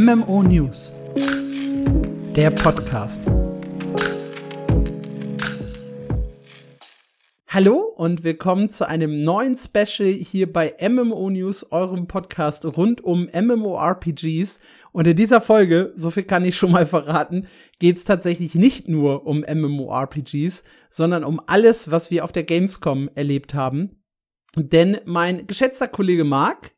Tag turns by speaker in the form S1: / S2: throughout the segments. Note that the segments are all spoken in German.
S1: MMO News. Der Podcast. Hallo und willkommen zu einem neuen Special hier bei MMO News, eurem Podcast rund um MMORPGs. Und in dieser Folge, so viel kann ich schon mal verraten, geht es tatsächlich nicht nur um MMORPGs, sondern um alles, was wir auf der Gamescom erlebt haben. Denn mein geschätzter Kollege Marc,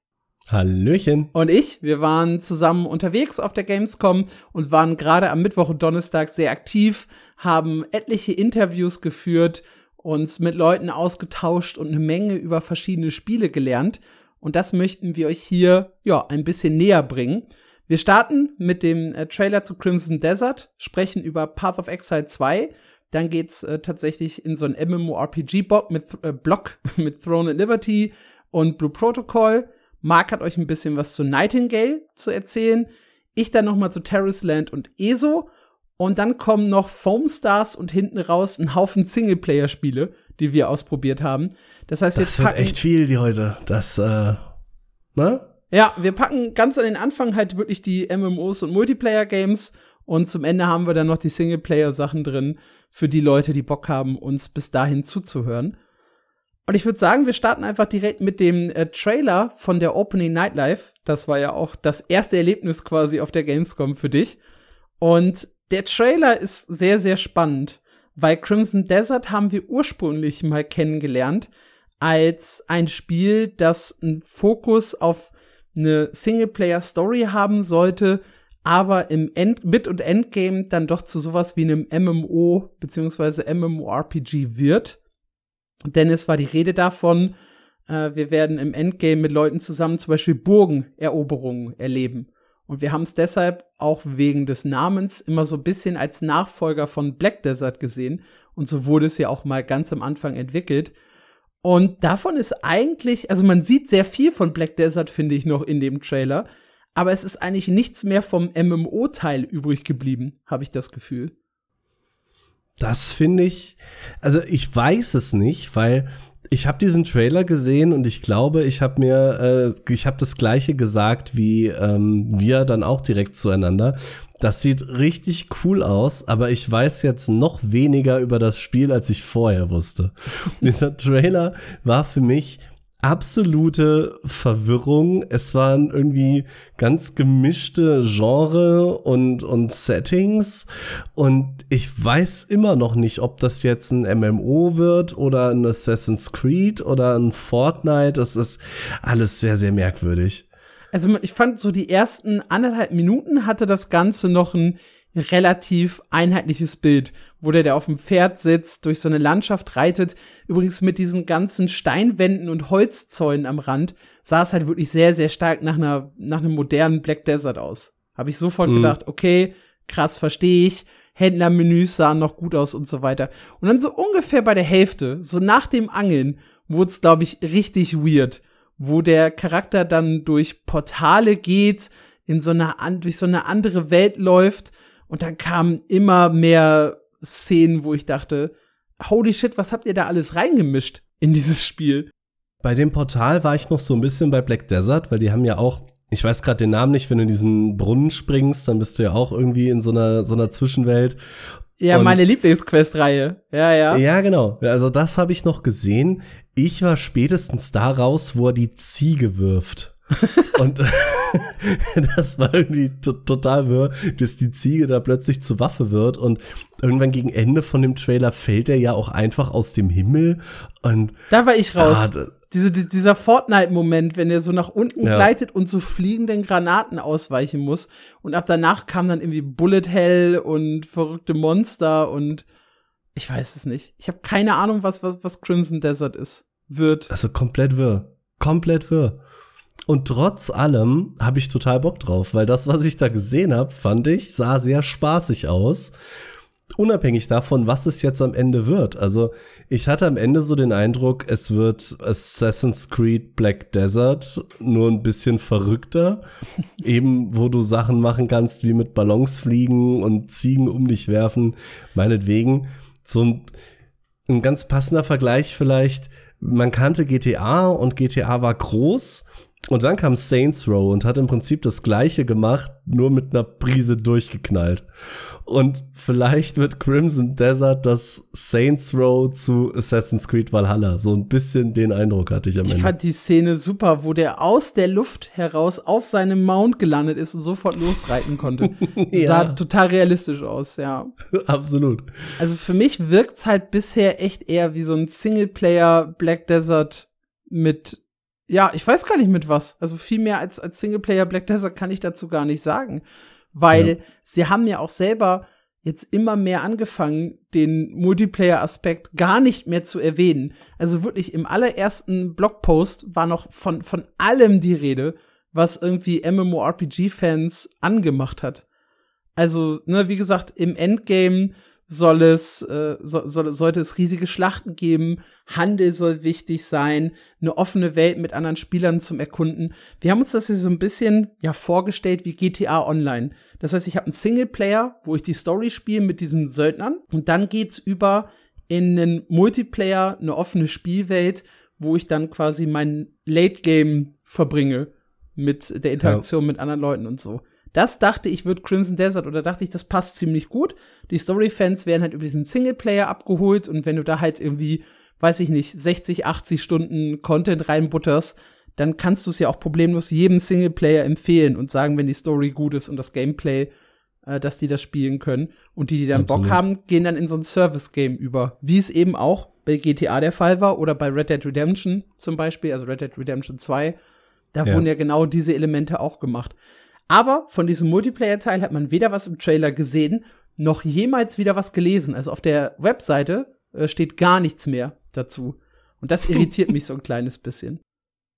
S2: Hallöchen.
S1: Und ich, wir waren zusammen unterwegs auf der Gamescom und waren gerade am Mittwoch und Donnerstag sehr aktiv, haben etliche Interviews geführt, uns mit Leuten ausgetauscht und eine Menge über verschiedene Spiele gelernt. Und das möchten wir euch hier, ja, ein bisschen näher bringen. Wir starten mit dem äh, Trailer zu Crimson Desert, sprechen über Path of Exile 2. Dann geht's äh, tatsächlich in so ein MMORPG-Block mit, äh, Block mit Throne and Liberty und Blue Protocol. Mark hat euch ein bisschen was zu Nightingale zu erzählen. Ich dann noch mal zu Terrace Land und ESO. Und dann kommen noch Foam Stars und hinten raus ein Haufen Singleplayer-Spiele, die wir ausprobiert haben. Das heißt,
S2: das
S1: wir
S2: packen echt viel die heute. Das, äh, ne?
S1: Ja, wir packen ganz an den Anfang halt wirklich die MMOs und Multiplayer-Games und zum Ende haben wir dann noch die Singleplayer-Sachen drin für die Leute, die Bock haben, uns bis dahin zuzuhören. Und ich würde sagen, wir starten einfach direkt mit dem äh, Trailer von der Opening Nightlife. Das war ja auch das erste Erlebnis quasi auf der Gamescom für dich. Und der Trailer ist sehr, sehr spannend, weil Crimson Desert haben wir ursprünglich mal kennengelernt als ein Spiel, das einen Fokus auf eine Singleplayer-Story haben sollte, aber im End Mid- und Endgame dann doch zu sowas wie einem MMO bzw. MMORPG wird. Denn es war die Rede davon, äh, wir werden im Endgame mit Leuten zusammen zum Beispiel Burgeneroberungen erleben. Und wir haben es deshalb auch wegen des Namens immer so ein bisschen als Nachfolger von Black Desert gesehen. Und so wurde es ja auch mal ganz am Anfang entwickelt. Und davon ist eigentlich, also man sieht sehr viel von Black Desert, finde ich, noch in dem Trailer. Aber es ist eigentlich nichts mehr vom MMO-Teil übrig geblieben, habe ich das Gefühl.
S2: Das finde ich, also ich weiß es nicht, weil ich habe diesen Trailer gesehen und ich glaube, ich habe mir, äh, ich habe das gleiche gesagt wie ähm, wir dann auch direkt zueinander. Das sieht richtig cool aus, aber ich weiß jetzt noch weniger über das Spiel, als ich vorher wusste. Dieser Trailer war für mich absolute Verwirrung. Es waren irgendwie ganz gemischte Genre und, und Settings. Und ich weiß immer noch nicht, ob das jetzt ein MMO wird oder ein Assassin's Creed oder ein Fortnite. Das ist alles sehr, sehr merkwürdig.
S1: Also ich fand so die ersten anderthalb Minuten hatte das Ganze noch ein relativ einheitliches Bild, wo der, der auf dem Pferd sitzt, durch so eine Landschaft reitet. Übrigens mit diesen ganzen Steinwänden und Holzzäunen am Rand sah es halt wirklich sehr, sehr stark nach einer, nach einem modernen Black Desert aus. Habe ich sofort mhm. gedacht, okay, krass, verstehe ich. Händlermenüs sahen noch gut aus und so weiter. Und dann so ungefähr bei der Hälfte, so nach dem Angeln, wurde es, glaube ich, richtig weird, wo der Charakter dann durch Portale geht, in so eine, durch so eine andere Welt läuft und dann kamen immer mehr Szenen, wo ich dachte, holy shit, was habt ihr da alles reingemischt in dieses Spiel?
S2: Bei dem Portal war ich noch so ein bisschen bei Black Desert, weil die haben ja auch, ich weiß gerade den Namen nicht, wenn du in diesen Brunnen springst, dann bist du ja auch irgendwie in so einer, so einer Zwischenwelt.
S1: Ja, Und meine Lieblingsquest-Reihe. Ja, ja.
S2: Ja, genau. Also das habe ich noch gesehen. Ich war spätestens da raus, wo er die Ziege wirft. Und das war irgendwie total wirr, dass die Ziege da plötzlich zur Waffe wird und irgendwann gegen Ende von dem Trailer fällt er ja auch einfach aus dem Himmel und
S1: da war ich raus. Ah, Diese, dieser Fortnite-Moment, wenn er so nach unten ja. gleitet und so fliegenden Granaten ausweichen muss. Und ab danach kam dann irgendwie Bullet Hell und verrückte Monster und ich weiß es nicht. Ich habe keine Ahnung, was, was, was Crimson Desert ist. Wird.
S2: Also komplett wirr. Komplett wirr. Und trotz allem habe ich total Bock drauf, weil das, was ich da gesehen habe, fand ich, sah sehr spaßig aus. Unabhängig davon, was es jetzt am Ende wird. Also, ich hatte am Ende so den Eindruck, es wird Assassin's Creed Black Desert, nur ein bisschen verrückter. Eben, wo du Sachen machen kannst, wie mit Ballons fliegen und Ziegen um dich werfen. Meinetwegen. So ein, ein ganz passender Vergleich vielleicht. Man kannte GTA und GTA war groß Und dann kam Saints Row und hat im Prinzip das gleiche gemacht, nur mit einer Prise durchgeknallt. Und vielleicht wird Crimson Desert das Saints Row zu Assassin's Creed Valhalla. So ein bisschen den Eindruck hatte ich am
S1: ich
S2: Ende.
S1: Ich fand die Szene super, wo der aus der Luft heraus auf seinem Mount gelandet ist und sofort losreiten konnte. ja. Sah total realistisch aus, ja.
S2: Absolut.
S1: Also für mich wirkt's halt bisher echt eher wie so ein Singleplayer Black Desert mit ja, ich weiß gar nicht mit was. Also viel mehr als, als Singleplayer Black Desert kann ich dazu gar nicht sagen. Weil ja. sie haben ja auch selber jetzt immer mehr angefangen, den Multiplayer-Aspekt gar nicht mehr zu erwähnen. Also wirklich im allerersten Blogpost war noch von, von allem die Rede, was irgendwie MMORPG-Fans angemacht hat. Also, ne, wie gesagt, im Endgame soll es, äh, so, soll, sollte es riesige Schlachten geben, Handel soll wichtig sein, eine offene Welt mit anderen Spielern zum Erkunden. Wir haben uns das hier so ein bisschen ja vorgestellt wie GTA Online. Das heißt, ich habe einen Singleplayer, wo ich die Story spiele mit diesen Söldnern und dann geht's über in einen Multiplayer, eine offene Spielwelt, wo ich dann quasi mein Late Game verbringe mit der Interaktion ja. mit anderen Leuten und so. Das dachte ich wird Crimson Desert oder dachte ich, das passt ziemlich gut. Die Story-Fans werden halt über diesen Singleplayer abgeholt und wenn du da halt irgendwie, weiß ich nicht, 60, 80 Stunden Content reinbutterst, dann kannst du es ja auch problemlos jedem Singleplayer empfehlen und sagen, wenn die Story gut ist und das Gameplay, äh, dass die das spielen können. Und die, die dann Absolut. Bock haben, gehen dann in so ein Service-Game über. Wie es eben auch bei GTA der Fall war oder bei Red Dead Redemption zum Beispiel, also Red Dead Redemption 2. Da ja. wurden ja genau diese Elemente auch gemacht. Aber von diesem Multiplayer-Teil hat man weder was im Trailer gesehen, noch jemals wieder was gelesen. Also auf der Webseite äh, steht gar nichts mehr dazu. Und das irritiert mich so ein kleines bisschen.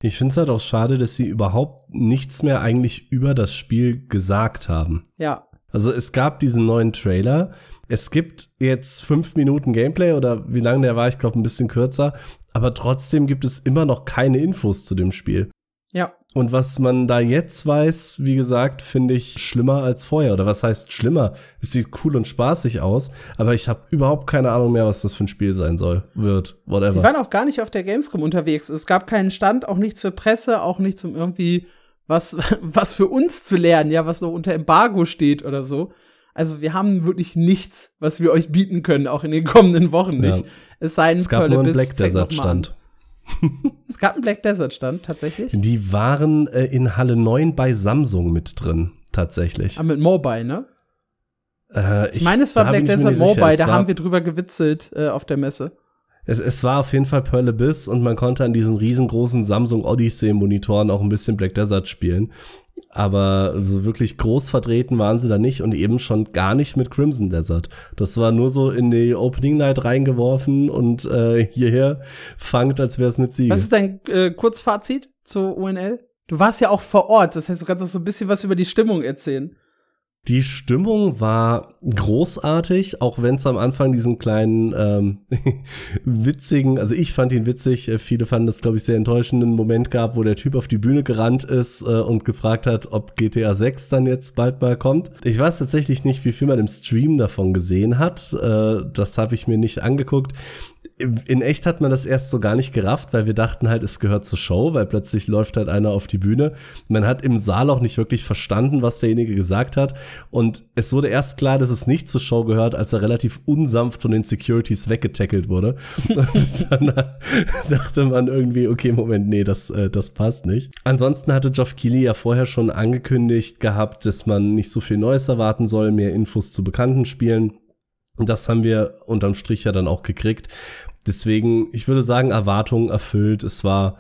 S2: Ich finde es halt auch schade, dass sie überhaupt nichts mehr eigentlich über das Spiel gesagt haben.
S1: Ja.
S2: Also es gab diesen neuen Trailer. Es gibt jetzt fünf Minuten Gameplay oder wie lange der war, ich glaube ein bisschen kürzer. Aber trotzdem gibt es immer noch keine Infos zu dem Spiel.
S1: Ja.
S2: Und was man da jetzt weiß, wie gesagt, finde ich schlimmer als vorher. Oder was heißt schlimmer? Es sieht cool und spaßig aus, aber ich habe überhaupt keine Ahnung mehr, was das für ein Spiel sein soll, wird, whatever.
S1: Sie waren auch gar nicht auf der Gamescom unterwegs. Es gab keinen Stand, auch nichts für Presse, auch nichts um irgendwie was, was für uns zu lernen, ja, was noch unter Embargo steht oder so. Also wir haben wirklich nichts, was wir euch bieten können, auch in den kommenden Wochen nicht. Ja. Es sei denn,
S2: es gab nur einen Black Desert Stand.
S1: es gab einen Black Desert Stand, tatsächlich.
S2: Die waren äh, in Halle 9 bei Samsung mit drin, tatsächlich.
S1: Aber ah, mit Mobile, ne? Äh, ich, ich meine, es war Black Desert Mobile, da haben wir drüber gewitzelt äh, auf der Messe.
S2: Es, es war auf jeden Fall Pearl Abyss und man konnte an diesen riesengroßen Samsung Odyssey Monitoren auch ein bisschen Black Desert spielen. Aber so wirklich groß vertreten waren sie da nicht und eben schon gar nicht mit Crimson Desert. Das war nur so in die Opening Night reingeworfen und äh, hierher fangt, als wäre es eine Ziege.
S1: Was ist dein äh, Kurzfazit zur UNL? Du warst ja auch vor Ort, das heißt, du kannst auch so ein bisschen was über die Stimmung erzählen.
S2: Die Stimmung war großartig, auch wenn es am Anfang diesen kleinen ähm, witzigen, also ich fand ihn witzig, äh, viele fanden das, glaube ich, sehr enttäuschenden Moment gab, wo der Typ auf die Bühne gerannt ist äh, und gefragt hat, ob GTA 6 dann jetzt bald mal kommt. Ich weiß tatsächlich nicht, wie viel man im Stream davon gesehen hat. Äh, das habe ich mir nicht angeguckt in echt hat man das erst so gar nicht gerafft, weil wir dachten halt, es gehört zur Show, weil plötzlich läuft halt einer auf die Bühne. Man hat im Saal auch nicht wirklich verstanden, was derjenige gesagt hat. Und es wurde erst klar, dass es nicht zur Show gehört, als er relativ unsanft von den Securities weggetackelt wurde. Und dann dachte man irgendwie, okay, Moment, nee, das, äh, das passt nicht. Ansonsten hatte Geoff Keighley ja vorher schon angekündigt gehabt, dass man nicht so viel Neues erwarten soll, mehr Infos zu bekannten Spielen. Das haben wir unterm Strich ja dann auch gekriegt. Deswegen, ich würde sagen, Erwartungen erfüllt. Es war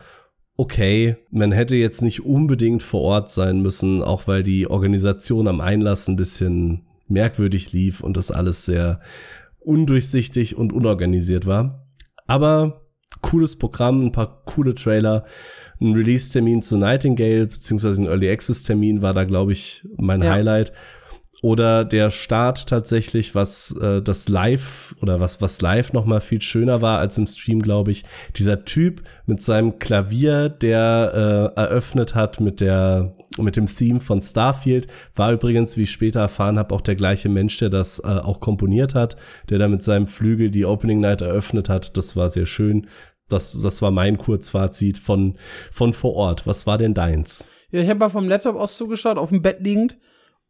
S2: okay. Man hätte jetzt nicht unbedingt vor Ort sein müssen, auch weil die Organisation am Einlass ein bisschen merkwürdig lief und das alles sehr undurchsichtig und unorganisiert war. Aber cooles Programm, ein paar coole Trailer. Ein Release-Termin zu Nightingale, beziehungsweise ein Early Access-Termin war da, glaube ich, mein ja. Highlight oder der Start tatsächlich, was äh, das Live oder was was live noch mal viel schöner war als im Stream, glaube ich. Dieser Typ mit seinem Klavier, der äh, eröffnet hat mit der mit dem Theme von Starfield, war übrigens, wie ich später erfahren habe, auch der gleiche Mensch, der das äh, auch komponiert hat, der da mit seinem Flügel die Opening Night eröffnet hat. Das war sehr schön. das, das war mein Kurzfazit von, von vor Ort. Was war denn deins?
S1: Ja, ich habe mal vom Laptop aus zugeschaut, auf dem Bett liegend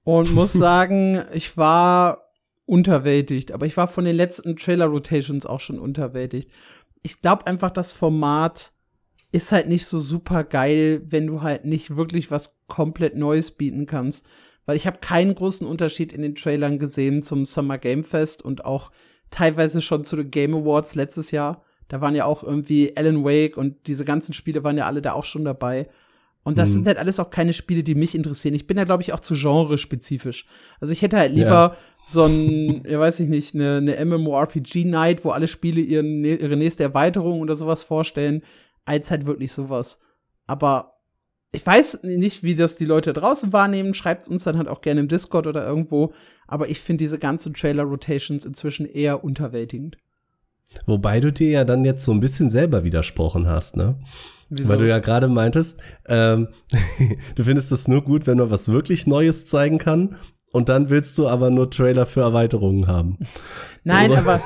S1: und muss sagen, ich war unterwältigt, aber ich war von den letzten Trailer Rotations auch schon unterwältigt. Ich glaube einfach, das Format ist halt nicht so super geil, wenn du halt nicht wirklich was komplett Neues bieten kannst. Weil ich habe keinen großen Unterschied in den Trailern gesehen zum Summer Game Fest und auch teilweise schon zu den Game Awards letztes Jahr. Da waren ja auch irgendwie Alan Wake und diese ganzen Spiele waren ja alle da auch schon dabei. Und das mhm. sind halt alles auch keine Spiele, die mich interessieren. Ich bin ja, glaube ich, auch zu genre-spezifisch. Also ich hätte halt lieber ja. so ein, ja weiß ich nicht, eine, eine MMORPG-Night, wo alle Spiele ihren, ihre nächste Erweiterung oder sowas vorstellen, als halt wirklich sowas. Aber ich weiß nicht, wie das die Leute draußen wahrnehmen. Schreibt uns dann halt auch gerne im Discord oder irgendwo. Aber ich finde diese ganzen Trailer-Rotations inzwischen eher unterwältigend.
S2: Wobei du dir ja dann jetzt so ein bisschen selber widersprochen hast, ne? Wieso? Weil du ja gerade meintest, ähm, du findest es nur gut, wenn man was wirklich Neues zeigen kann. Und dann willst du aber nur Trailer für Erweiterungen haben.
S1: Nein, also. aber,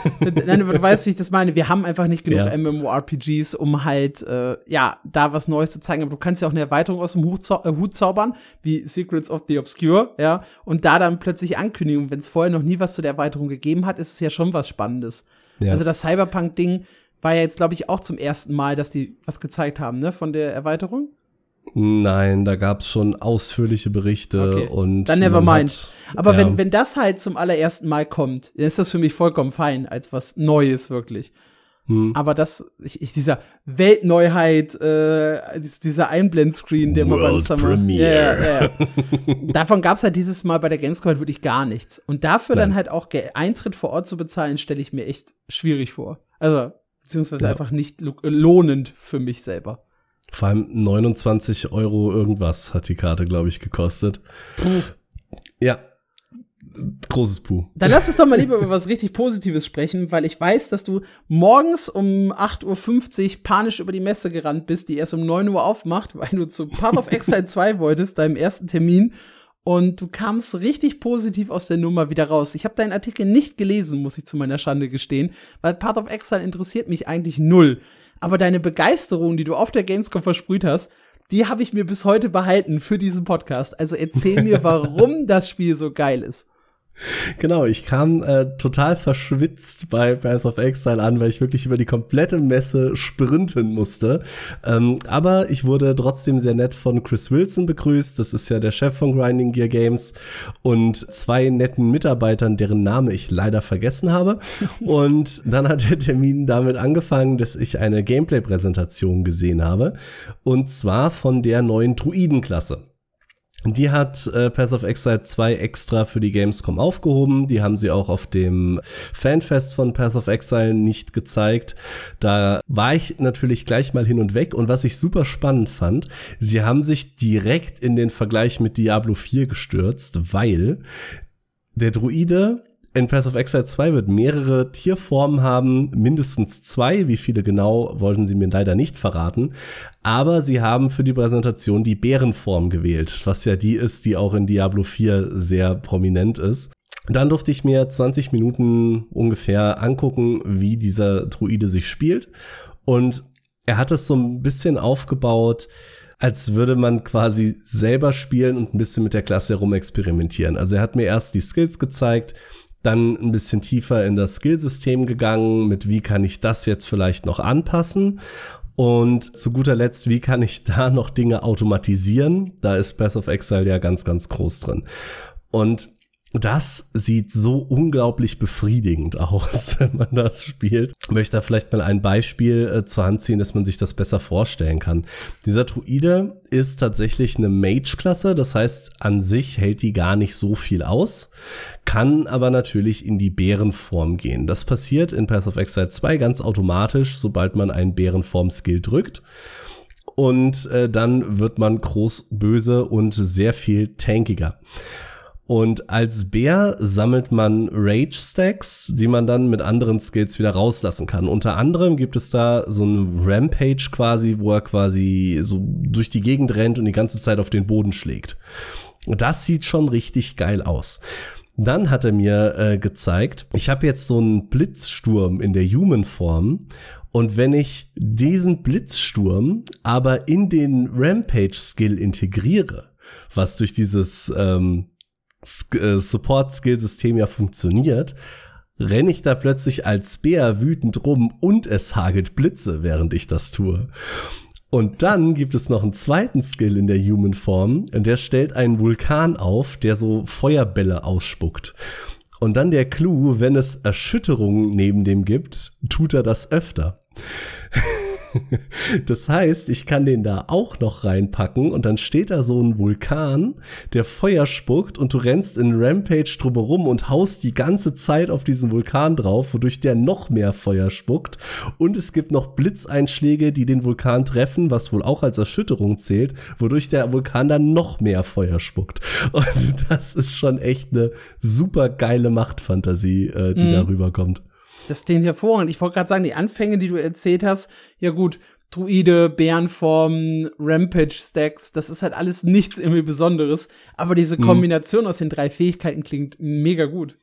S1: nein, aber du weißt, wie ich das meine. Wir haben einfach nicht genug ja. MMORPGs, um halt, äh, ja, da was Neues zu zeigen. Aber du kannst ja auch eine Erweiterung aus dem Hut, zau äh, Hut zaubern, wie Secrets of the Obscure, ja, und da dann plötzlich ankündigen. Wenn es vorher noch nie was zu der Erweiterung gegeben hat, ist es ja schon was Spannendes. Ja. Also das Cyberpunk-Ding war ja jetzt, glaube ich, auch zum ersten Mal, dass die was gezeigt haben, ne, von der Erweiterung.
S2: Nein, da gab es schon ausführliche Berichte okay. und.
S1: Dann never mind. Aber ja. wenn, wenn das halt zum allerersten Mal kommt, dann ist das für mich vollkommen fein, als was Neues wirklich. Hm. Aber das, ich, ich, dieser Weltneuheit, äh, dieser Einblendscreen, der man beim Summer. Premiere. Ja, ja, ja. Davon gab's halt dieses Mal bei der Gamescom halt wirklich gar nichts. Und dafür Nein. dann halt auch Eintritt vor Ort zu bezahlen, stelle ich mir echt schwierig vor. Also, beziehungsweise ja. einfach nicht lohnend für mich selber.
S2: Vor allem 29 Euro irgendwas hat die Karte, glaube ich, gekostet. Puh. Ja. Großes Puh.
S1: Dann lass uns doch mal lieber über was richtig Positives sprechen, weil ich weiß, dass du morgens um 8.50 Uhr panisch über die Messe gerannt bist, die erst um 9 Uhr aufmacht, weil du zu Path of Exile 2 wolltest, deinem ersten Termin. Und du kamst richtig positiv aus der Nummer wieder raus. Ich habe deinen Artikel nicht gelesen, muss ich zu meiner Schande gestehen, weil Path of Exile interessiert mich eigentlich null aber deine Begeisterung, die du auf der Gamescom versprüht hast, die habe ich mir bis heute behalten für diesen Podcast. Also erzähl mir, warum das Spiel so geil ist.
S2: Genau, ich kam äh, total verschwitzt bei Path of Exile an, weil ich wirklich über die komplette Messe sprinten musste. Ähm, aber ich wurde trotzdem sehr nett von Chris Wilson begrüßt. Das ist ja der Chef von Grinding Gear Games und zwei netten Mitarbeitern, deren Name ich leider vergessen habe. und dann hat der Termin damit angefangen, dass ich eine Gameplay-Präsentation gesehen habe. Und zwar von der neuen Druidenklasse. Die hat äh, Path of Exile 2 extra für die Gamescom aufgehoben. Die haben sie auch auf dem Fanfest von Path of Exile nicht gezeigt. Da war ich natürlich gleich mal hin und weg. Und was ich super spannend fand, sie haben sich direkt in den Vergleich mit Diablo 4 gestürzt, weil der Druide in Path of Exile 2 wird mehrere Tierformen haben, mindestens zwei. Wie viele genau, wollten sie mir leider nicht verraten. Aber sie haben für die Präsentation die Bärenform gewählt, was ja die ist, die auch in Diablo 4 sehr prominent ist. Dann durfte ich mir 20 Minuten ungefähr angucken, wie dieser Druide sich spielt. Und er hat es so ein bisschen aufgebaut, als würde man quasi selber spielen und ein bisschen mit der Klasse herumexperimentieren. Also er hat mir erst die Skills gezeigt, dann ein bisschen tiefer in das Skillsystem gegangen, mit wie kann ich das jetzt vielleicht noch anpassen. Und zu guter Letzt, wie kann ich da noch Dinge automatisieren? Da ist Path of Exile ja ganz, ganz groß drin. Und das sieht so unglaublich befriedigend aus, wenn man das spielt. Ich möchte da vielleicht mal ein Beispiel äh, zur Hand ziehen, dass man sich das besser vorstellen kann. Dieser Druide ist tatsächlich eine Mage-Klasse, das heißt, an sich hält die gar nicht so viel aus, kann aber natürlich in die Bärenform gehen. Das passiert in Path of Exile 2 ganz automatisch, sobald man einen Bärenform-Skill drückt und äh, dann wird man groß, böse und sehr viel tankiger. Und als Bär sammelt man Rage Stacks, die man dann mit anderen Skills wieder rauslassen kann. Unter anderem gibt es da so ein Rampage quasi, wo er quasi so durch die Gegend rennt und die ganze Zeit auf den Boden schlägt. Das sieht schon richtig geil aus. Dann hat er mir äh, gezeigt, ich habe jetzt so einen Blitzsturm in der Human-Form Und wenn ich diesen Blitzsturm aber in den Rampage-Skill integriere, was durch dieses ähm, äh, Support-Skill-System ja funktioniert, renne ich da plötzlich als Bär wütend rum und es hagelt Blitze, während ich das tue. Und dann gibt es noch einen zweiten Skill in der Human Form, der stellt einen Vulkan auf, der so Feuerbälle ausspuckt. Und dann der Clou, wenn es Erschütterungen neben dem gibt, tut er das öfter. Das heißt, ich kann den da auch noch reinpacken und dann steht da so ein Vulkan, der Feuer spuckt und du rennst in Rampage drumherum und haust die ganze Zeit auf diesen Vulkan drauf, wodurch der noch mehr Feuer spuckt. Und es gibt noch Blitzeinschläge, die den Vulkan treffen, was wohl auch als Erschütterung zählt, wodurch der Vulkan dann noch mehr Feuer spuckt. Und das ist schon echt eine super geile Machtfantasie, äh, die mhm. darüber kommt.
S1: Das klingt hervorragend. Ich wollte gerade sagen, die Anfänge, die du erzählt hast, ja gut, Druide, Bärenformen, Rampage-Stacks, das ist halt alles nichts irgendwie Besonderes. Aber diese mhm. Kombination mhm. aus den drei Fähigkeiten klingt mega gut.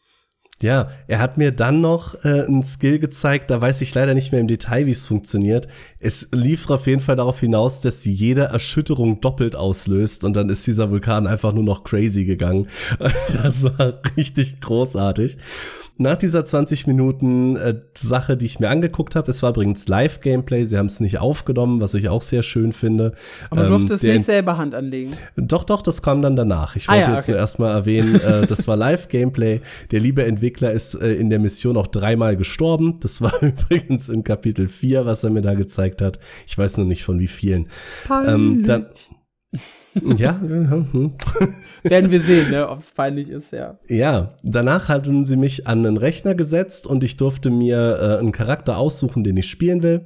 S2: Ja, er hat mir dann noch äh, einen Skill gezeigt, da weiß ich leider nicht mehr im Detail, wie es funktioniert. Es lief auf jeden Fall darauf hinaus, dass sie jede Erschütterung doppelt auslöst und dann ist dieser Vulkan einfach nur noch crazy gegangen. Das war richtig großartig nach dieser 20 Minuten äh, Sache, die ich mir angeguckt habe, es war übrigens Live-Gameplay, sie haben es nicht aufgenommen, was ich auch sehr schön finde.
S1: Aber du ähm, durftest nicht selber Hand anlegen.
S2: Doch, doch, das kam dann danach. Ich ah wollte ja, jetzt okay. nur erstmal erwähnen, äh, das war Live-Gameplay. Der liebe Entwickler ist äh, in der Mission auch dreimal gestorben. Das war übrigens in Kapitel 4, was er mir da gezeigt hat. Ich weiß nur nicht von wie vielen. Ähm, dann, ja, hm.
S1: werden wir sehen, ne, ob es peinlich ist, ja.
S2: Ja, danach hatten sie mich an einen Rechner gesetzt und ich durfte mir äh, einen Charakter aussuchen, den ich spielen will.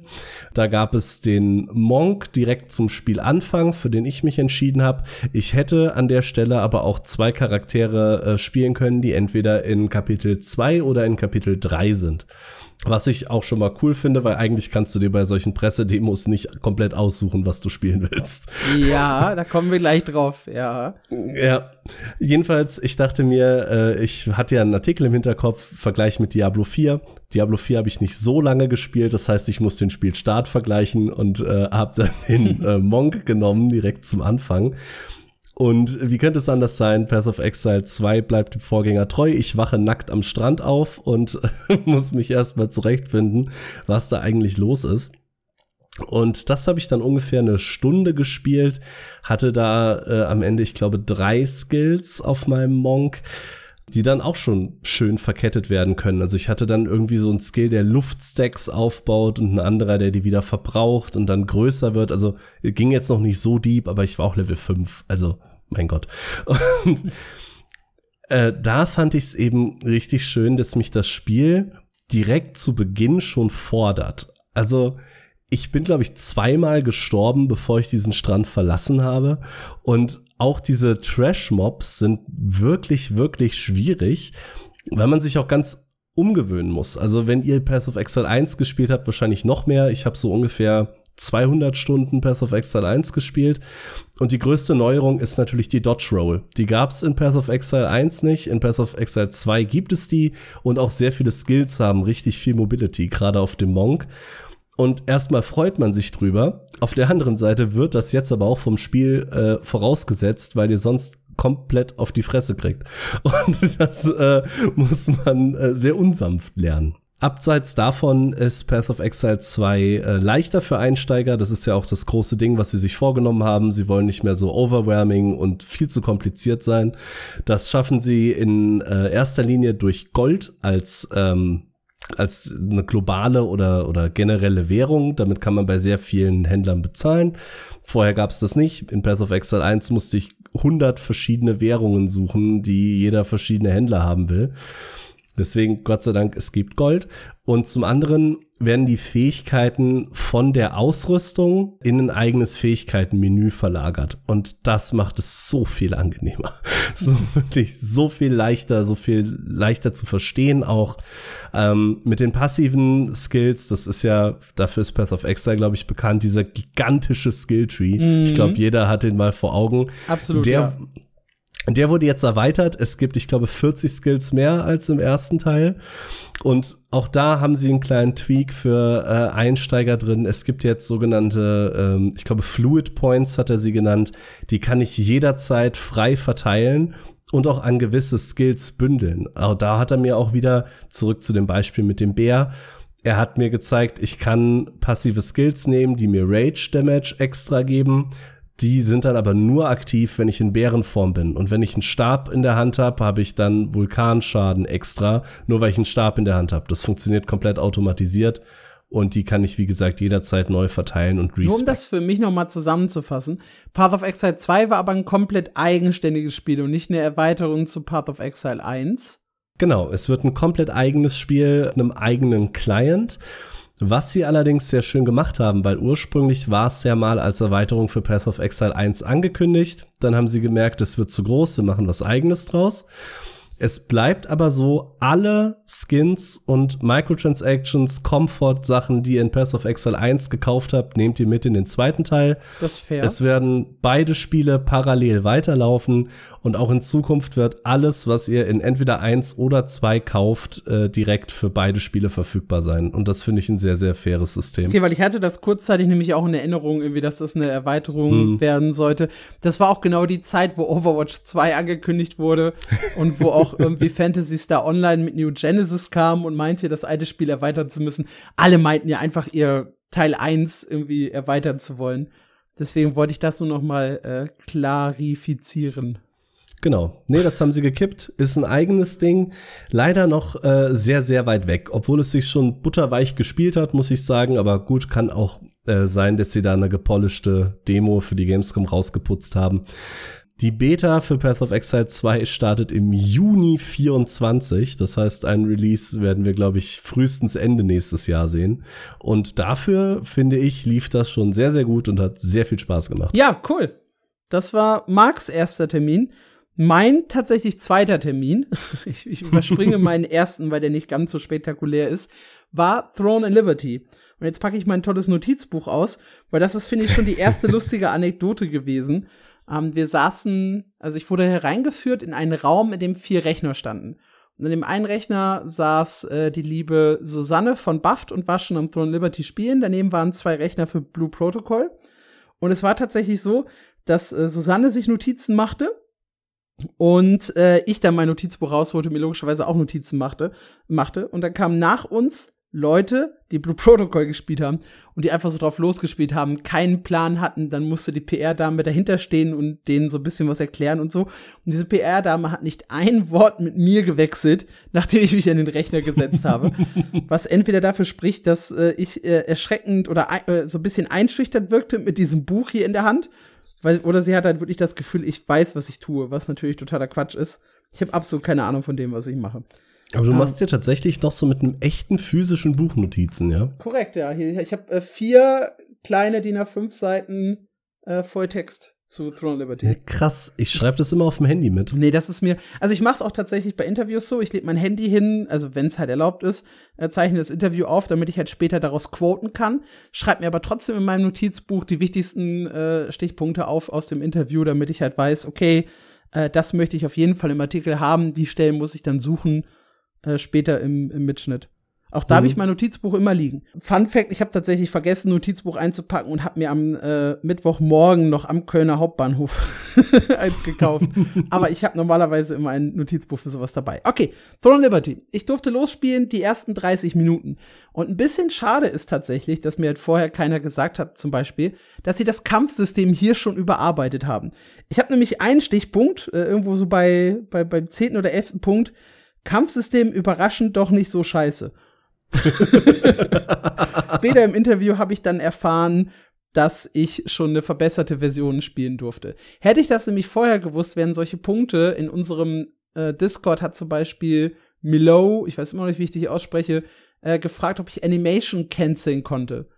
S2: Da gab es den Monk direkt zum Spielanfang, für den ich mich entschieden habe. Ich hätte an der Stelle aber auch zwei Charaktere äh, spielen können, die entweder in Kapitel 2 oder in Kapitel 3 sind. Was ich auch schon mal cool finde, weil eigentlich kannst du dir bei solchen Pressedemos nicht komplett aussuchen, was du spielen willst.
S1: Ja, da kommen wir gleich drauf, ja.
S2: Ja. Jedenfalls, ich dachte mir, äh, ich hatte ja einen Artikel im Hinterkopf, Vergleich mit Diablo 4. Diablo 4 habe ich nicht so lange gespielt, das heißt, ich muss den Spielstart vergleichen und äh, habe dann den äh, Monk genommen, direkt zum Anfang. Und wie könnte es anders sein? Path of Exile 2 bleibt dem Vorgänger treu. Ich wache nackt am Strand auf und muss mich erstmal zurechtfinden, was da eigentlich los ist. Und das habe ich dann ungefähr eine Stunde gespielt, hatte da äh, am Ende, ich glaube, drei Skills auf meinem Monk, die dann auch schon schön verkettet werden können. Also ich hatte dann irgendwie so einen Skill, der Luftstacks aufbaut und ein anderer, der die wieder verbraucht und dann größer wird. Also ging jetzt noch nicht so deep, aber ich war auch Level 5. Also mein Gott. Und äh, da fand ich es eben richtig schön, dass mich das Spiel direkt zu Beginn schon fordert. Also ich bin, glaube ich, zweimal gestorben, bevor ich diesen Strand verlassen habe. Und auch diese Trash-Mobs sind wirklich, wirklich schwierig, weil man sich auch ganz umgewöhnen muss. Also wenn ihr Path of Exile 1 gespielt habt, wahrscheinlich noch mehr. Ich habe so ungefähr 200 Stunden Path of Exile 1 gespielt. Und die größte Neuerung ist natürlich die Dodge Roll. Die gab es in Path of Exile 1 nicht. In Path of Exile 2 gibt es die. Und auch sehr viele Skills haben richtig viel Mobility, gerade auf dem Monk. Und erstmal freut man sich drüber. Auf der anderen Seite wird das jetzt aber auch vom Spiel äh, vorausgesetzt, weil ihr sonst komplett auf die Fresse kriegt. Und das äh, muss man äh, sehr unsanft lernen. Abseits davon ist Path of Exile 2 äh, leichter für Einsteiger. Das ist ja auch das große Ding, was sie sich vorgenommen haben. Sie wollen nicht mehr so overwhelming und viel zu kompliziert sein. Das schaffen sie in äh, erster Linie durch Gold als ähm, als eine globale oder, oder generelle Währung. Damit kann man bei sehr vielen Händlern bezahlen. Vorher gab es das nicht. In Path of Exile 1 musste ich 100 verschiedene Währungen suchen, die jeder verschiedene Händler haben will. Deswegen, Gott sei Dank, es gibt Gold. Und zum anderen werden die Fähigkeiten von der Ausrüstung in ein eigenes Fähigkeitenmenü verlagert. Und das macht es so viel angenehmer. So wirklich so viel leichter, so viel leichter zu verstehen auch. Ähm, mit den passiven Skills, das ist ja, dafür ist Path of Exile, glaube ich, bekannt, dieser gigantische Skilltree. Mhm. Ich glaube, jeder hat den mal vor Augen.
S1: Absolut.
S2: Der,
S1: ja
S2: Der wurde jetzt erweitert. Es gibt, ich glaube, 40 Skills mehr als im ersten Teil. Und auch da haben sie einen kleinen Tweak für äh, Einsteiger drin. Es gibt jetzt sogenannte, ähm, ich glaube, Fluid Points hat er sie genannt. Die kann ich jederzeit frei verteilen und auch an gewisse Skills bündeln. Auch da hat er mir auch wieder zurück zu dem Beispiel mit dem Bär. Er hat mir gezeigt, ich kann passive Skills nehmen, die mir Rage Damage extra geben die sind dann aber nur aktiv, wenn ich in Bärenform bin. Und wenn ich einen Stab in der Hand habe, habe ich dann Vulkanschaden extra, nur weil ich einen Stab in der Hand habe. Das funktioniert komplett automatisiert. Und die kann ich, wie gesagt, jederzeit neu verteilen und
S1: respect. Nur um das für mich nochmal zusammenzufassen. Path of Exile 2 war aber ein komplett eigenständiges Spiel und nicht eine Erweiterung zu Path of Exile 1.
S2: Genau, es wird ein komplett eigenes Spiel, einem eigenen Client. Was sie allerdings sehr schön gemacht haben, weil ursprünglich war es ja mal als Erweiterung für Pass of Exile 1 angekündigt. Dann haben sie gemerkt, es wird zu groß, wir machen was eigenes draus. Es bleibt aber so, alle Skins und Microtransactions, Comfort-Sachen, die ihr in Pass of Exile 1 gekauft habt, nehmt ihr mit in den zweiten Teil.
S1: Das ist fair.
S2: Es werden beide Spiele parallel weiterlaufen und auch in Zukunft wird alles, was ihr in entweder 1 oder 2 kauft, äh, direkt für beide Spiele verfügbar sein. Und das finde ich ein sehr, sehr faires System.
S1: Okay, weil ich hatte das kurzzeitig nämlich auch in Erinnerung, irgendwie, dass das eine Erweiterung hm. werden sollte. Das war auch genau die Zeit, wo Overwatch 2 angekündigt wurde und wo auch auch irgendwie Fantasy Star Online mit New Genesis kam und meinte, das alte Spiel erweitern zu müssen. Alle meinten ja einfach ihr Teil 1 irgendwie erweitern zu wollen. Deswegen wollte ich das nur noch mal äh, klarifizieren.
S2: Genau. Nee, das haben sie gekippt. Ist ein eigenes Ding. Leider noch äh, sehr, sehr weit weg. Obwohl es sich schon butterweich gespielt hat, muss ich sagen. Aber gut, kann auch äh, sein, dass sie da eine gepolischte Demo für die Gamescom rausgeputzt haben. Die Beta für Path of Exile 2 startet im Juni 24. Das heißt, ein Release werden wir, glaube ich, frühestens Ende nächstes Jahr sehen. Und dafür, finde ich, lief das schon sehr, sehr gut und hat sehr viel Spaß gemacht.
S1: Ja, cool. Das war Marks erster Termin. Mein tatsächlich zweiter Termin, ich, ich überspringe meinen ersten, weil der nicht ganz so spektakulär ist, war Throne and Liberty. Und jetzt packe ich mein tolles Notizbuch aus, weil das ist, finde ich, schon die erste lustige Anekdote gewesen. Ähm, wir saßen, also ich wurde hereingeführt in einen Raum, in dem vier Rechner standen. Und in dem einen Rechner saß äh, die liebe Susanne von Buffed und war schon am Throne Liberty spielen. Daneben waren zwei Rechner für Blue Protocol. Und es war tatsächlich so, dass äh, Susanne sich Notizen machte und äh, ich dann mein Notizbuch rausholte, mir logischerweise auch Notizen machte, machte. Und dann kam nach uns Leute, die Blue Protocol gespielt haben und die einfach so drauf losgespielt haben, keinen Plan hatten, dann musste die PR-Dame dahinter stehen und denen so ein bisschen was erklären und so. Und diese PR-Dame hat nicht ein Wort mit mir gewechselt, nachdem ich mich an den Rechner gesetzt habe. was entweder dafür spricht, dass äh, ich äh, erschreckend oder äh, so ein bisschen einschüchtert wirkte mit diesem Buch hier in der Hand. Weil, oder sie hat halt wirklich das Gefühl, ich weiß, was ich tue, was natürlich totaler Quatsch ist. Ich habe absolut keine Ahnung von dem, was ich mache.
S2: Aber du machst dir tatsächlich noch so mit einem echten physischen Buch Notizen, ja?
S1: Korrekt, ja. Ich habe äh, vier kleine DIN A5 Seiten äh, Volltext zu Throne Liberty. Ja,
S2: krass, ich schreibe das immer auf dem Handy mit.
S1: Nee, das ist mir, also ich mache es auch tatsächlich bei Interviews so, ich lege mein Handy hin, also wenn es halt erlaubt ist, äh, zeichne das Interview auf, damit ich halt später daraus quoten kann, schreibe mir aber trotzdem in meinem Notizbuch die wichtigsten äh, Stichpunkte auf aus dem Interview, damit ich halt weiß, okay, äh, das möchte ich auf jeden Fall im Artikel haben, die Stellen muss ich dann suchen äh, später im, im Mitschnitt. Auch da mhm. habe ich mein Notizbuch immer liegen. Fun Fact: Ich habe tatsächlich vergessen, Notizbuch einzupacken und habe mir am äh, Mittwochmorgen noch am Kölner Hauptbahnhof eins gekauft. Aber ich habe normalerweise immer ein Notizbuch für sowas dabei. Okay, Throne Liberty. Ich durfte losspielen die ersten 30 Minuten. Und ein bisschen schade ist tatsächlich, dass mir halt vorher keiner gesagt hat, zum Beispiel, dass sie das Kampfsystem hier schon überarbeitet haben. Ich habe nämlich einen Stichpunkt, äh, irgendwo so bei, bei beim zehnten oder elften Punkt Kampfsystem überraschend doch nicht so scheiße. Später im Interview habe ich dann erfahren, dass ich schon eine verbesserte Version spielen durfte. Hätte ich das nämlich vorher gewusst, wären solche Punkte in unserem äh, Discord hat zum Beispiel Milo, ich weiß immer noch nicht, wie ich dich ausspreche, äh, gefragt, ob ich Animation canceln konnte.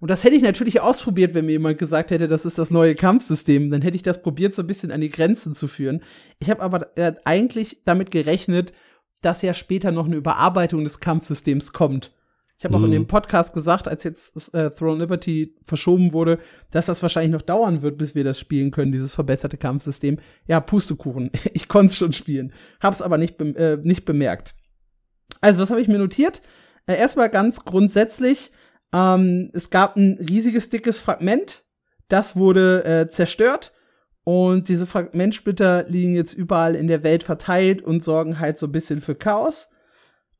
S1: Und das hätte ich natürlich ausprobiert, wenn mir jemand gesagt hätte, das ist das neue Kampfsystem. Dann hätte ich das probiert, so ein bisschen an die Grenzen zu führen. Ich habe aber äh, eigentlich damit gerechnet, dass ja später noch eine Überarbeitung des Kampfsystems kommt. Ich habe auch in dem Podcast gesagt, als jetzt äh, Throne Liberty verschoben wurde, dass das wahrscheinlich noch dauern wird, bis wir das spielen können, dieses verbesserte Kampfsystem. Ja, Pustekuchen. Ich konnte es schon spielen, hab's aber nicht, be äh, nicht bemerkt. Also, was habe ich mir notiert? Äh, erstmal ganz grundsätzlich, ähm, es gab ein riesiges, dickes Fragment, das wurde äh, zerstört und diese Fragmentsplitter liegen jetzt überall in der Welt verteilt und sorgen halt so ein bisschen für Chaos.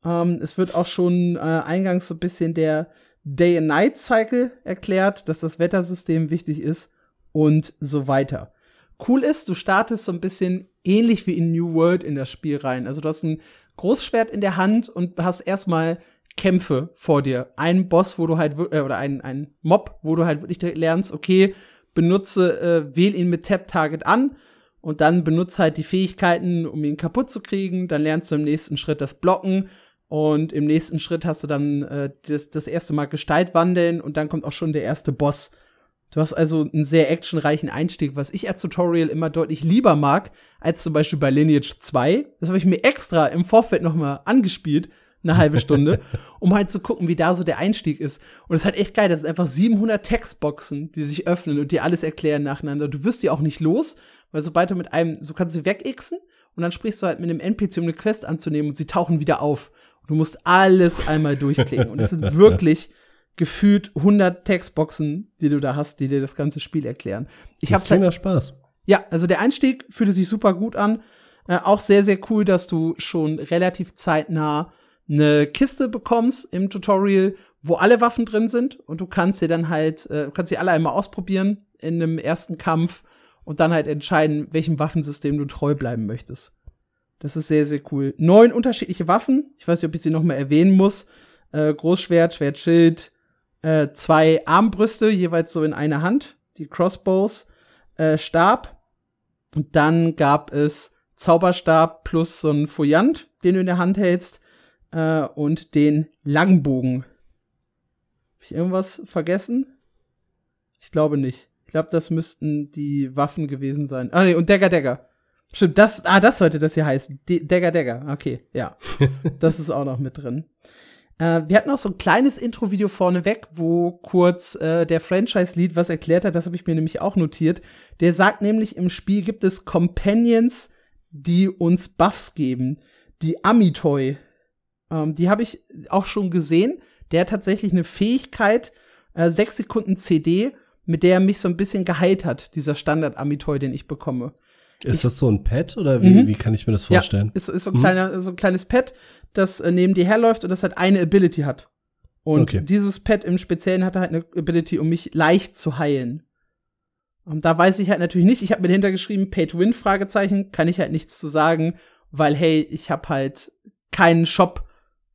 S1: Ähm, es wird auch schon äh, eingangs so ein bisschen der Day-and-Night-Cycle erklärt, dass das Wettersystem wichtig ist und so weiter. Cool ist, du startest so ein bisschen ähnlich wie in New World in das Spiel rein. Also du hast ein Großschwert in der Hand und hast erstmal Kämpfe vor dir. Ein Boss, wo du halt, äh, oder ein, ein Mob, wo du halt wirklich lernst, okay, benutze, äh, wähl ihn mit Tap-Target an und dann benutze halt die Fähigkeiten, um ihn kaputt zu kriegen. Dann lernst du im nächsten Schritt das Blocken und im nächsten Schritt hast du dann äh, das, das erste Mal Gestalt wandeln und dann kommt auch schon der erste Boss. Du hast also einen sehr actionreichen Einstieg, was ich als Tutorial immer deutlich lieber mag, als zum Beispiel bei Lineage 2. Das habe ich mir extra im Vorfeld noch mal angespielt, eine halbe Stunde, um halt zu gucken, wie da so der Einstieg ist. Und es ist halt echt geil, das sind einfach 700 Textboxen, die sich öffnen und dir alles erklären nacheinander. Du wirst die auch nicht los, weil sobald du mit einem, so kannst du wegixen und dann sprichst du halt mit einem NPC, um eine Quest anzunehmen und sie tauchen wieder auf. Und du musst alles einmal durchklicken. Und es sind wirklich gefühlt 100 Textboxen, die du da hast, die dir das ganze Spiel erklären. Ich
S2: das
S1: hab's
S2: halt, Spaß.
S1: Ja, also der Einstieg fühlte sich super gut an. Äh, auch sehr, sehr cool, dass du schon relativ zeitnah eine Kiste bekommst im Tutorial, wo alle Waffen drin sind und du kannst sie dann halt, äh, kannst sie alle einmal ausprobieren in einem ersten Kampf und dann halt entscheiden, welchem Waffensystem du treu bleiben möchtest. Das ist sehr, sehr cool. Neun unterschiedliche Waffen. Ich weiß nicht, ob ich sie noch mal erwähnen muss. Äh, Großschwert, Schwertschild, äh, zwei Armbrüste, jeweils so in einer Hand, die Crossbows, äh, Stab. Und dann gab es Zauberstab plus so ein Fouillant, den du in der Hand hältst, äh, und den Langbogen. Hab ich irgendwas vergessen? Ich glaube nicht. Ich glaube, das müssten die Waffen gewesen sein. Ah, nee, und Dagger Dagger. Stimmt, das, ah, das sollte das hier heißen. Dagger Dagger. Okay, ja. das ist auch noch mit drin. Äh, wir hatten auch so ein kleines Intro-Video vorneweg, wo kurz äh, der Franchise-Lead was erklärt hat. Das habe ich mir nämlich auch notiert. Der sagt nämlich, im Spiel gibt es Companions, die uns Buffs geben. Die Amitoy. Ähm, die habe ich auch schon gesehen. Der hat tatsächlich eine Fähigkeit, äh, sechs Sekunden CD, mit der er mich so ein bisschen geheilt hat, dieser Standard-Amitoy, den ich bekomme.
S2: Ist ich, das so ein Pad oder wie, mhm. wie kann ich mir das vorstellen?
S1: Ja, ist, ist so, ein mhm. kleiner, so ein kleines Pad, das äh, neben dir herläuft und das halt eine Ability hat. Und okay. dieses Pad im Speziellen hatte halt eine Ability, um mich leicht zu heilen. Und da weiß ich halt natürlich nicht, ich habe mir dahinter geschrieben, Pay to Win, Fragezeichen, kann ich halt nichts zu sagen, weil hey, ich habe halt keinen Shop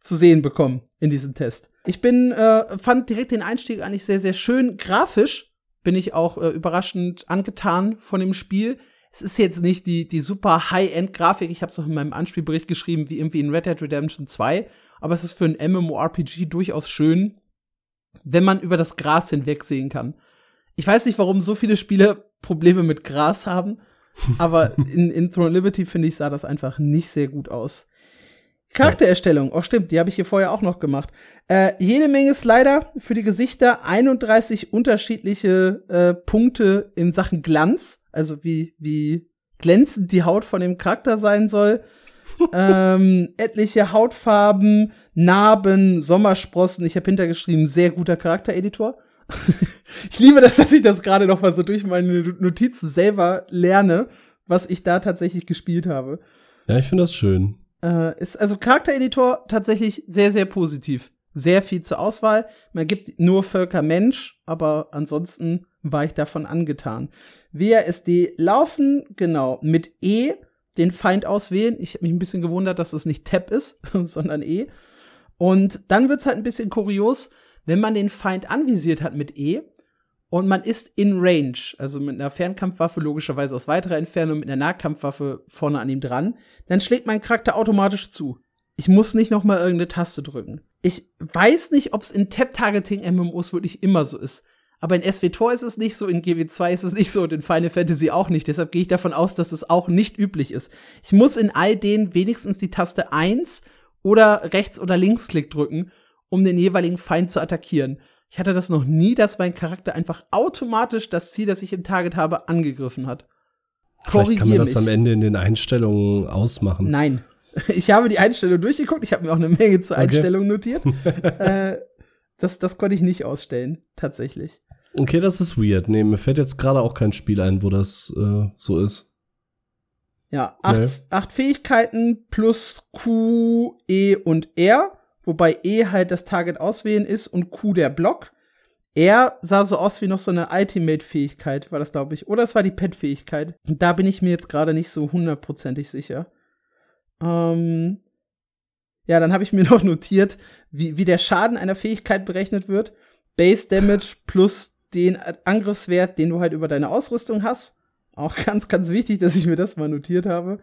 S1: zu sehen bekommen in diesem Test. Ich bin, äh, fand direkt den Einstieg eigentlich sehr, sehr schön. Grafisch bin ich auch äh, überraschend angetan von dem Spiel es ist jetzt nicht die, die super High-End-Grafik. Ich habe es noch in meinem Anspielbericht geschrieben, wie irgendwie in Red Dead Redemption 2. Aber es ist für ein MMORPG durchaus schön, wenn man über das Gras hinwegsehen kann. Ich weiß nicht, warum so viele Spiele Probleme mit Gras haben, aber in, in Throne Liberty, finde ich, sah das einfach nicht sehr gut aus. Charaktererstellung, oh stimmt, die habe ich hier vorher auch noch gemacht. Äh, jede Menge Slider für die Gesichter, 31 unterschiedliche äh, Punkte in Sachen Glanz also wie, wie glänzend die Haut von dem Charakter sein soll. ähm, etliche Hautfarben, Narben, Sommersprossen. Ich habe hintergeschrieben, sehr guter Charaktereditor. ich liebe das, dass ich das gerade noch mal so durch meine Notizen selber lerne, was ich da tatsächlich gespielt habe.
S2: Ja, ich finde das schön.
S1: Äh, ist also Charaktereditor tatsächlich sehr, sehr positiv. Sehr viel zur Auswahl. Man gibt nur Völker Mensch, aber ansonsten war ich davon angetan. WASD laufen, genau, mit E den Feind auswählen. Ich habe mich ein bisschen gewundert, dass das nicht Tab ist, sondern E. Und dann wird's halt ein bisschen kurios, wenn man den Feind anvisiert hat mit E und man ist in Range, also mit einer Fernkampfwaffe logischerweise aus weiterer Entfernung, mit einer Nahkampfwaffe vorne an ihm dran, dann schlägt mein Charakter automatisch zu. Ich muss nicht noch mal irgendeine Taste drücken. Ich weiß nicht, ob es in Tap-Targeting-MMOs wirklich immer so ist. Aber in SW4 ist es nicht so, in GW2 ist es nicht so und in Final Fantasy auch nicht. Deshalb gehe ich davon aus, dass das auch nicht üblich ist. Ich muss in all denen wenigstens die Taste 1 oder Rechts- oder Linksklick drücken, um den jeweiligen Feind zu attackieren. Ich hatte das noch nie, dass mein Charakter einfach automatisch das Ziel, das ich im Target habe, angegriffen hat.
S2: Vielleicht kann man das mich. am Ende in den Einstellungen ausmachen.
S1: Nein. Ich habe die Einstellung durchgeguckt, ich habe mir auch eine Menge zur okay. Einstellung notiert. äh, das, das konnte ich nicht ausstellen, tatsächlich.
S2: Okay, das ist weird. Nee, mir fällt jetzt gerade auch kein Spiel ein, wo das äh, so ist.
S1: Ja, acht, nee. acht Fähigkeiten plus Q, E und R, wobei E halt das Target auswählen ist und Q der Block. Er sah so aus wie noch so eine Ultimate-Fähigkeit, war das, glaube ich. Oder es war die Pet-Fähigkeit. Da bin ich mir jetzt gerade nicht so hundertprozentig sicher. Ähm ja, dann habe ich mir noch notiert, wie, wie der Schaden einer Fähigkeit berechnet wird. Base Damage plus den Angriffswert, den du halt über deine Ausrüstung hast. Auch ganz, ganz wichtig, dass ich mir das mal notiert habe.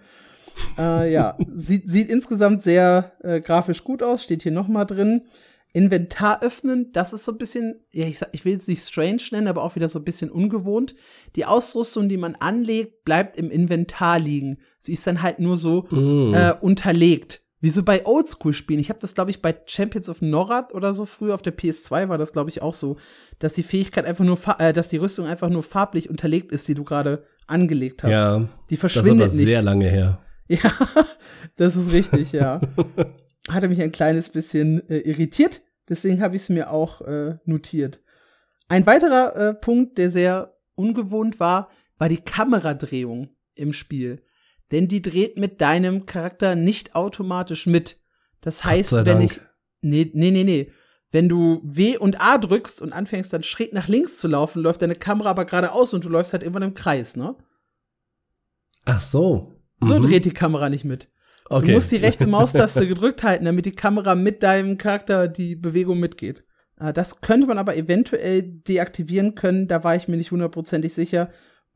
S1: Äh, ja, sieht, sieht insgesamt sehr äh, grafisch gut aus, steht hier noch mal drin. Inventar öffnen, das ist so ein bisschen, ja, ich, sag, ich will jetzt nicht strange nennen, aber auch wieder so ein bisschen ungewohnt. Die Ausrüstung, die man anlegt, bleibt im Inventar liegen. Sie ist dann halt nur so mm. äh, unterlegt. Wie so bei Oldschool-Spielen. Ich habe das, glaube ich, bei Champions of Norad oder so früher auf der PS2 war das, glaube ich, auch so, dass die Fähigkeit einfach nur, äh, dass die Rüstung einfach nur farblich unterlegt ist, die du gerade angelegt hast. Ja, die verschwindet das ist aber
S2: nicht. sehr lange her.
S1: Ja, das ist richtig, ja. Hatte mich ein kleines bisschen äh, irritiert, deswegen habe ich es mir auch äh, notiert. Ein weiterer äh, Punkt, der sehr ungewohnt war, war die Kameradrehung im Spiel denn die dreht mit deinem Charakter nicht automatisch mit. Das heißt, wenn Dank. ich nee, nee, nee, nee, wenn du W und A drückst und anfängst dann schräg nach links zu laufen, läuft deine Kamera aber geradeaus und du läufst halt irgendwann im Kreis, ne?
S2: Ach so.
S1: So mhm. dreht die Kamera nicht mit. Okay. Du musst die rechte Maustaste gedrückt halten, damit die Kamera mit deinem Charakter die Bewegung mitgeht. Ah, das könnte man aber eventuell deaktivieren können, da war ich mir nicht hundertprozentig sicher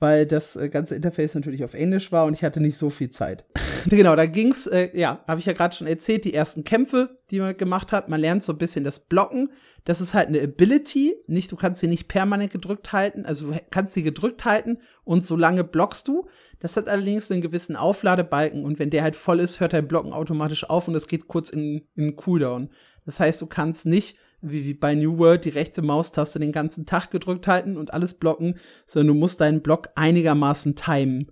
S1: weil das äh, ganze Interface natürlich auf Englisch war und ich hatte nicht so viel Zeit. genau, da ging's, äh, ja, habe ich ja gerade schon erzählt, die ersten Kämpfe, die man gemacht hat. Man lernt so ein bisschen das Blocken. Das ist halt eine Ability, nicht, du kannst sie nicht permanent gedrückt halten, also du kannst sie gedrückt halten und so lange blockst du. Das hat allerdings einen gewissen Aufladebalken und wenn der halt voll ist, hört dein Blocken automatisch auf und es geht kurz in, in Cooldown. Das heißt, du kannst nicht wie, wie bei New World die rechte Maustaste den ganzen Tag gedrückt halten und alles blocken, sondern du musst deinen Block einigermaßen timen.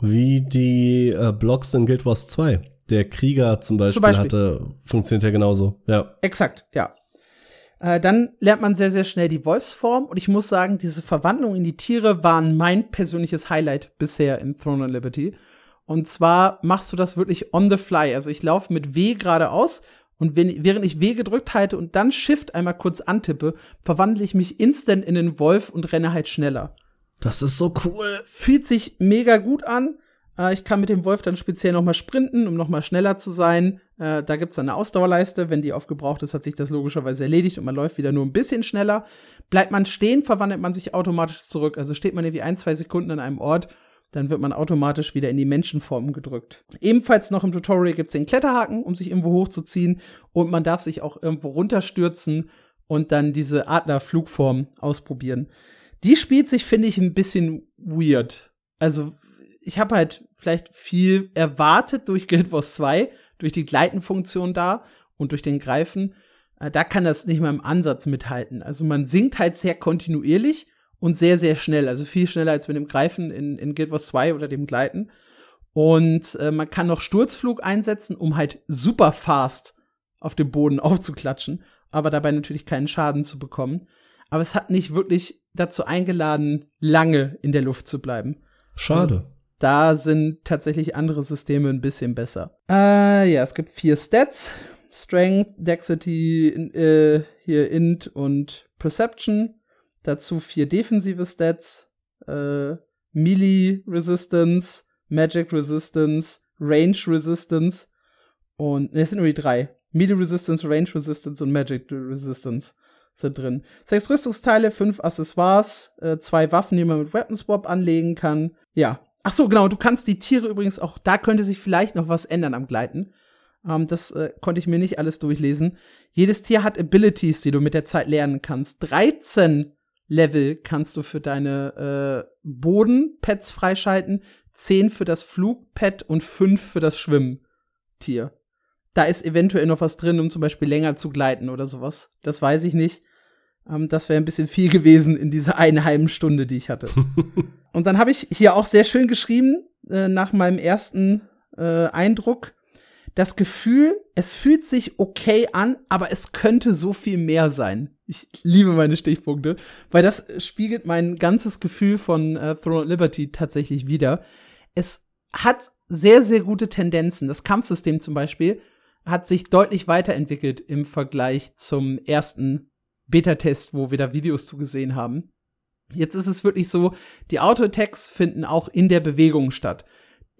S2: Wie die äh, Blocks in Guild Wars 2. Der Krieger zum Beispiel, zum Beispiel, hatte, funktioniert ja genauso, ja.
S1: Exakt, ja. Äh, dann lernt man sehr, sehr schnell die Wolfsform und ich muss sagen, diese Verwandlung in die Tiere waren mein persönliches Highlight bisher in Throne of Liberty. Und zwar machst du das wirklich on the fly. Also ich laufe mit W geradeaus und wenn, während ich W gedrückt halte und dann Shift einmal kurz antippe, verwandle ich mich instant in den Wolf und renne halt schneller.
S2: Das ist so cool.
S1: Fühlt sich mega gut an. Äh, ich kann mit dem Wolf dann speziell noch mal sprinten, um noch mal schneller zu sein. Äh, da gibt's dann eine Ausdauerleiste. Wenn die aufgebraucht ist, hat sich das logischerweise erledigt und man läuft wieder nur ein bisschen schneller. Bleibt man stehen, verwandelt man sich automatisch zurück. Also steht man irgendwie ein, zwei Sekunden an einem Ort dann wird man automatisch wieder in die Menschenform gedrückt. Ebenfalls noch im Tutorial gibt es den Kletterhaken, um sich irgendwo hochzuziehen und man darf sich auch irgendwo runterstürzen und dann diese Adlerflugform ausprobieren. Die spielt sich, finde ich, ein bisschen weird. Also, ich habe halt vielleicht viel erwartet durch Guild Wars 2, durch die Gleitenfunktion da und durch den Greifen. Äh, da kann das nicht mal im Ansatz mithalten. Also man sinkt halt sehr kontinuierlich und sehr, sehr schnell. Also viel schneller als mit dem Greifen in, in Guild Wars 2 oder dem Gleiten. Und äh, man kann noch Sturzflug einsetzen, um halt super fast auf dem Boden aufzuklatschen, aber dabei natürlich keinen Schaden zu bekommen. Aber es hat nicht wirklich dazu eingeladen, lange in der Luft zu bleiben.
S2: Schade.
S1: Also, da sind tatsächlich andere Systeme ein bisschen besser. Äh, ja, es gibt vier Stats. Strength, Dexity, äh, hier Int und Perception. Dazu vier defensive Stats, äh, Melee Resistance, Magic Resistance, Range Resistance und ne, es sind nur die drei. Melee Resistance, Range Resistance und Magic Resistance sind drin. Sechs Rüstungsteile, fünf Accessoires, äh, zwei Waffen, die man mit Weapon Swap anlegen kann. Ja. Ach so, genau, du kannst die Tiere übrigens auch, da könnte sich vielleicht noch was ändern am Gleiten. Ähm, das äh, konnte ich mir nicht alles durchlesen. Jedes Tier hat Abilities, die du mit der Zeit lernen kannst. 13 Level kannst du für deine äh, Bodenpads freischalten, 10 für das Flugpad und 5 für das Schwimmtier. da ist eventuell noch was drin, um zum Beispiel länger zu gleiten oder sowas. Das weiß ich nicht. Ähm, das wäre ein bisschen viel gewesen in dieser einen halben Stunde, die ich hatte. Und dann habe ich hier auch sehr schön geschrieben, äh, nach meinem ersten äh, Eindruck, das Gefühl, es fühlt sich okay an, aber es könnte so viel mehr sein. Ich liebe meine Stichpunkte, weil das spiegelt mein ganzes Gefühl von äh, Throne of Liberty tatsächlich wieder. Es hat sehr, sehr gute Tendenzen. Das Kampfsystem zum Beispiel hat sich deutlich weiterentwickelt im Vergleich zum ersten Beta-Test, wo wir da Videos zugesehen haben. Jetzt ist es wirklich so, die Auto-Attacks finden auch in der Bewegung statt.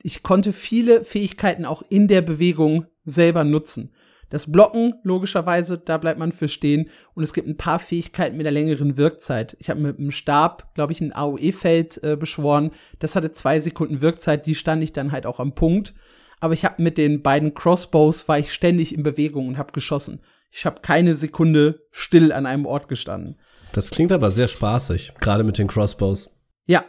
S1: Ich konnte viele Fähigkeiten auch in der Bewegung selber nutzen. Das Blocken, logischerweise, da bleibt man für stehen. Und es gibt ein paar Fähigkeiten mit einer längeren Wirkzeit. Ich habe mit dem Stab, glaube ich, ein AOE-Feld äh, beschworen. Das hatte zwei Sekunden Wirkzeit, die stand ich dann halt auch am Punkt. Aber ich habe mit den beiden Crossbows, war ich ständig in Bewegung und habe geschossen. Ich habe keine Sekunde still an einem Ort gestanden.
S2: Das klingt aber sehr spaßig, gerade mit den Crossbows.
S1: Ja,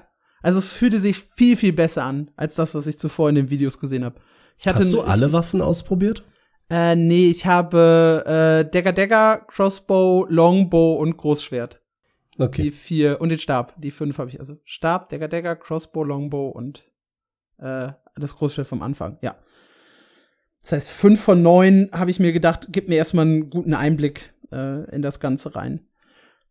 S1: also es fühlte sich viel, viel besser an, als das, was ich zuvor in den Videos gesehen habe.
S2: Hast du alle ich, Waffen ausprobiert?
S1: Äh, nee, ich habe äh, Dagger Dagger, Crossbow, Longbow und Großschwert. Okay. Die vier und den Stab. Die fünf habe ich also. Stab, Dagger Dagger, Crossbow, Longbow und äh, das Großschwert vom Anfang, ja. Das heißt, fünf von neun habe ich mir gedacht, gibt mir erstmal einen guten Einblick äh, in das Ganze rein.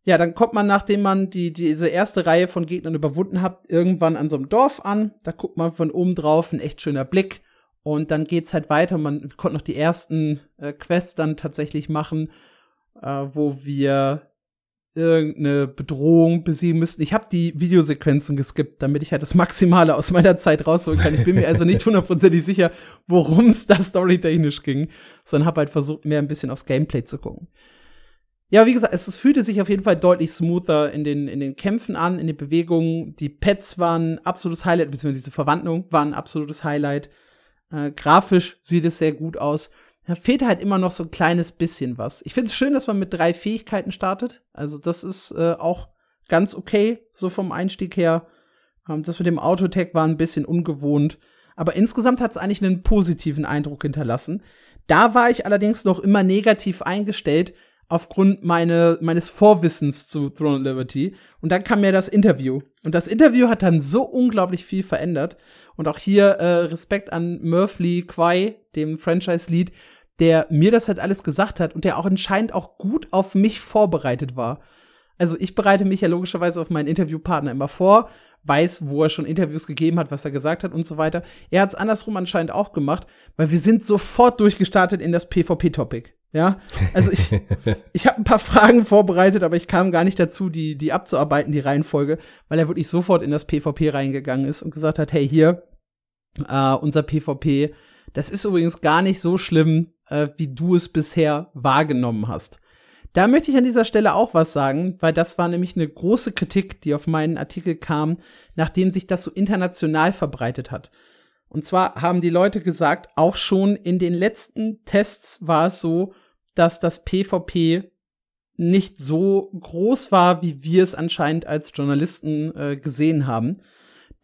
S1: Ja, dann kommt man, nachdem man die, diese erste Reihe von Gegnern überwunden hat, irgendwann an so einem Dorf an. Da guckt man von oben drauf, ein echt schöner Blick. Und dann geht's halt weiter. Man konnte noch die ersten äh, Quests dann tatsächlich machen, äh, wo wir irgendeine Bedrohung besiegen müssten. Ich habe die Videosequenzen geskippt, damit ich halt das Maximale aus meiner Zeit rausholen kann. Ich bin mir also nicht hundertprozentig sicher, worum es da storytechnisch ging, sondern habe halt versucht, mehr ein bisschen aufs Gameplay zu gucken. Ja, wie gesagt, es, es, fühlte sich auf jeden Fall deutlich smoother in den, in den Kämpfen an, in den Bewegungen. Die Pets waren absolutes Highlight, beziehungsweise diese Verwandlung war ein absolutes Highlight. Äh, grafisch sieht es sehr gut aus da fehlt halt immer noch so ein kleines bisschen was. Ich finde es schön, dass man mit drei Fähigkeiten startet. Also das ist äh, auch ganz okay, so vom Einstieg her. Ähm, das mit dem Autotech war ein bisschen ungewohnt. Aber insgesamt hat es eigentlich einen positiven Eindruck hinterlassen. Da war ich allerdings noch immer negativ eingestellt aufgrund meine, meines Vorwissens zu Throne of Liberty. Und dann kam mir das Interview. Und das Interview hat dann so unglaublich viel verändert. Und auch hier äh, Respekt an Murphy Quai, dem Franchise-Lead, der mir das halt alles gesagt hat und der auch anscheinend auch gut auf mich vorbereitet war. Also ich bereite mich ja logischerweise auf meinen Interviewpartner immer vor, weiß, wo er schon Interviews gegeben hat, was er gesagt hat und so weiter. Er hat es andersrum anscheinend auch gemacht, weil wir sind sofort durchgestartet in das PvP-Topic. Ja, also ich, ich habe ein paar Fragen vorbereitet, aber ich kam gar nicht dazu, die, die abzuarbeiten, die Reihenfolge, weil er wirklich sofort in das PvP reingegangen ist und gesagt hat, hey, hier, äh, unser PvP, das ist übrigens gar nicht so schlimm, äh, wie du es bisher wahrgenommen hast. Da möchte ich an dieser Stelle auch was sagen, weil das war nämlich eine große Kritik, die auf meinen Artikel kam, nachdem sich das so international verbreitet hat. Und zwar haben die Leute gesagt, auch schon in den letzten Tests war es so, dass das PvP nicht so groß war, wie wir es anscheinend als Journalisten äh, gesehen haben.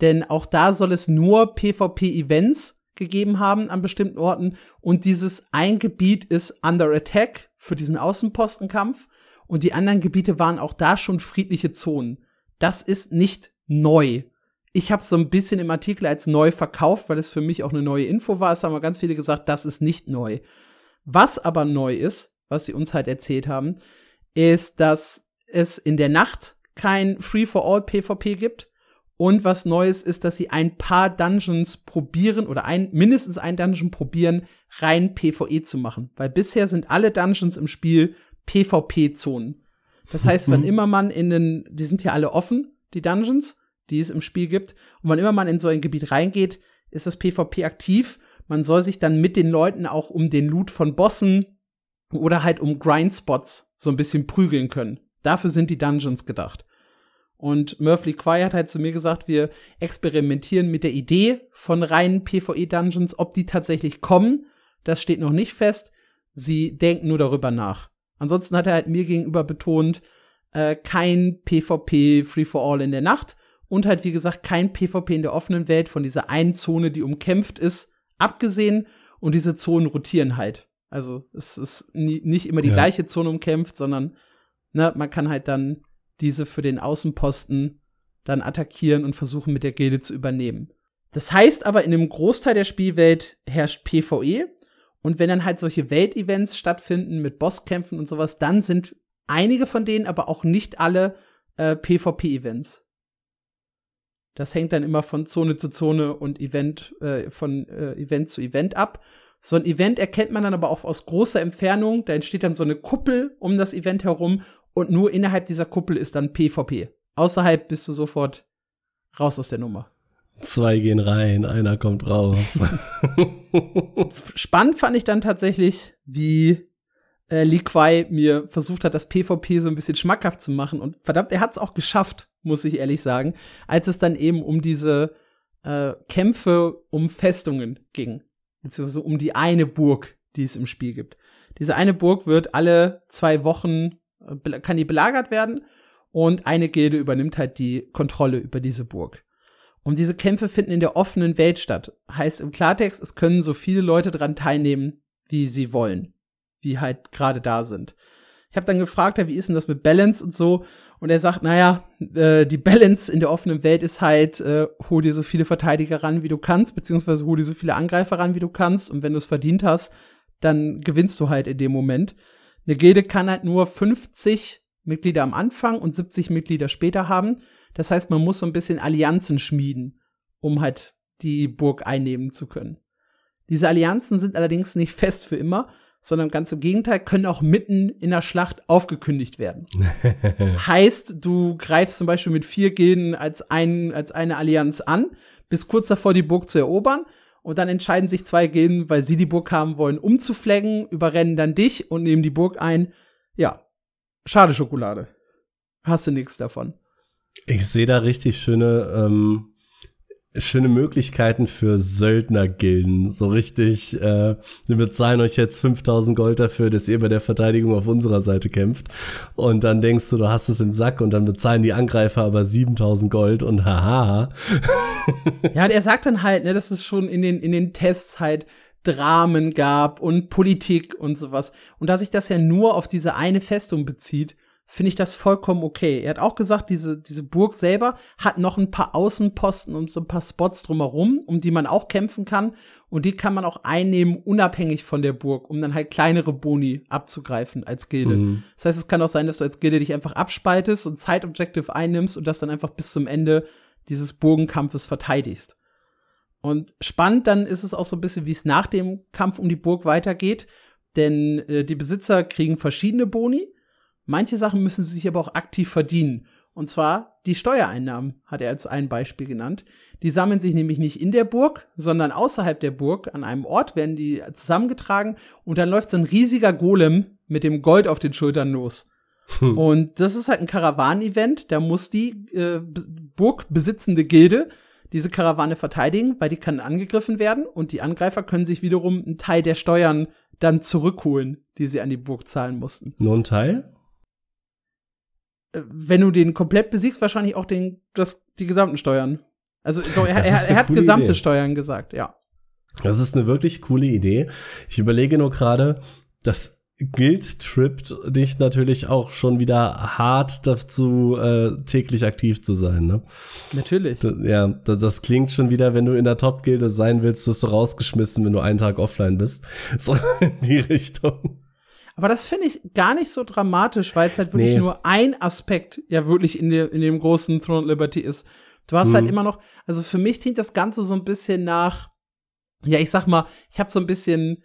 S1: Denn auch da soll es nur PvP-Events gegeben haben an bestimmten Orten. Und dieses ein Gebiet ist under attack für diesen Außenpostenkampf. Und die anderen Gebiete waren auch da schon friedliche Zonen. Das ist nicht neu. Ich habe so ein bisschen im Artikel als neu verkauft, weil es für mich auch eine neue Info war. Es haben aber ganz viele gesagt, das ist nicht neu. Was aber neu ist, was sie uns halt erzählt haben, ist, dass es in der Nacht kein Free-for-All PvP gibt, und was Neues ist, dass sie ein paar Dungeons probieren oder ein, mindestens ein Dungeon probieren, rein PvE zu machen. Weil bisher sind alle Dungeons im Spiel PvP-Zonen. Das heißt, mhm. wenn immer man in den, die sind ja alle offen, die Dungeons, die es im Spiel gibt. Und wann immer man in so ein Gebiet reingeht, ist das PvP aktiv. Man soll sich dann mit den Leuten auch um den Loot von Bossen oder halt um Grindspots so ein bisschen prügeln können. Dafür sind die Dungeons gedacht. Und Murphy Quay hat halt zu mir gesagt, wir experimentieren mit der Idee von reinen PvE-Dungeons. Ob die tatsächlich kommen, das steht noch nicht fest. Sie denken nur darüber nach. Ansonsten hat er halt mir gegenüber betont, äh, kein PvP Free for All in der Nacht und halt, wie gesagt, kein PvP in der offenen Welt von dieser einen Zone, die umkämpft ist, abgesehen. Und diese Zonen rotieren halt. Also es ist nie, nicht immer die
S2: Ja.
S1: gleiche Zone umkämpft, sondern ne, man kann halt dann diese für den Außenposten dann attackieren und versuchen, mit der Gilde zu übernehmen. Das heißt aber, in einem Großteil der Spielwelt herrscht PvE. Und wenn dann halt solche Weltevents stattfinden mit Bosskämpfen und sowas, dann sind einige von denen, aber auch nicht alle äh, PvP-Events. Das hängt dann immer von Zone zu Zone und Event, äh, von äh, Event zu Event ab. So ein Event erkennt man dann aber auch aus großer Entfernung. Da entsteht dann so eine Kuppel um das Event herum und nur innerhalb dieser Kuppel ist dann PvP. Außerhalb bist du sofort raus aus der Nummer.
S2: Zwei gehen rein, einer kommt raus.
S1: Spannend fand ich dann tatsächlich, wie äh, Lee Kwai mir versucht hat, das PvP so ein bisschen schmackhaft zu machen. Und verdammt, er hat es auch geschafft, muss ich ehrlich sagen, als es dann eben um diese äh, Kämpfe um Festungen ging. Beziehungsweise um die eine Burg, die es im Spiel gibt. Diese eine Burg wird alle zwei Wochen, äh, kann die belagert werden und eine Gilde übernimmt halt die Kontrolle über diese Burg. Und diese Kämpfe finden in der offenen Welt statt. Heißt im Klartext, es können so viele Leute dran teilnehmen, wie sie wollen. Wie halt gerade da sind. Ich habe dann gefragt, wie ist denn das mit Balance und so? Und er sagt, naja, äh, die Balance in der offenen Welt ist halt, äh, hol dir so viele Verteidiger ran, wie du kannst, beziehungsweise hol dir so viele Angreifer ran, wie du kannst. Und wenn du es verdient hast, dann gewinnst du halt in dem Moment. Eine Gilde kann halt nur 50 Mitglieder am Anfang und 70 Mitglieder später haben. Das heißt, man muss so ein bisschen Allianzen schmieden, um halt die Burg einnehmen zu können. Diese Allianzen sind allerdings nicht fest für immer, sondern ganz im Gegenteil, können auch mitten in der Schlacht aufgekündigt werden. heißt, du greifst zum Beispiel mit vier Gilden als, ein, als eine Allianz an, bist kurz davor, die Burg zu erobern, und dann entscheiden sich zwei Gilden, weil sie die Burg haben wollen, umzuflaggen, überrennen dann dich und nehmen die Burg ein. Ja, schade Schokolade. Hast du nichts davon.
S2: Ich sehe da richtig schöne, ähm, schöne Möglichkeiten für Söldnergilden. So richtig, äh, wir bezahlen euch jetzt 5000 Gold dafür, dass ihr bei der Verteidigung auf unserer Seite kämpft. Und dann denkst du, du hast es im Sack und dann bezahlen die Angreifer aber 7000 Gold und haha.
S1: Ja, und er sagt dann halt, ne, dass es schon in den, in den Tests halt Dramen gab und Politik und sowas. Und da sich das ja nur auf diese eine Festung bezieht, finde ich das vollkommen okay. Er hat auch gesagt, diese, diese Burg selber hat noch ein paar Außenposten und so ein paar Spots drumherum, um die man auch kämpfen kann. Und die kann man auch einnehmen, unabhängig von der Burg, um dann halt kleinere Boni abzugreifen als Gilde.
S2: Mhm.
S1: Das heißt, es kann auch sein, dass du als Gilde dich einfach abspaltest und Side-Objective einnimmst und das dann einfach bis zum Ende dieses Burgenkampfes verteidigst. Und spannend dann ist es auch so ein bisschen, wie es nach dem Kampf um die Burg weitergeht. Denn äh, die Besitzer kriegen verschiedene Boni. Manche Sachen müssen sie sich aber auch aktiv verdienen. Und zwar die Steuereinnahmen, hat er als ein Beispiel genannt. Die sammeln sich nämlich nicht in der Burg, sondern außerhalb der Burg. An einem Ort werden die zusammengetragen und dann läuft so ein riesiger Golem mit dem Gold auf den Schultern los.
S2: Hm.
S1: Und das ist halt ein Karawanen-Event. Da muss die äh, be- burgbesitzende Gilde diese Karawane verteidigen, weil die kann angegriffen werden und die Angreifer können sich wiederum einen Teil der Steuern dann zurückholen, die sie an die Burg zahlen mussten.
S2: Nur ein Teil?
S1: Wenn du den komplett besiegst, wahrscheinlich auch den, das, die gesamten Steuern. Also so, er, er, er hat gesamte
S2: Idee.
S1: Steuern gesagt, ja.
S2: Das ist eine wirklich coole Idee. Ich überlege nur gerade, das Guild trippt dich natürlich auch schon wieder hart dazu, äh, täglich aktiv zu sein, ne?
S1: Natürlich.
S2: D- Ja, da- das klingt schon wieder, wenn du in der Top-Gilde sein willst, wirst du rausgeschmissen, wenn du einen Tag offline bist. So in die Richtung.
S1: Aber das finde ich gar nicht so dramatisch, weil es halt wirklich
S2: Nee.
S1: nur ein Aspekt ja wirklich in, der, in dem großen Throne of Liberty ist. Du hast halt
S2: Mhm.
S1: immer noch, also für mich klingt das Ganze so ein bisschen nach, ja, ich sag mal, ich habe so ein bisschen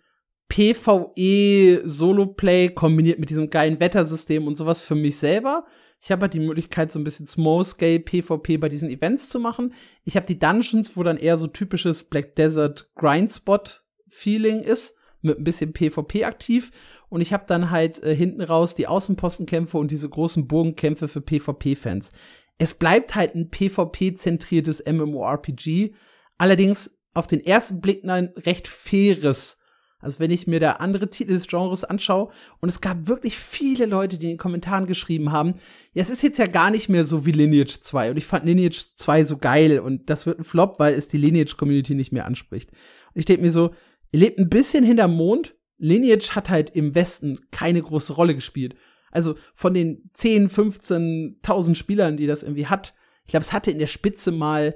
S1: PvE Solo-Play kombiniert mit diesem geilen Wettersystem und sowas für mich selber. Ich habe halt die Möglichkeit, so ein bisschen Small-Scale PvP bei diesen Events zu machen. Ich habe die Dungeons, wo dann eher so typisches Black Desert Grindspot-Feeling ist, mit ein bisschen PvP aktiv. Und ich habe dann halt äh, hinten raus die Außenpostenkämpfe und diese großen Burgenkämpfe für PvP-Fans. Es bleibt halt ein PvP-zentriertes MMORPG, allerdings auf den ersten Blick ein recht faires. Also wenn ich mir da andere Titel des Genres anschaue, und es gab wirklich viele Leute, die in den Kommentaren geschrieben haben, ja, es ist jetzt ja gar nicht mehr so wie Lineage 2. Und ich fand Lineage 2 so geil und das wird ein Flop, weil es die Lineage-Community nicht mehr anspricht. Und ich denke mir so, ihr lebt ein bisschen hinterm Mond, Lineage hat halt im Westen keine große Rolle gespielt. Also von den 10, 15.000 Spielern, die das irgendwie hat, ich glaube, es hatte in der Spitze mal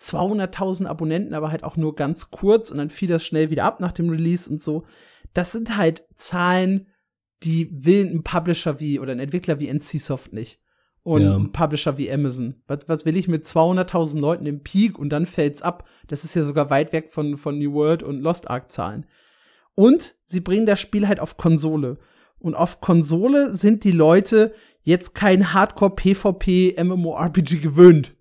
S1: 200.000 Abonnenten, aber halt auch nur ganz kurz und dann fiel das schnell wieder ab nach dem Release und so. Das sind halt Zahlen, die will ein Publisher wie oder ein Entwickler wie NCSoft nicht. Und ja. ein Publisher wie Amazon. Was, was will ich mit 200.000 Leuten im Peak und dann fällt's ab? Das ist ja sogar weit weg von, von New World und Lost Ark Zahlen. Und sie bringen das Spiel halt auf Konsole. Und auf Konsole sind die Leute jetzt kein Hardcore PvP MMORPG gewöhnt.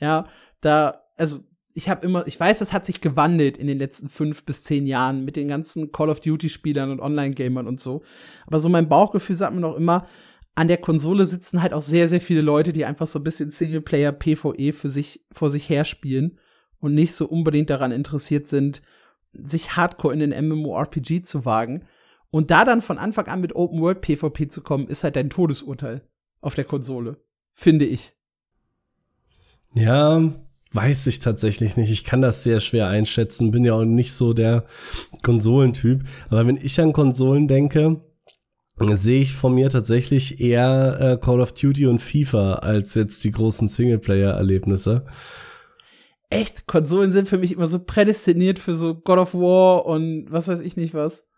S1: Ja, da, also ich habe immer, ich weiß, das hat sich gewandelt in den letzten fünf bis zehn Jahren mit den ganzen Call of Duty Spielern und Online-Gamern und so. Aber so mein Bauchgefühl sagt mir noch immer, an der Konsole sitzen halt auch sehr, sehr viele Leute, die einfach so ein bisschen Singleplayer PvE für sich, vor sich her spielen und nicht so unbedingt daran interessiert sind, sich hardcore in den MMORPG zu wagen. Und da dann von Anfang an mit Open World PvP zu kommen, ist halt dein Todesurteil auf der Konsole. Finde ich.
S2: Ja, weiß ich tatsächlich nicht. Ich kann das sehr schwer einschätzen. Bin ja auch nicht so der Konsolentyp. Aber wenn ich an Konsolen denke, sehe ich von mir tatsächlich eher äh, Call of Duty und FIFA als jetzt die großen Singleplayer-Erlebnisse.
S1: Echt? Konsolen sind für mich immer so prädestiniert für so God of War und was weiß ich nicht was.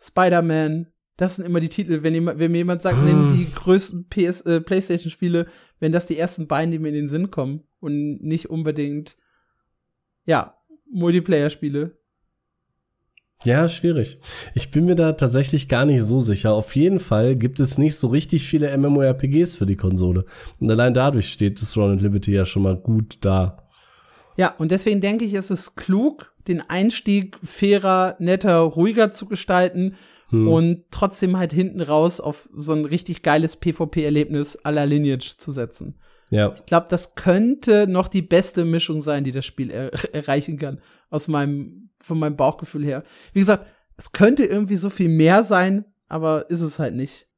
S1: Spider-Man. Das sind immer die Titel, wenn jemand, wenn mir jemand sagt, hm. nenn die größten PS, äh, PlayStation-Spiele, wenn das die ersten beiden, die mir in den Sinn kommen und nicht unbedingt, ja, Multiplayer-Spiele.
S2: Ja, schwierig. Ich bin mir da tatsächlich gar nicht so sicher. Auf jeden Fall gibt es nicht so richtig viele MMORPGs für die Konsole. Und allein dadurch steht das Throne Liberty ja schon mal gut da.
S1: Ja, und deswegen denke ich, ist es klug, den Einstieg fairer, netter, ruhiger zu gestalten hm. und trotzdem halt hinten raus auf so ein richtig geiles PvP-Erlebnis aller Lineage zu setzen. Ja. Ich glaube, das könnte noch die beste Mischung sein, die das Spiel er erreichen kann. Aus meinem, von meinem Bauchgefühl her. Wie gesagt, es könnte irgendwie so viel mehr sein, aber ist es halt nicht.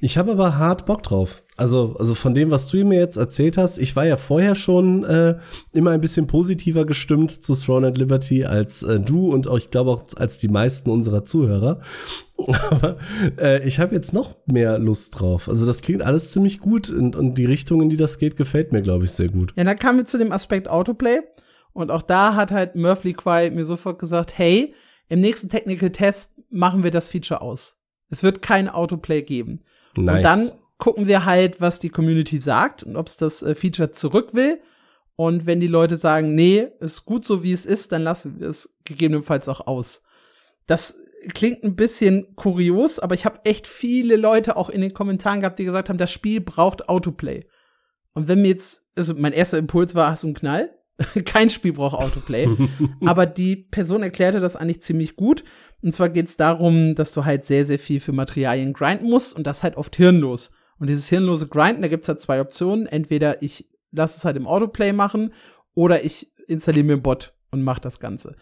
S2: Ich habe aber hart Bock drauf. Also, also von dem, was du mir jetzt erzählt hast, ich war ja vorher schon äh, immer ein bisschen positiver gestimmt zu Throne and Liberty als äh, du und auch, ich glaube auch als die meisten unserer Zuhörer. Aber äh, ich habe jetzt noch mehr Lust drauf. Also das klingt alles ziemlich gut und, und die Richtung, in die das geht, gefällt mir, glaube ich, sehr gut.
S1: Ja, dann kamen wir zu dem Aspekt Autoplay. Und auch da hat halt Murphy Quay mir sofort gesagt, hey, im nächsten Technical Test machen wir das Feature aus. Es wird kein Autoplay geben. Nice. Und dann gucken wir halt, was die Community sagt und ob es das äh, Feature zurück will. Und wenn die Leute sagen, nee, ist gut so wie es ist, dann lassen wir es gegebenenfalls auch aus. Das klingt ein bisschen kurios, aber ich habe echt viele Leute auch in den Kommentaren gehabt, die gesagt haben, das Spiel braucht Autoplay. Und wenn mir jetzt, also mein erster Impuls war, hast du einen Knall? Kein Spiel braucht Autoplay. aber die Person erklärte das eigentlich ziemlich gut. Und zwar geht es darum, dass du halt sehr, sehr viel für Materialien grinden musst und das halt oft hirnlos. Und dieses hirnlose Grinden, da gibt's halt zwei Optionen. Entweder ich lasse es halt im Autoplay machen oder ich installiere mir einen Bot und mache das Ganze.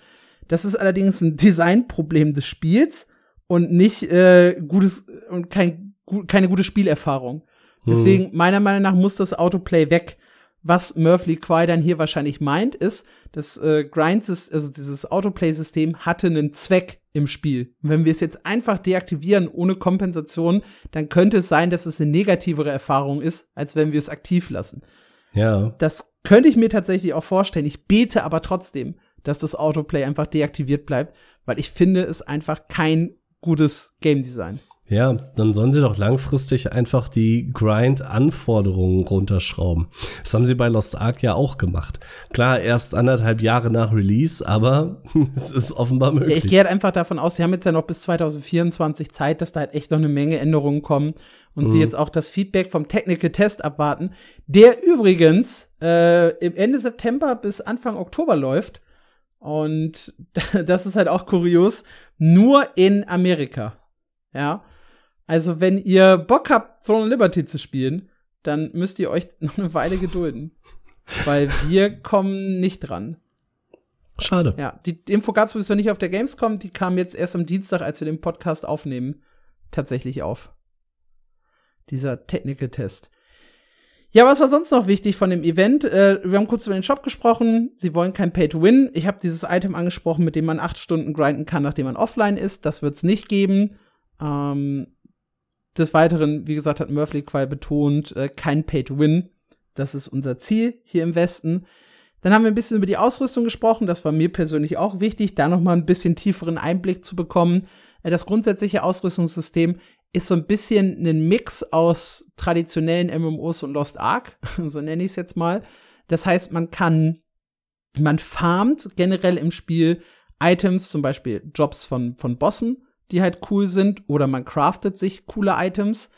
S1: Das ist allerdings ein Designproblem des Spiels und nicht äh, gutes und kein, keine gute Spielerfahrung. Hm. Deswegen, meiner Meinung nach, muss das Autoplay weg. Was Murphy Quay dann hier wahrscheinlich meint, ist, das äh, Grind, also dieses Autoplay-System hatte einen Zweck im Spiel. Und wenn wir es jetzt einfach deaktivieren ohne Kompensation, dann könnte es sein, dass es eine negativere Erfahrung ist, als wenn wir es aktiv lassen. Ja. Das könnte ich mir tatsächlich auch vorstellen. Ich bete aber trotzdem, dass das Autoplay einfach deaktiviert bleibt, weil ich finde es einfach kein gutes Game Design.
S2: Ja, dann sollen sie doch langfristig einfach die Grind-Anforderungen runterschrauben. Das haben sie bei Lost Ark ja auch gemacht. Klar, erst anderthalb Jahre nach Release, aber es ist offenbar möglich.
S1: Ich gehe halt einfach davon aus, sie haben jetzt ja noch bis 2024 Zeit, dass da halt echt noch eine Menge Änderungen kommen und mhm. sie jetzt auch das Feedback vom Technical Test abwarten, der übrigens äh, im Ende September bis Anfang Oktober läuft. Und das ist halt auch kurios, nur in Amerika. Ja. Also, wenn ihr Bock habt, Throne Liberty zu spielen, dann müsst ihr euch noch eine Weile gedulden. weil wir kommen nicht dran.
S2: Schade.
S1: Ja, die Info gab es sowieso nicht auf der Gamescom, die kam jetzt erst am Dienstag, als wir den Podcast aufnehmen, tatsächlich auf. Dieser Technical Test. Ja, was war sonst noch wichtig von dem Event? Äh, wir haben kurz über den Shop gesprochen. Sie wollen kein Pay-to-Win. Ich habe dieses Item angesprochen, mit dem man acht Stunden grinden kann, nachdem man offline ist. Das wird's nicht geben. Ähm, des Weiteren, wie gesagt, hat Murphy Qual betont, äh, kein Pay-to-Win. Das ist unser Ziel hier im Westen. Dann haben wir ein bisschen über die Ausrüstung gesprochen. Das war mir persönlich auch wichtig, da noch mal ein bisschen tieferen Einblick zu bekommen. Äh, das grundsätzliche Ausrüstungssystem ist so ein bisschen ein Mix aus traditionellen MMOs und Lost Ark, so nenne ich es jetzt mal. Das heißt, man kann, man farmt generell im Spiel Items, zum Beispiel Jobs von, von Bossen, die halt cool sind, oder man craftet sich coole Items.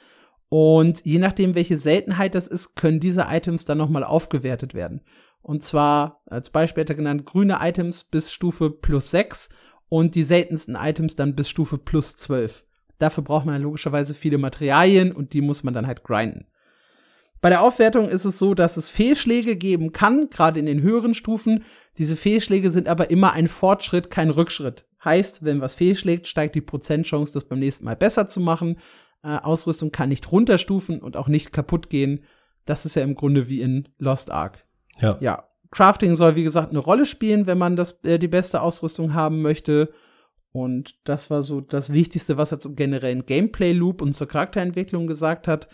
S1: Und je nachdem, welche Seltenheit das ist, können diese Items dann nochmal aufgewertet werden. Und zwar, als Beispiel er genannt, grüne Items bis Stufe plus 6 und die seltensten Items dann bis Stufe plus 12. Dafür braucht man logischerweise viele Materialien und die muss man dann halt grinden. Bei der Aufwertung ist es so, dass es Fehlschläge geben kann, gerade in den höheren Stufen. Diese Fehlschläge sind aber immer ein Fortschritt, kein Rückschritt. Heißt, wenn was fehlschlägt, steigt die Prozentchance, das beim nächsten Mal besser zu machen. Äh, Ausrüstung kann nicht runterstufen und auch nicht kaputt gehen. Das ist ja im Grunde wie in Lost Ark.
S2: Ja.
S1: Ja. Crafting soll, wie gesagt, eine Rolle spielen, wenn man das, äh, die beste Ausrüstung haben möchte. Und das war so das Wichtigste, was er zum generellen Gameplay-Loop und zur Charakterentwicklung gesagt hat.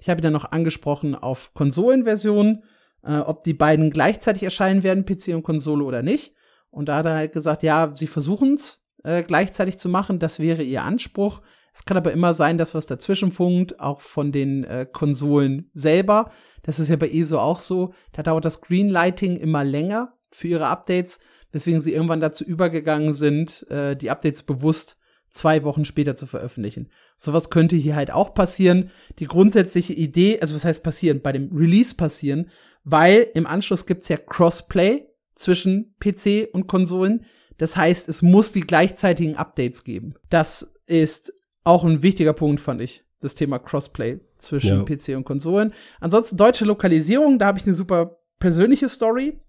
S1: Ich habe ihn dann noch angesprochen auf Konsolenversionen, äh, ob die beiden gleichzeitig erscheinen werden, PC und Konsole oder nicht. Und da hat er halt gesagt, ja, sie versuchen es äh, gleichzeitig zu machen, das wäre ihr Anspruch. Es kann aber immer sein, dass was dazwischen funkt, auch von den äh, Konsolen selber. Das ist ja bei ESO auch so. Da dauert das Greenlighting immer länger für ihre Updates weswegen sie irgendwann dazu übergegangen sind, äh, die Updates bewusst zwei Wochen später zu veröffentlichen. Sowas könnte hier halt auch passieren. Die grundsätzliche Idee, also was heißt passieren, bei dem Release passieren, weil im Anschluss gibt's ja Crossplay zwischen PC und Konsolen. Das heißt, es muss die gleichzeitigen Updates geben. Das ist auch ein wichtiger Punkt, fand ich. Das Thema Crossplay zwischen ja. PC und Konsolen. Ansonsten deutsche Lokalisierung, da habe ich eine super persönliche Story.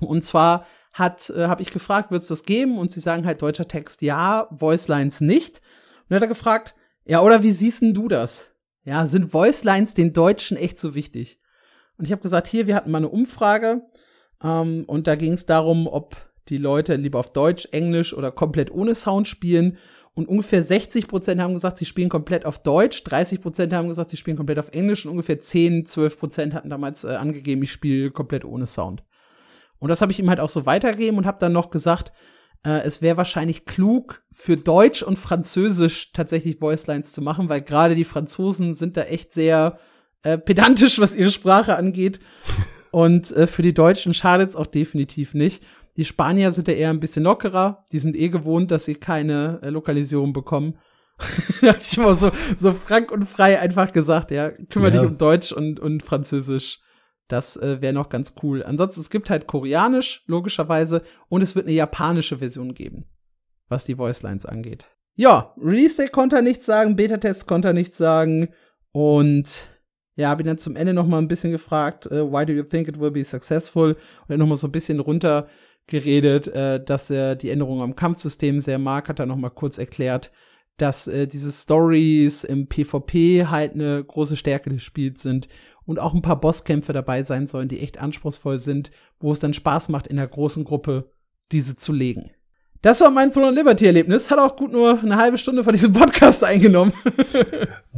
S1: Und zwar hat, äh, habe ich gefragt, wird es das geben? Und sie sagen halt deutscher Text ja, Voicelines nicht. Und dann hat er gefragt, ja, oder wie siehst denn du das? Ja, sind Voicelines den Deutschen echt so wichtig? Und ich habe gesagt, hier, wir hatten mal eine Umfrage ähm, und da ging es darum, ob die Leute lieber auf Deutsch, Englisch oder komplett ohne Sound spielen. Und ungefähr 60 Prozent haben gesagt, sie spielen komplett auf Deutsch, 30 Prozent haben gesagt, sie spielen komplett auf Englisch und ungefähr 10, 12 Prozent hatten damals äh, angegeben, ich spiele komplett ohne Sound. Und das habe ich ihm halt auch so weitergegeben und habe dann noch gesagt, äh, es wäre wahrscheinlich klug, für Deutsch und Französisch tatsächlich Voicelines zu machen, weil gerade die Franzosen sind da echt sehr äh, pedantisch, was ihre Sprache angeht. Und äh, für die Deutschen schadet es auch definitiv nicht. Die Spanier sind ja eher ein bisschen lockerer. Die sind eh gewohnt, dass sie keine äh, Lokalisierung bekommen. hab ich immer so, so frank und frei einfach gesagt, ja, kümmere ja. dich um Deutsch und, und Französisch. Das äh, wäre noch ganz cool. Ansonsten, es gibt halt Koreanisch, logischerweise, und es wird eine japanische Version geben, was die Voicelines angeht. Ja, Release Day konnte er nichts sagen, Beta-Test konnte er nichts sagen. Und ja, habe ihn dann zum Ende noch mal ein bisschen gefragt, uh, why do you think it will be successful? Und dann noch mal so ein bisschen runtergeredet, äh, dass er die Änderungen am Kampfsystem sehr mag, hat er noch mal kurz erklärt, dass äh, diese Stories im PvP halt eine große Stärke des Spiels sind und auch ein paar Bosskämpfe dabei sein sollen, die echt anspruchsvoll sind, wo es dann Spaß macht, in der großen Gruppe diese zu legen. Das war mein Throne Liberty Erlebnis. Hat auch gut nur eine halbe Stunde von diesem Podcast eingenommen.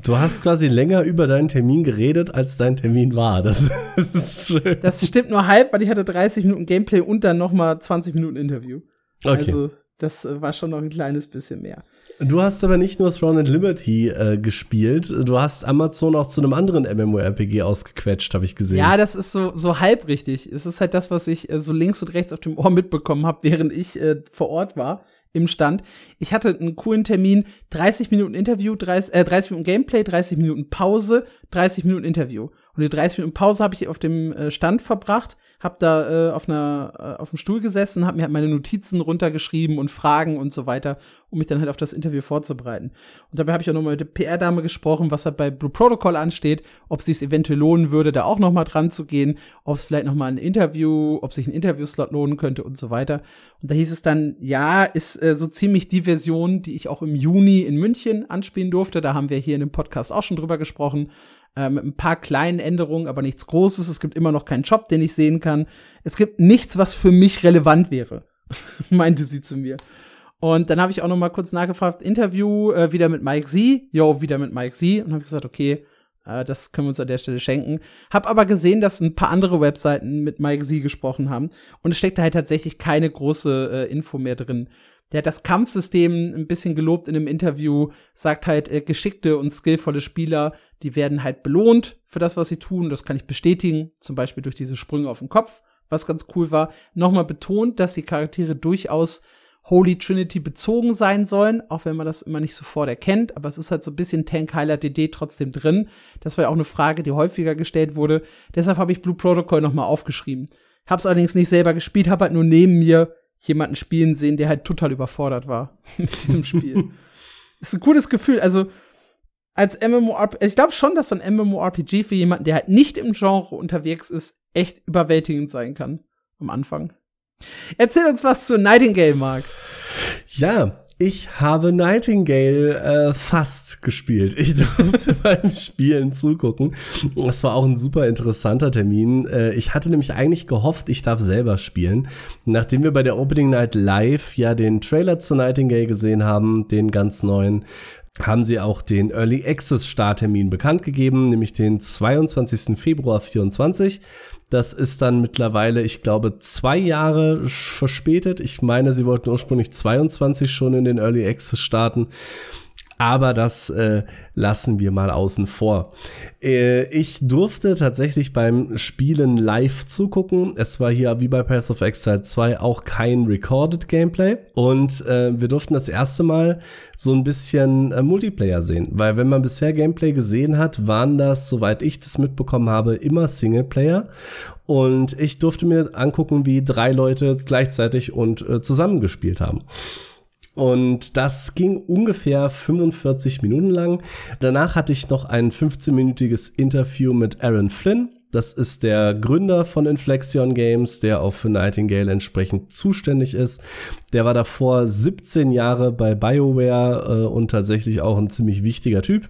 S2: du hast quasi länger über deinen Termin geredet, als dein Termin war. Das, das ist schön.
S1: Das stimmt nur halb, weil ich hatte 30 Minuten Gameplay und dann noch mal 20 Minuten Interview. Okay. Also das war schon noch ein kleines bisschen mehr.
S2: Du hast aber nicht nur Throne and Liberty äh, gespielt, du hast Amazon auch zu einem anderen MMORPG ausgequetscht, habe ich gesehen.
S1: Ja, das ist so, so halb richtig. Es ist halt das, was ich äh, so links und rechts auf dem Ohr mitbekommen habe, während ich äh, vor Ort war im Stand. Ich hatte einen coolen Termin, 30 Minuten Interview, 30, äh, 30 Minuten Gameplay, 30 Minuten Pause, 30 Minuten Interview. Und die 30 Minuten Pause habe ich auf dem äh, Stand verbracht hab da äh, auf einer äh, auf dem Stuhl gesessen, hab mir halt meine Notizen runtergeschrieben und Fragen und so weiter, um mich dann halt auf das Interview vorzubereiten. Und dabei habe ich auch nochmal mit der PR-Dame gesprochen, was halt bei Blue Protocol ansteht, ob es eventuell lohnen würde, da auch nochmal dran zu gehen, ob es vielleicht nochmal ein Interview, ob sich ein Interviewslot lohnen könnte und so weiter. Und da hieß es dann, ja, ist äh, so ziemlich die Version, die ich auch im Juni in München anspielen durfte. Da haben wir hier in dem Podcast auch schon drüber gesprochen. Äh, mit ein paar kleinen Änderungen, aber nichts Großes. Es gibt immer noch keinen Job, den ich sehen kann. Es gibt nichts, was für mich relevant wäre, meinte sie zu mir. Und dann habe ich auch noch mal kurz nachgefragt, Interview äh, wieder mit Mike Z. Jo, wieder mit Mike Z. Und habe gesagt, okay, äh, das können wir uns an der Stelle schenken. Hab aber gesehen, dass ein paar andere Webseiten mit Mike Z gesprochen haben. Und es steckt da halt tatsächlich keine große äh, Info mehr drin. Der hat das Kampfsystem ein bisschen gelobt in einem Interview, sagt halt, äh, geschickte und skillvolle Spieler, die werden halt belohnt für das, was sie tun. Das kann ich bestätigen, zum Beispiel durch diese Sprünge auf den Kopf, was ganz cool war. Nochmal betont, dass die Charaktere durchaus Holy Trinity bezogen sein sollen, auch wenn man das immer nicht sofort erkennt, aber es ist halt so ein bisschen Tank Highlight DD trotzdem drin. Das war ja auch eine Frage, die häufiger gestellt wurde. Deshalb habe ich Blue Protocol nochmal aufgeschrieben. Hab's allerdings nicht selber gespielt, hab halt nur neben mir jemanden spielen sehen, der halt total überfordert war mit diesem Spiel. ist ein cooles Gefühl, also als MMORPG, ich glaube schon, dass so ein MMORPG für jemanden, der halt nicht im Genre unterwegs ist, echt überwältigend sein kann am Anfang. Erzähl uns was zu Nightingale, Mark.
S2: Ja, ich habe Nightingale äh, fast gespielt. Ich durfte beim Spielen zugucken. Es war auch ein super interessanter Termin. Äh, ich hatte nämlich eigentlich gehofft, ich darf selber spielen. Nachdem wir bei der Opening Night Live ja den Trailer zu Nightingale gesehen haben, den ganz neuen, haben sie auch den Early Access Starttermin bekannt gegeben, nämlich den 22. Februar 24. Das ist dann mittlerweile, ich glaube, zwei Jahre verspätet. Ich meine, sie wollten ursprünglich 22 schon in den Early Access starten. Aber das äh, lassen wir mal außen vor. Äh, ich durfte tatsächlich beim Spielen live zugucken. Es war hier wie bei Path of Exile 2 auch kein Recorded Gameplay. Und äh, wir durften das erste Mal so ein bisschen äh, Multiplayer sehen. Weil wenn man bisher Gameplay gesehen hat, waren das, soweit ich das mitbekommen habe, immer Singleplayer. Und ich durfte mir angucken, wie drei Leute gleichzeitig und äh, zusammengespielt haben. Und das ging ungefähr 45 Minuten lang. Danach hatte ich noch ein 15-minütiges Interview mit Aaron Flynn. Das ist der Gründer von Inflexion Games, der auch für Nightingale entsprechend zuständig ist. Der war davor 17 Jahre bei BioWare äh, und tatsächlich auch ein ziemlich wichtiger Typ.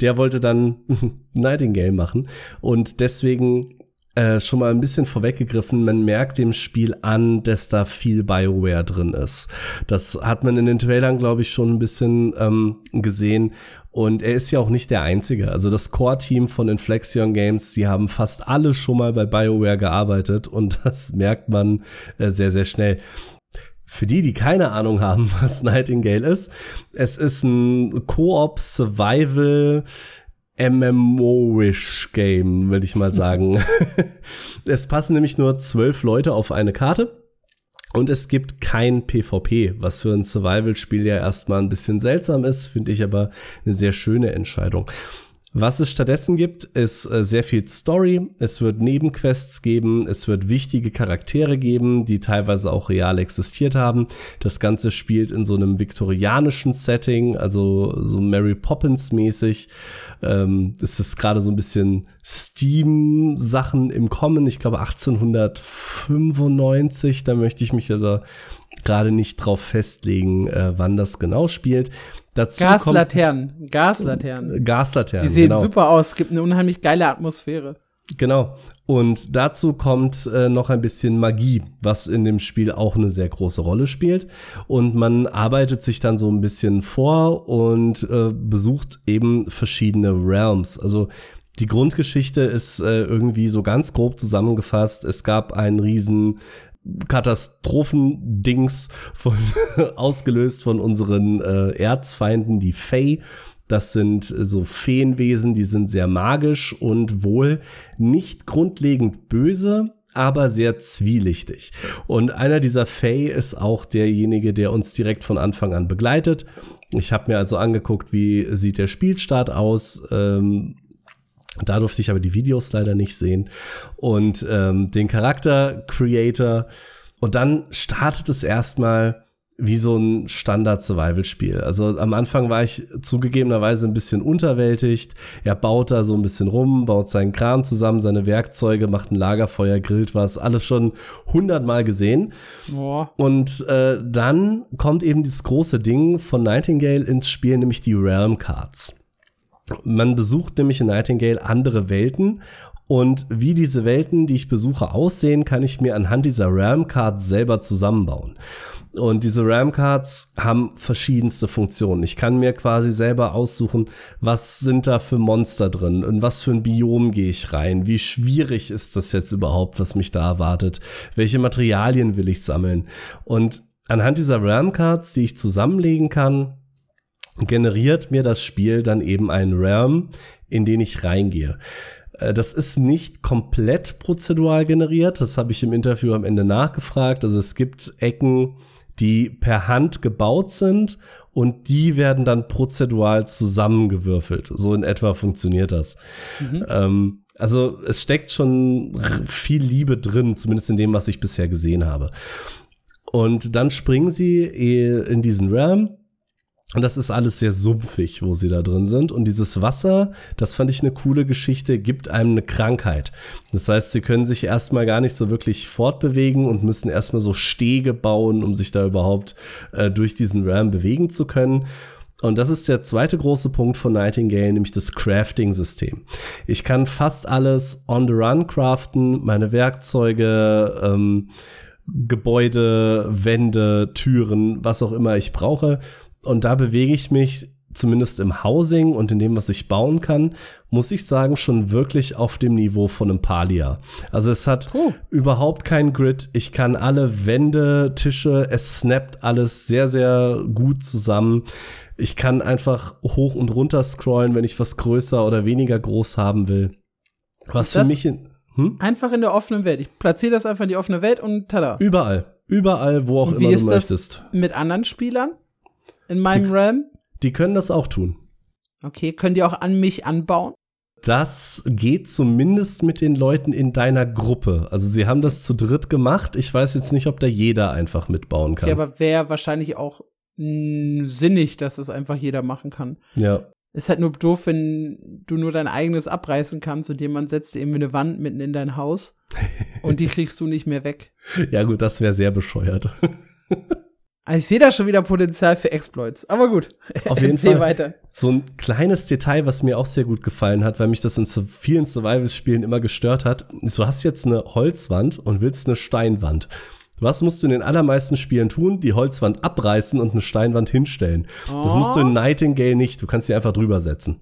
S2: Der wollte dann Nightingale machen und deswegen äh, schon mal ein bisschen vorweggegriffen, man merkt dem Spiel an, dass da viel Bioware drin ist. Das hat man in den Trailern, glaube ich, schon ein bisschen ähm, gesehen. Und er ist ja auch nicht der Einzige. Also das Core-Team von Inflexion Games, die haben fast alle schon mal bei BioWare gearbeitet und das merkt man äh, sehr, sehr schnell. Für die, die keine Ahnung haben, was Nightingale ist, es ist ein Koop-Survival- MMO-ish Game, will ich mal sagen. es passen nämlich nur zwölf Leute auf eine Karte. Und es gibt kein PvP, was für ein Survival-Spiel ja erstmal ein bisschen seltsam ist, finde ich aber eine sehr schöne Entscheidung. Was es stattdessen gibt, ist äh, sehr viel Story. Es wird Nebenquests geben, es wird wichtige Charaktere geben, die teilweise auch real existiert haben. Das Ganze spielt in so einem viktorianischen Setting, also so Mary Poppins mäßig. Ähm, es ist gerade so ein bisschen Steam-Sachen im Kommen. Ich glaube 1895, da möchte ich mich aber gerade nicht drauf festlegen, äh, wann das genau spielt.
S1: Dazu Gaslaternen, Gaslaternen.
S2: Gaslaternen.
S1: Die sehen genau. super aus, es gibt eine unheimlich geile Atmosphäre.
S2: Genau. Und dazu kommt äh, noch ein bisschen Magie, was in dem Spiel auch eine sehr große Rolle spielt. Und man arbeitet sich dann so ein bisschen vor und äh, besucht eben verschiedene Realms. Also die Grundgeschichte ist äh, irgendwie so ganz grob zusammengefasst. Es gab einen riesen Katastrophendings von, ausgelöst von unseren äh, Erzfeinden, die Fae. Das sind äh, so Feenwesen, die sind sehr magisch und wohl nicht grundlegend böse, aber sehr zwielichtig. Und einer dieser Fae ist auch derjenige, der uns direkt von Anfang an begleitet. Ich habe mir also angeguckt, wie sieht der Spielstart aus. Ähm, da durfte ich aber die Videos leider nicht sehen. Und ähm, den Charakter Creator. Und dann startet es erstmal wie so ein Standard-Survival-Spiel. Also am Anfang war ich zugegebenerweise ein bisschen unterwältigt. Er baut da so ein bisschen rum, baut seinen Kram zusammen, seine Werkzeuge, macht ein Lagerfeuer, grillt was, alles schon hundertmal gesehen. Oh. Und äh, dann kommt eben das große Ding von Nightingale ins Spiel, nämlich die Realm Cards. Man besucht nämlich in Nightingale andere Welten und wie diese Welten, die ich besuche, aussehen, kann ich mir anhand dieser RAM-Card selber zusammenbauen. Und diese RAM-Cards haben verschiedenste Funktionen. Ich kann mir quasi selber aussuchen, was sind da für Monster drin, in was für ein Biom gehe ich rein, wie schwierig ist das jetzt überhaupt, was mich da erwartet, welche Materialien will ich sammeln. Und anhand dieser RAM-Cards, die ich zusammenlegen kann, generiert mir das Spiel dann eben einen RAM, in den ich reingehe. Äh, das ist nicht komplett prozedural generiert. Das habe ich im Interview am Ende nachgefragt. Also es gibt Ecken, die per Hand gebaut sind und die werden dann prozedural zusammengewürfelt. So in etwa funktioniert das. Mhm. Ähm, also es steckt schon viel Liebe drin, zumindest in dem, was ich bisher gesehen habe. Und dann springen sie eh in diesen Ram und das ist alles sehr sumpfig, wo sie da drin sind. Und dieses Wasser, das fand ich eine coole Geschichte, gibt einem eine Krankheit. Das heißt, sie können sich erstmal gar nicht so wirklich fortbewegen und müssen erstmal so Stege bauen, um sich da überhaupt äh, durch diesen Ram bewegen zu können. Und das ist der zweite große Punkt von Nightingale, nämlich das Crafting-System. Ich kann fast alles on the run craften, meine Werkzeuge, ähm, Gebäude, Wände, Türen, was auch immer ich brauche und da bewege ich mich zumindest im Housing und in dem, was ich bauen kann, muss ich sagen, schon wirklich auf dem Niveau von einem Palia. Also es hat oh. überhaupt kein Grid. Ich kann alle Wände, Tische, es snappt alles sehr, sehr gut zusammen. Ich kann einfach hoch und runter scrollen, wenn ich was größer oder weniger groß haben will. Was für mich in,
S1: hm? einfach in der offenen Welt. Ich platziere das einfach in die offene Welt und tada.
S2: Überall. Überall, wo auch und
S1: immer du möchtest. mit anderen Spielern? In meinem die, RAM?
S2: Die können das auch tun.
S1: Okay, können die auch an mich anbauen?
S2: Das geht zumindest mit den Leuten in deiner Gruppe. Also sie haben das zu dritt gemacht. Ich weiß jetzt nicht, ob da jeder einfach mitbauen kann.
S1: Okay, aber wäre wahrscheinlich auch mh, sinnig, dass das einfach jeder machen kann.
S2: Ja.
S1: Ist halt nur doof, wenn du nur dein eigenes abreißen kannst und jemand setzt irgendwie eine Wand mitten in dein Haus und die kriegst du nicht mehr weg.
S2: Ja gut, das wäre sehr bescheuert.
S1: Also ich sehe da schon wieder Potenzial für Exploits. Aber gut,
S2: auf jeden Fall weiter. So ein kleines Detail, was mir auch sehr gut gefallen hat, weil mich das in vielen Survival-Spielen immer gestört hat. Du hast jetzt eine Holzwand und willst eine Steinwand. Was musst du in den allermeisten Spielen tun? Die Holzwand abreißen und eine Steinwand hinstellen. Oh. Das musst du in oh. Nightingale nicht. Du kannst sie einfach drüber setzen.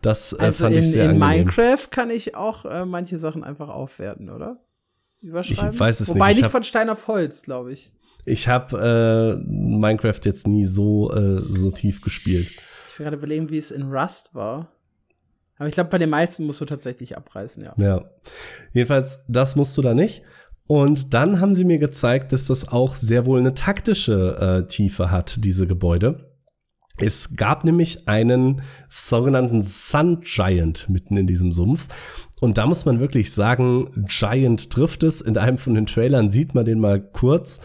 S2: Das äh, also fand in, ich sehr in
S1: angenehm. Minecraft kann ich auch äh, manche Sachen einfach aufwerten, oder?
S2: Überschreiben? Ich weiß es
S1: Wobei
S2: nicht.
S1: Wobei nicht von Stein auf Holz, glaube ich.
S2: Ich habe äh, Minecraft jetzt nie so, äh, so tief gespielt.
S1: Ich will gerade überlegen, wie es in Rust war. Aber ich glaube, bei den meisten musst du tatsächlich abreißen, ja.
S2: Ja. Jedenfalls, das musst du da nicht. Und dann haben sie mir gezeigt, dass das auch sehr wohl eine taktische äh, Tiefe hat, diese Gebäude. Es gab nämlich einen sogenannten Sun Giant mitten in diesem Sumpf. Und da muss man wirklich sagen, Giant trifft es. In einem von den Trailern sieht man den mal kurz.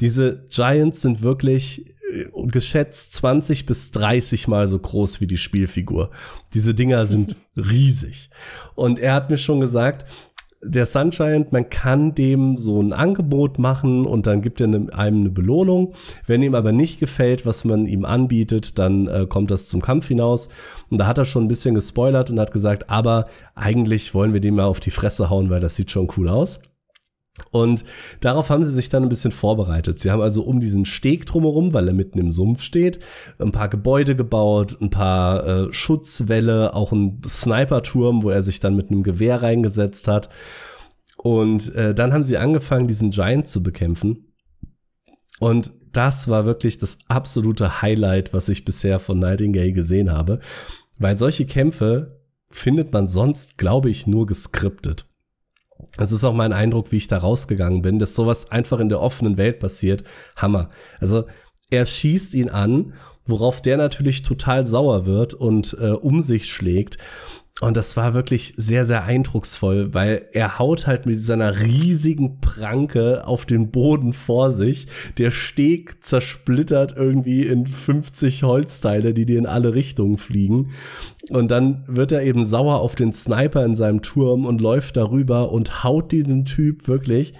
S2: Diese Giants sind wirklich äh, geschätzt 20 bis 30 mal so groß wie die Spielfigur. Diese Dinger sind riesig. Und er hat mir schon gesagt, der Sunshine, man kann dem so ein Angebot machen und dann gibt er einem eine Belohnung. Wenn ihm aber nicht gefällt, was man ihm anbietet, dann äh, kommt das zum Kampf hinaus. Und da hat er schon ein bisschen gespoilert und hat gesagt, aber eigentlich wollen wir dem mal auf die Fresse hauen, weil das sieht schon cool aus. Und darauf haben sie sich dann ein bisschen vorbereitet. Sie haben also um diesen Steg drumherum, weil er mitten im Sumpf steht, ein paar Gebäude gebaut, ein paar äh, Schutzwälle, auch ein Sniperturm, wo er sich dann mit einem Gewehr reingesetzt hat. Und äh, dann haben sie angefangen, diesen Giant zu bekämpfen. Und das war wirklich das absolute Highlight, was ich bisher von Nightingale gesehen habe. Weil solche Kämpfe findet man sonst, glaube ich, nur geskriptet. Das ist auch mein Eindruck, wie ich da rausgegangen bin, dass sowas einfach in der offenen Welt passiert. Hammer. Also er schießt ihn an, worauf der natürlich total sauer wird und äh, um sich schlägt. Und das war wirklich sehr, sehr eindrucksvoll, weil er haut halt mit seiner riesigen Pranke auf den Boden vor sich. Der Steg zersplittert irgendwie in 50 Holzteile, die dir in alle Richtungen fliegen. Und dann wird er eben sauer auf den Sniper in seinem Turm und läuft darüber und haut diesen Typ wirklich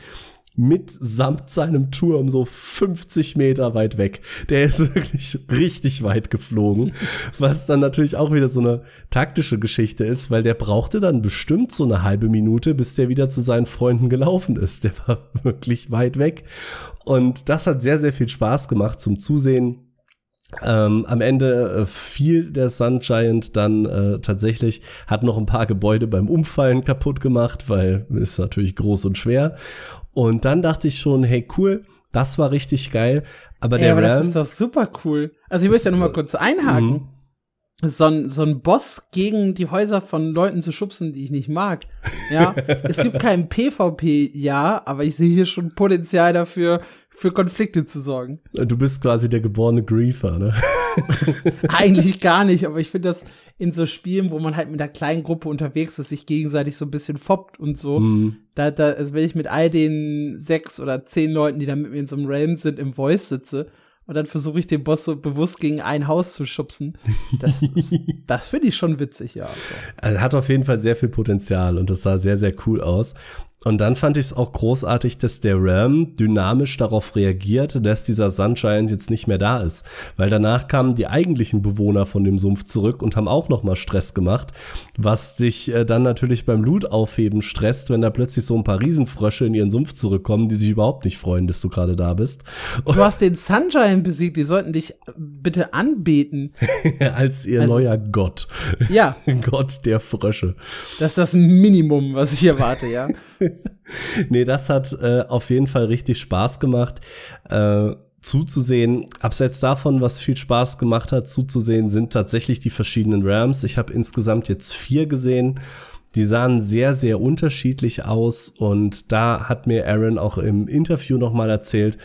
S2: mitsamt seinem Turm so 50 Meter weit weg. Der ist wirklich richtig weit geflogen, was dann natürlich auch wieder so eine taktische Geschichte ist, weil der brauchte dann bestimmt so eine halbe Minute, bis der wieder zu seinen Freunden gelaufen ist. Der war wirklich weit weg. Und das hat sehr, sehr viel Spaß gemacht zum Zusehen. Ähm, am Ende äh, fiel der Sun Giant dann äh, tatsächlich, hat noch ein paar Gebäude beim Umfallen kaputt gemacht, weil ist natürlich groß und schwer. Und dann dachte ich schon, hey cool, das war richtig geil. Aber
S1: Ey,
S2: der
S1: aber
S2: Ram,
S1: das ist doch super cool. Also ich möchte ja noch mal kurz einhaken.
S2: Mhm.
S1: So ein, so ein Boss gegen die Häuser von Leuten zu schubsen, die ich nicht mag. Ja, es gibt kein PvP, ja, aber ich sehe hier schon Potenzial dafür, für Konflikte zu sorgen.
S2: du bist quasi der geborene Griefer, ne?
S1: Eigentlich gar nicht, aber ich finde das in so Spielen, wo man halt mit einer kleinen Gruppe unterwegs ist, sich gegenseitig so ein bisschen foppt und so.
S2: Mhm.
S1: Da, da, also wenn ich mit all den sechs oder zehn Leuten, die da mit mir in so einem Realm sind, im Voice sitze und dann versuche ich den Boss so bewusst gegen ein Haus zu schubsen, das, ist- das finde ich schon witzig, ja.
S2: Also hat auf jeden Fall sehr viel Potenzial und das sah sehr, sehr cool aus. Und dann fand ich es auch großartig, dass der Ram dynamisch darauf reagiert, dass dieser Sun Giant jetzt nicht mehr da ist. Weil danach kamen die eigentlichen Bewohner von dem Sumpf zurück und haben auch nochmal Stress gemacht, was dich äh, dann natürlich beim Loot aufheben stresst, wenn da plötzlich so ein paar Riesenfrösche in ihren Sumpf zurückkommen, die sich überhaupt nicht freuen, dass du gerade da bist.
S1: Du hast den Sunshine besiegt, die sollten dich bitte anbeten.
S2: Als ihr
S1: Also-
S2: neuer Gott.
S1: Ja,
S2: Gott der Frösche.
S1: das ist das Minimum, was ich erwarte, ja.
S2: Nee, das hat äh, auf jeden Fall richtig Spaß gemacht. Äh, zuzusehen. Abseits davon, was viel Spaß gemacht hat, zuzusehen, sind tatsächlich die verschiedenen Rams. Ich habe insgesamt jetzt vier gesehen. Die sahen sehr, sehr unterschiedlich aus und da hat mir Aaron auch im Interview nochmal erzählt,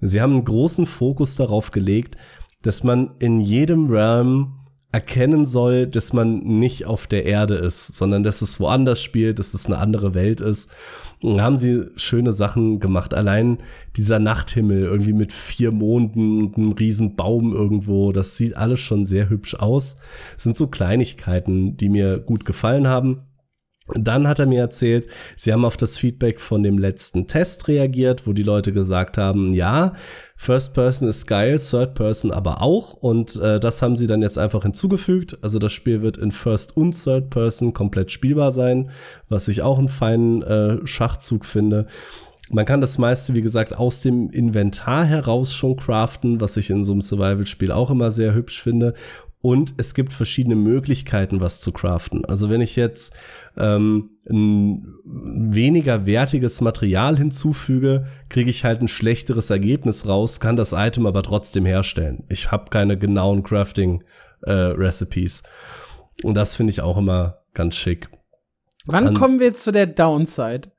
S2: sie haben einen großen Fokus darauf gelegt, dass man in jedem Ram erkennen soll, dass man nicht auf der Erde ist, sondern dass es woanders spielt, dass es eine andere Welt ist. Und haben sie schöne Sachen gemacht. Allein dieser Nachthimmel irgendwie mit vier Monden und einem riesen Baum irgendwo, das sieht alles schon sehr hübsch aus. Das sind so Kleinigkeiten, die mir gut gefallen haben. Dann hat er mir erzählt, sie haben auf das Feedback von dem letzten Test reagiert, wo die Leute gesagt haben, ja, First Person ist geil, Third Person aber auch. Und äh, das haben sie dann jetzt einfach hinzugefügt. Also das Spiel wird in First und Third Person komplett spielbar sein, was ich auch einen feinen äh, Schachzug finde. Man kann das meiste, wie gesagt, aus dem Inventar heraus schon craften, was ich in so einem Survival-Spiel auch immer sehr hübsch finde. Und es gibt verschiedene Möglichkeiten, was zu craften. Also wenn ich jetzt ähm, ein weniger wertiges Material hinzufüge, kriege ich halt ein schlechteres Ergebnis raus, kann das Item aber trotzdem herstellen. Ich habe keine genauen Crafting-Recipes. Und das finde ich auch immer ganz schick.
S1: Wann
S2: An-
S1: kommen wir zu der Downside?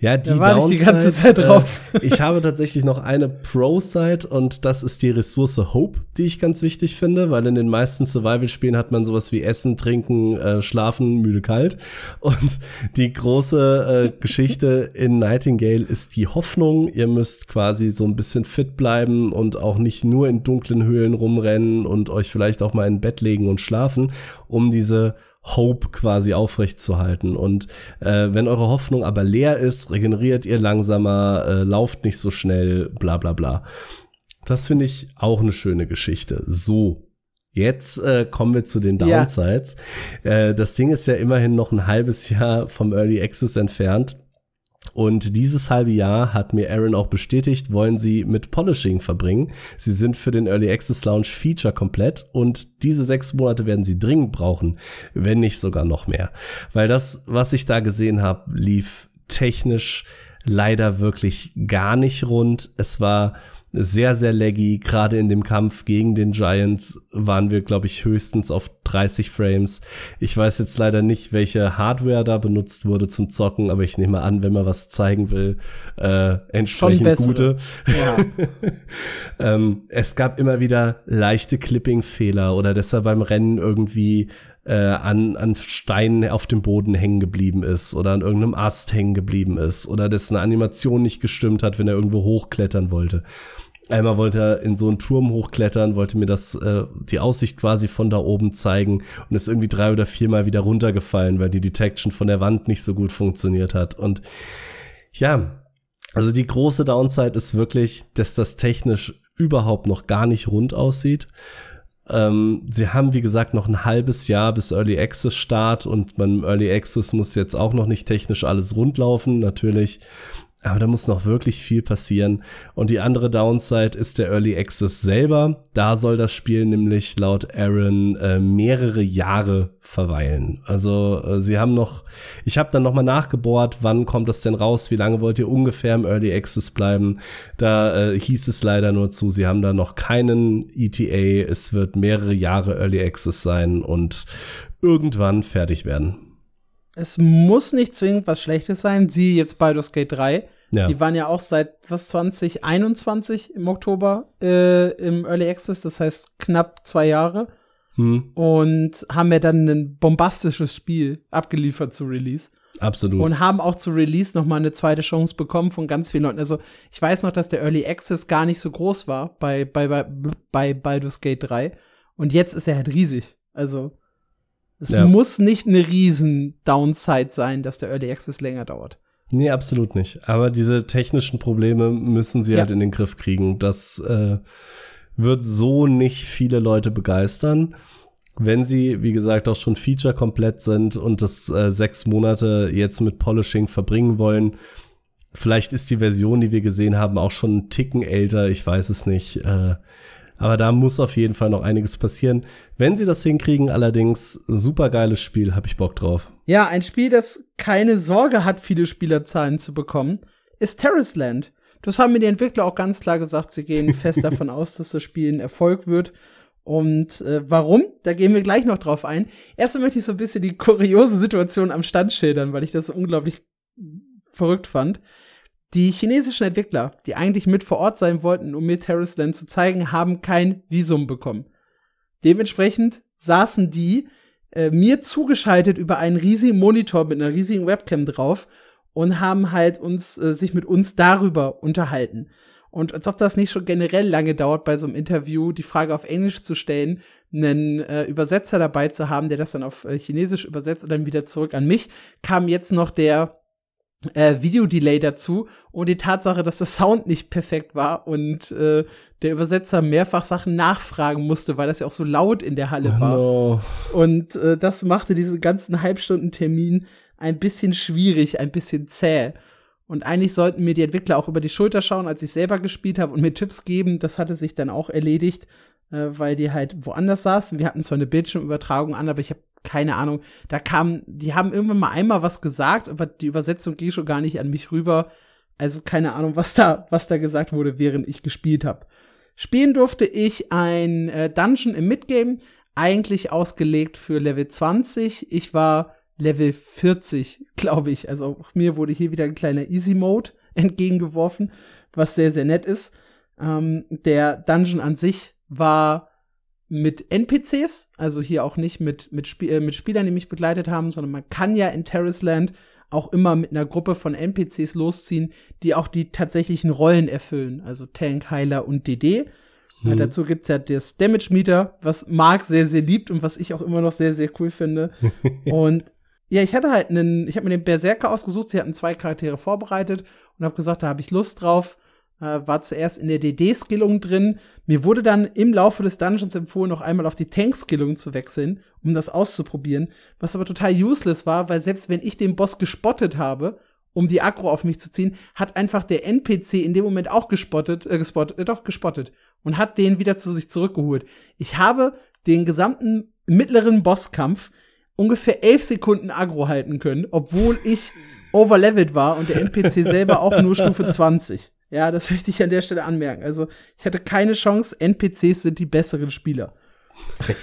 S2: Ja, die
S1: Da warte ich die ganze
S2: Downside,
S1: Zeit drauf.
S2: Äh, ich habe tatsächlich noch eine Pro-Side und das ist die Ressource Hope, die ich ganz wichtig finde, weil in den meisten Survival-Spielen hat man sowas wie Essen, Trinken, äh, Schlafen, müde, kalt. Und die große äh, Geschichte in Nightingale ist die Hoffnung. Ihr müsst quasi so ein bisschen fit bleiben und auch nicht nur in dunklen Höhlen rumrennen und euch vielleicht auch mal in Bett legen und schlafen, um diese Hope quasi aufrechtzuerhalten. Und äh, wenn eure Hoffnung aber leer ist, regeneriert ihr langsamer, äh, lauft nicht so schnell, bla bla bla. Das finde ich auch eine schöne Geschichte. So. Jetzt äh, kommen wir zu den
S1: Ja.
S2: Downsides. Äh, das Ding ist ja immerhin noch ein halbes Jahr vom Early Access entfernt. Und dieses halbe Jahr hat mir Aaron auch bestätigt, wollen sie mit Polishing verbringen. Sie sind für den Early Access Launch Feature komplett und diese sechs Monate werden sie dringend brauchen, wenn nicht sogar noch mehr. Weil das, was ich da gesehen habe, lief technisch leider wirklich gar nicht rund. Es war sehr, sehr laggy. Gerade in dem Kampf gegen den Giants waren wir, glaube ich, höchstens auf 30 Frames. Ich weiß jetzt leider nicht, welche Hardware da benutzt wurde zum Zocken, aber ich nehme an, wenn man was zeigen will, äh, entsprechend gute.
S1: Ja.
S2: Ähm, es gab immer wieder leichte Clipping-Fehler oder dass er beim Rennen irgendwie äh, an, an Steinen auf dem Boden hängen geblieben ist oder an irgendeinem Ast hängen geblieben ist oder dass eine Animation nicht gestimmt hat, wenn er irgendwo hochklettern wollte. Einmal wollte er in so einen Turm hochklettern, wollte mir das, äh, die Aussicht quasi von da oben zeigen und ist irgendwie drei oder viermal wieder runtergefallen, weil die Detection von der Wand nicht so gut funktioniert hat. Und ja, Also die große Downside ist wirklich, dass das technisch überhaupt noch gar nicht rund aussieht. Ähm, sie haben, wie gesagt, noch ein halbes Jahr bis Early Access Start und beim Early Access muss jetzt auch noch nicht technisch alles rundlaufen, natürlich. Aber da muss noch wirklich viel passieren. Und die andere Downside ist der Early Access selber. Da soll das Spiel nämlich laut Aaron äh, mehrere Jahre verweilen. Also äh, sie haben noch, ich habe dann noch mal nachgebohrt, wann kommt das denn raus? Wie lange wollt ihr ungefähr im Early Access bleiben? Da äh, hieß es leider nur zu, sie haben da noch keinen ETA. Es wird mehrere Jahre Early Access sein und irgendwann fertig werden.
S1: Es muss nicht zwingend was Schlechtes sein. Sie jetzt Baldur's Gate 3 ja. Die waren ja auch seit was 2021 im Oktober äh, im Early Access, das heißt knapp zwei Jahre. Hm. Und haben ja dann ein bombastisches Spiel abgeliefert zu Release.
S2: Absolut.
S1: Und haben auch zu Release noch mal eine zweite Chance bekommen von ganz vielen Leuten. Also ich weiß noch, dass der Early Access gar nicht so groß war bei, bei, bei, bei Baldur's Gate 3. Und jetzt ist er halt riesig. Also es ja. muss nicht eine riesen Downside sein, dass der Early Access länger dauert.
S2: Nee, absolut nicht. Aber diese technischen Probleme müssen sie ja. halt in den Griff kriegen. Das äh, wird so nicht viele Leute begeistern. Wenn sie, wie gesagt, auch schon Feature komplett sind und das äh, sechs Monate jetzt mit Polishing verbringen wollen, vielleicht ist die Version, die wir gesehen haben, auch schon einen Ticken älter. Ich weiß es nicht. Äh, aber da muss auf jeden Fall noch einiges passieren. Wenn sie das hinkriegen, allerdings, super geiles Spiel, habe ich Bock drauf.
S1: Ja, ein Spiel, das keine Sorge hat, viele Spielerzahlen zu bekommen, ist Terrace Land. Das haben mir die Entwickler auch ganz klar gesagt. Sie gehen fest davon aus, dass das Spiel ein Erfolg wird. Und äh, warum? Da gehen wir gleich noch drauf ein. Erstmal möchte ich so ein bisschen die kuriose Situation am Stand schildern, weil ich das so unglaublich verrückt fand. Die chinesischen Entwickler, die eigentlich mit vor Ort sein wollten, um mir Terrace Land zu zeigen, haben kein Visum bekommen. Dementsprechend saßen die äh, mir zugeschaltet über einen riesigen Monitor mit einer riesigen Webcam drauf und haben halt uns äh, sich mit uns darüber unterhalten. Und als ob das nicht schon generell lange dauert, bei so einem Interview die Frage auf Englisch zu stellen, einen äh, Übersetzer dabei zu haben, der das dann auf äh, Chinesisch übersetzt und dann wieder zurück an mich, kam jetzt noch der äh, Videodelay dazu und die Tatsache, dass der Sound nicht perfekt war und äh, der Übersetzer mehrfach Sachen nachfragen musste, weil das ja auch so laut in der Halle war. No. Und äh, das machte diesen ganzen Halbstunden-Termin ein bisschen schwierig, ein bisschen zäh. Und eigentlich sollten mir die Entwickler auch über die Schulter schauen, als ich selber gespielt habe und mir Tipps geben. Das hatte sich dann auch erledigt, äh, weil die halt woanders saßen. Wir hatten zwar eine Bildschirmübertragung an, aber ich habe keine Ahnung, da kam, die haben irgendwann mal einmal was gesagt, aber die Übersetzung ging schon gar nicht an mich rüber. Also keine Ahnung, was da, was da gesagt wurde, während ich gespielt habe. Spielen durfte ich ein äh, Dungeon im Midgame, eigentlich ausgelegt für Level 20. Ich war Level 40, glaube ich. Also auch mir wurde hier wieder ein kleiner Easy Mode entgegengeworfen, was sehr, sehr nett ist. Ähm, der Dungeon an sich war mit NPCs, also hier auch nicht mit, mit, Sp äh, mit Spielern, die mich begleitet haben, sondern man kann ja in Terrace Land auch immer mit einer Gruppe von NPCs losziehen, die auch die tatsächlichen Rollen erfüllen, also Tank, Heiler und DD. Mhm. Ja, dazu gibt's ja das Damage Meter, was Mark sehr, sehr liebt und was ich auch immer noch sehr, sehr cool finde. und ja, ich hatte halt einen, ich habe mir den Berserker ausgesucht, sie hatten zwei Charaktere vorbereitet und habe gesagt, da habe ich Lust drauf äh, war zuerst in der DD-Skillung drin. Mir wurde dann im Laufe des Dungeons empfohlen, noch einmal auf die Tank-Skillung zu wechseln, um das auszuprobieren. Was aber total useless war, weil selbst wenn ich den Boss gespottet habe, um die Aggro auf mich zu ziehen, hat einfach der NPC in dem Moment auch gespottet, äh, gespottet, äh, doch gespottet und hat den wieder zu sich zurückgeholt. Ich habe den gesamten mittleren Bosskampf ungefähr elf Sekunden Aggro halten können, obwohl ich overleveled war und der NPC selber auch nur Stufe 20. Ja, das möchte ich an der Stelle anmerken. Also, ich hatte keine Chance. NPCs sind die besseren Spieler.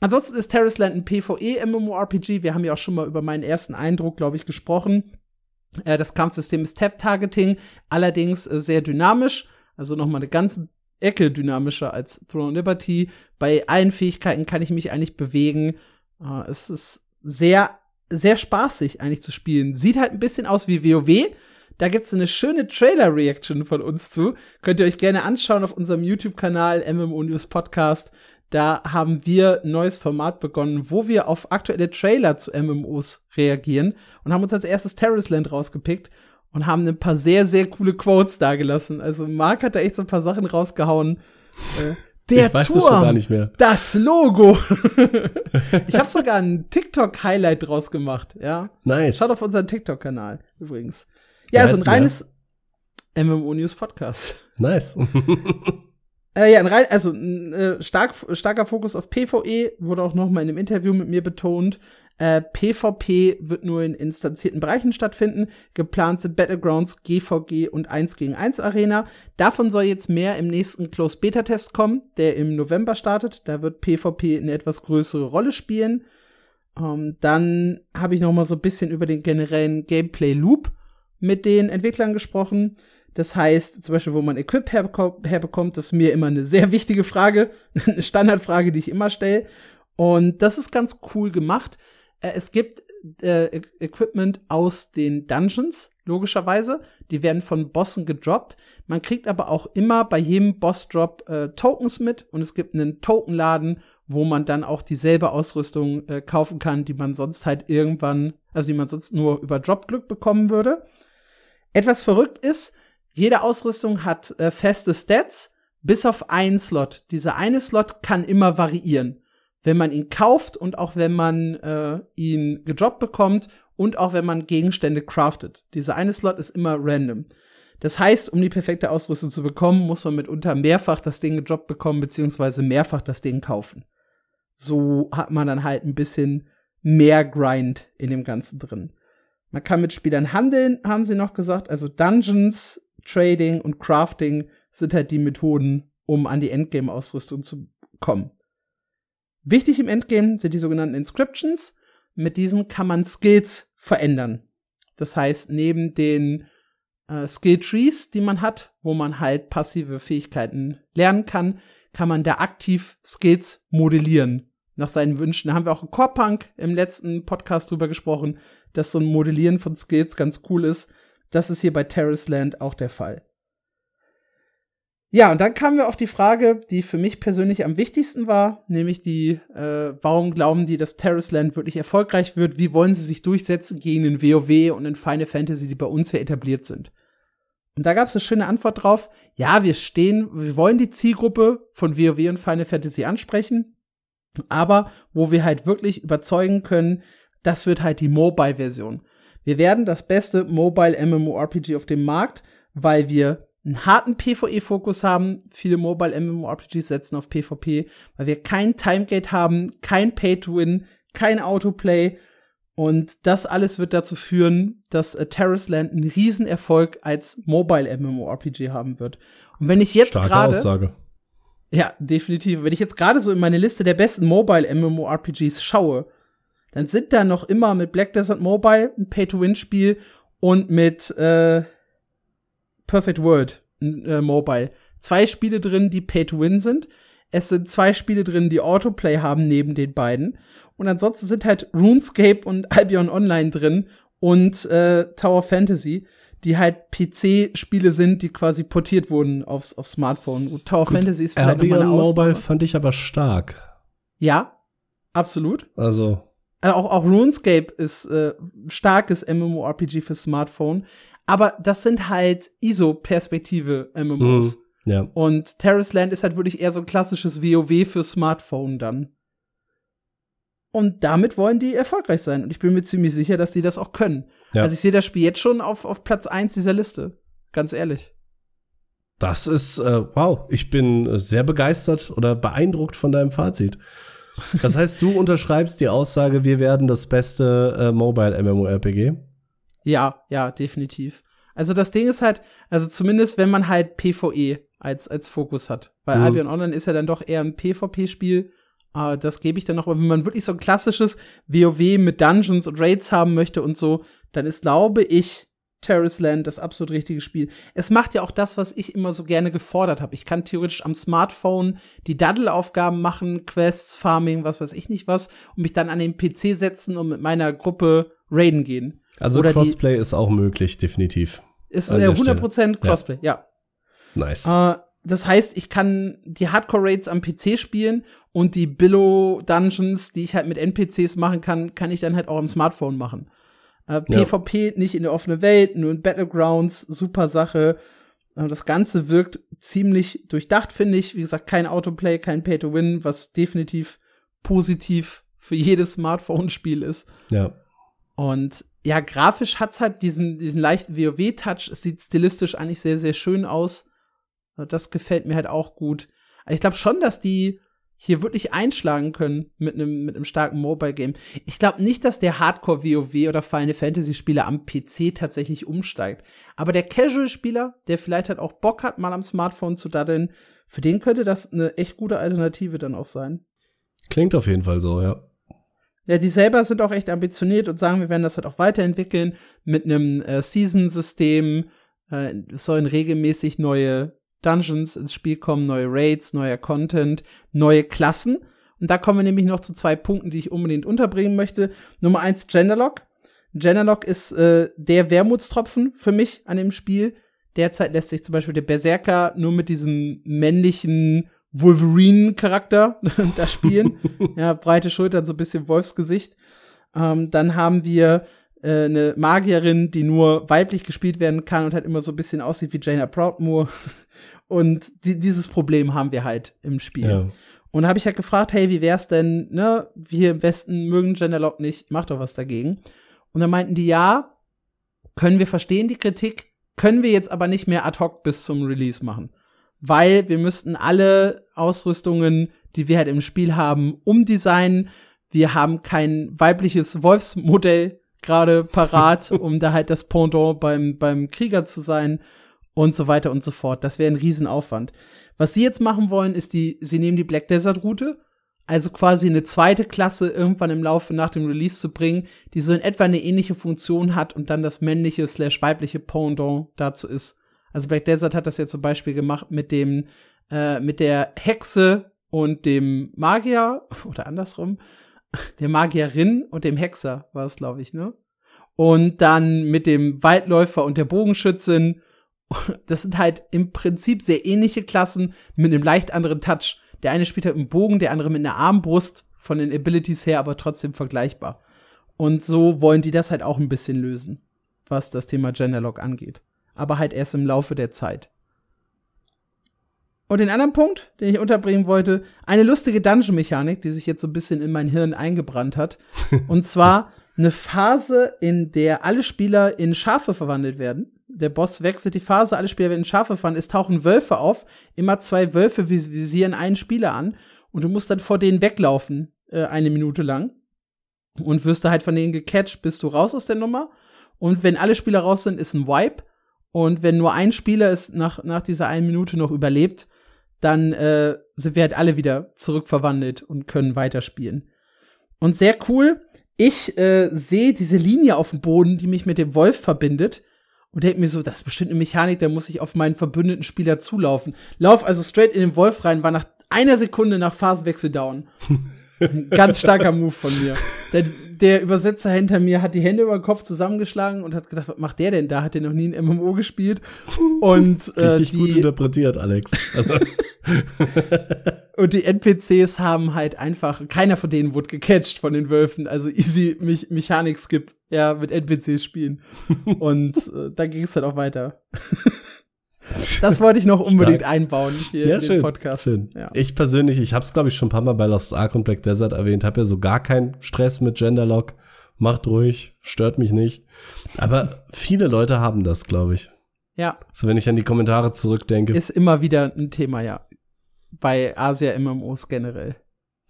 S1: Ansonsten ist Terrace Land ein PvE-MMORPG. Wir haben ja auch schon mal über meinen ersten Eindruck, glaube ich, gesprochen. Äh, das Kampfsystem ist Tap-Targeting, allerdings äh, sehr dynamisch. Also noch mal eine ganze Ecke dynamischer als Throne Liberty. Bei allen Fähigkeiten kann ich mich eigentlich bewegen. Äh, es ist sehr, sehr spaßig eigentlich zu spielen. Sieht halt ein bisschen aus wie WoW da gibt's eine schöne Trailer-Reaction von uns zu. Könnt ihr euch gerne anschauen auf unserem YouTube-Kanal MMO News Podcast. Da haben wir ein neues Format begonnen, wo wir auf aktuelle Trailer zu MMOs reagieren und haben uns als erstes Terrace Land rausgepickt. und haben ein paar sehr, sehr coole Quotes dagelassen. Also Mark hat da echt so ein paar Sachen rausgehauen. Äh, der
S2: ich weiß
S1: Turm,
S2: das schon gar nicht mehr.
S1: das Logo. ich habe sogar ein TikTok-Highlight draus gemacht, ja.
S2: Nice.
S1: Schaut auf unseren TikTok-Kanal übrigens. Ja, also ein reines MMO News Podcast.
S2: Nice.
S1: Äh, ja, ein rein, also ein äh, stark, starker Fokus auf PvE wurde auch noch mal in einem Interview mit mir betont. Äh, PvP wird nur in instanzierten Bereichen stattfinden. Geplant sind Battlegrounds, GVG und 1 gegen 1 Arena. Davon soll jetzt mehr im nächsten Close Beta Test kommen, der im November startet. Da wird PvP eine etwas größere Rolle spielen. Ähm, dann habe ich noch mal so ein bisschen über den generellen Gameplay Loop mit den Entwicklern gesprochen. Das heißt, zum Beispiel, wo man Equip herbekommt, das ist mir immer eine sehr wichtige Frage, eine Standardfrage, die ich immer stelle. Und das ist ganz cool gemacht. Äh, es gibt äh, e-, Equipment aus den Dungeons, logischerweise. Die werden von Bossen gedroppt. Man kriegt aber auch immer bei jedem Boss-Drop äh, Tokens mit und es gibt einen Tokenladen, wo man dann auch dieselbe Ausrüstung äh, kaufen kann, die man sonst halt irgendwann, also die man sonst nur über Dropglück bekommen würde. Etwas verrückt ist, jede Ausrüstung hat äh, feste Stats, bis auf einen Slot. Dieser eine Slot kann immer variieren. Wenn man ihn kauft und auch wenn man äh, ihn gedroppt bekommt und auch wenn man Gegenstände craftet. Dieser eine Slot ist immer random. Das heißt, um die perfekte Ausrüstung zu bekommen, muss man mitunter mehrfach das Ding gedroppt bekommen, beziehungsweise mehrfach das Ding kaufen. So hat man dann halt ein bisschen mehr Grind in dem Ganzen drin. Man kann mit Spielern handeln, haben sie noch gesagt. Also Dungeons, Trading und Crafting sind halt die Methoden, um an die Endgame-Ausrüstung zu kommen. Wichtig im Endgame sind die sogenannten Inscriptions. Mit diesen kann man Skills verändern. Das heißt, neben den äh, Skill Trees, die man hat, wo man halt passive Fähigkeiten lernen kann, kann man da aktiv Skills modellieren. Nach seinen Wünschen. Da haben wir auch in Core Punk im letzten Podcast drüber gesprochen, dass so ein Modellieren von Skills ganz cool ist. Das ist hier bei Terrace Land auch der Fall. Ja, und dann kamen wir auf die Frage, die für mich persönlich am wichtigsten war, nämlich die, äh, warum glauben die, dass Terrace Land wirklich erfolgreich wird? Wie wollen sie sich durchsetzen gegen den WoW und den Final Fantasy, die bei uns ja etabliert sind? Und da gab es eine schöne Antwort drauf. Ja, wir stehen, wir wollen die Zielgruppe von WoW und Final Fantasy ansprechen, aber wo wir halt wirklich überzeugen können, das wird halt die Mobile-Version. Wir werden das beste Mobile MMORPG auf dem Markt, weil wir einen harten PvE-Fokus haben. Viele Mobile MMORPGs setzen auf PvP, weil wir kein Timegate haben, kein Pay-to-Win, kein Autoplay. Und das alles wird dazu führen, dass äh, Terrace Land einen Riesenerfolg als Mobile MMORPG haben wird. Und wenn ich jetzt gerade Ja, definitiv. Wenn ich jetzt gerade so in meine Liste der besten Mobile MMORPGs schaue, dann sind da noch immer mit Black Desert Mobile ein Pay-to-Win-Spiel und mit äh, Perfect World äh, Mobile zwei Spiele drin, die Pay-to-Win sind. Es sind zwei Spiele drin, die Autoplay haben neben den beiden. Und ansonsten sind halt RuneScape und Albion Online drin und äh, Tower Fantasy, die halt PC-Spiele sind, die quasi portiert wurden aufs, aufs Smartphone. Und Tower Gut, Fantasy ist
S2: vielleicht Albion Mobile fand ich aber stark.
S1: Ja, absolut.
S2: Also
S1: also auch, auch RuneScape ist äh, starkes MMORPG für Smartphone. Aber das sind halt ISO-Perspektive MMOs.
S2: Mm, ja.
S1: Und Terrace Land ist halt wirklich eher so ein klassisches WoW für Smartphone dann. Und damit wollen die erfolgreich sein. Und ich bin mir ziemlich sicher, dass die das auch können. Ja. Also ich sehe das Spiel jetzt schon auf, auf Platz 1 dieser Liste. Ganz ehrlich.
S2: Das ist, äh, wow, ich bin sehr begeistert oder beeindruckt von deinem Fazit. Das heißt, du unterschreibst die Aussage, wir werden das beste äh, Mobile MMORPG?
S1: Ja, ja, definitiv. Also das Ding ist halt, also zumindest wenn man halt PvE als, als Fokus hat. Weil mhm. Albion Online ist ja dann doch eher ein PvP-Spiel. Äh, das gebe ich dann noch. Aber wenn man wirklich so ein klassisches WoW mit Dungeons und Raids haben möchte und so, dann ist, glaube ich, Terrace Land das absolut richtige Spiel. Es macht ja auch das, was ich immer so gerne gefordert habe. Ich kann theoretisch am Smartphone die Daddle-Aufgaben machen, Quests, Farming, was weiß ich nicht was, und mich dann an den PC setzen und mit meiner Gruppe raiden gehen.
S2: Also Oder Crossplay ist auch möglich, definitiv.
S1: Ist äh, 100% Crossplay, ja.
S2: ja. Nice.
S1: Äh, das heißt, ich kann die Hardcore-Raids am PC spielen und die Billow-Dungeons, die ich halt mit NPCs machen kann, kann ich dann halt auch am Smartphone machen. Äh, PvP ja. nicht in der offenen Welt, nur in Battlegrounds, super Sache. Äh, das Ganze wirkt ziemlich durchdacht, finde ich. Wie gesagt, kein Autoplay, kein Pay-to-Win, was definitiv positiv für jedes Smartphone-Spiel ist.
S2: Ja.
S1: Und ja, grafisch hat's halt diesen, diesen leichten WoW-Touch. Es sieht stilistisch eigentlich sehr, sehr schön aus. Das gefällt mir halt auch gut. Ich glaube schon, dass die hier wirklich einschlagen können mit einem mit einem starken Mobile Game. Ich glaube nicht, dass der Hardcore WoW oder Final Fantasy Spieler am PC tatsächlich umsteigt, aber der Casual Spieler, der vielleicht halt auch Bock hat, mal am Smartphone zu daddeln, für den könnte das eine echt gute Alternative dann auch sein.
S2: Klingt auf jeden Fall so, ja.
S1: Ja, die selber sind auch echt ambitioniert und sagen, wir werden das halt auch weiterentwickeln mit einem äh, Season-System. Äh, es sollen regelmäßig neue Dungeons ins Spiel kommen, neue Raids, neuer Content, neue Klassen. Und da kommen wir nämlich noch zu zwei Punkten, die ich unbedingt unterbringen möchte. Nummer eins, Genderlock. Genderlock ist äh, der Wermutstropfen für mich an dem Spiel. Derzeit lässt sich zum Beispiel der Berserker nur mit diesem männlichen Wolverine-Charakter da spielen. ja, breite Schultern, so ein bisschen Wolfsgesicht. Ähm, dann haben wir äh, eine Magierin, die nur weiblich gespielt werden kann und halt immer so ein bisschen aussieht wie Jaina Proudmoore. Und die, dieses Problem haben wir halt im Spiel. Ja. Und da habe ich halt gefragt, hey, wie wär's denn, ne? Wir im Westen mögen Genderlock nicht, mach doch was dagegen. Und dann meinten die, ja, können wir verstehen, die Kritik, können wir jetzt aber nicht mehr ad hoc bis zum Release machen. Weil wir müssten alle Ausrüstungen, die wir halt im Spiel haben, umdesignen. Wir haben kein weibliches Wolfsmodell gerade parat, um da halt das Pendant beim, beim Krieger zu sein und so weiter und so fort. Das wäre ein Riesenaufwand. Was sie jetzt machen wollen, ist die, sie nehmen die Black Desert Route, also quasi eine zweite Klasse irgendwann im Laufe nach dem Release zu bringen, die so in etwa eine ähnliche Funktion hat und dann das männliche slash weibliche Pendant dazu ist. Also Black Desert hat das jetzt zum Beispiel gemacht mit dem, äh, mit der Hexe und dem Magier, oder andersrum, der Magierin und dem Hexer war es, glaube ich, ne? Und dann mit dem Waldläufer und der Bogenschützin das sind halt im Prinzip sehr ähnliche Klassen mit einem leicht anderen Touch. Der eine spielt halt mit einem Bogen, der andere mit einer Armbrust, von den Abilities her aber trotzdem vergleichbar. Und so wollen die das halt auch ein bisschen lösen, was das Thema Genderlock angeht. Aber halt erst im Laufe der Zeit. Und den anderen Punkt, den ich unterbringen wollte, eine lustige Dungeon-Mechanik, die sich jetzt so ein bisschen in mein Hirn eingebrannt hat. und zwar eine Phase, in der alle Spieler in Schafe verwandelt werden der Boss wechselt die Phase, alle Spieler werden Schafe fahren, es tauchen Wölfe auf, immer zwei Wölfe vis visieren einen Spieler an und du musst dann vor denen weglaufen, äh, eine Minute lang. Und wirst du halt von denen gecatcht, bist du raus aus der Nummer. Und wenn alle Spieler raus sind, ist ein Wipe. Und wenn nur ein Spieler es nach, nach dieser einen Minute noch überlebt, dann äh, sind wir halt alle wieder zurückverwandelt und können weiterspielen. Und sehr cool, ich äh, sehe diese Linie auf dem Boden, die mich mit dem Wolf verbindet und denke mir so, das ist bestimmt eine Mechanik, da muss ich auf meinen verbündeten Spieler zulaufen. Lauf also straight in den Wolf rein, war nach einer Sekunde nach Phasenwechsel down. Ganz starker Move von mir. Der, der, Übersetzer hinter mir hat die Hände über den Kopf zusammengeschlagen und hat gedacht, was macht der denn da? Hat der noch nie ein MMO gespielt? Und
S2: äh, Richtig die, gut interpretiert, Alex.
S1: und die NPCs haben halt einfach, keiner von denen wurde gecatcht von den Wölfen. Also easy Me Mechanik-Skip, ja, mit NPCs spielen. und äh, da ging es halt auch weiter. Das wollte ich noch unbedingt Stark. einbauen hier ja, in schön, den Podcast. Schön.
S2: Ja. Ich persönlich, ich habe es glaube ich schon ein paar Mal bei Lost Ark und Black Desert erwähnt, habe ja so gar keinen Stress mit Genderlock. Macht ruhig, stört mich nicht. Aber viele Leute haben das, glaube ich.
S1: Ja.
S2: So, wenn ich an die Kommentare zurückdenke.
S1: Ist immer wieder ein Thema, ja. Bei Asia-MMOs generell.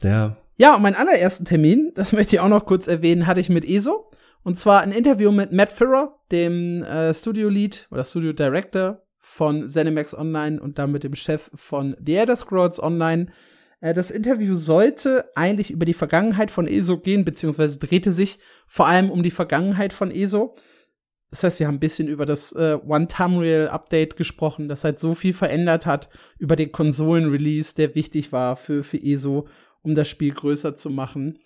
S2: Ja.
S1: Ja, und meinen allerersten Termin, das möchte ich auch noch kurz erwähnen, hatte ich mit ESO. Und zwar ein Interview mit Matt Firrer, dem äh, Studio-Lead oder Studio-Director von ZeniMax Online und damit dem Chef von The Elder Scrolls Online. Äh, das Interview sollte eigentlich über die Vergangenheit von ESO gehen, beziehungsweise drehte sich vor allem um die Vergangenheit von ESO. Das heißt, sie haben ein bisschen über das äh, One-Tamriel-Update gesprochen, das halt so viel verändert hat, über den Konsolen-Release, der wichtig war für, für ESO, um das Spiel größer zu machen.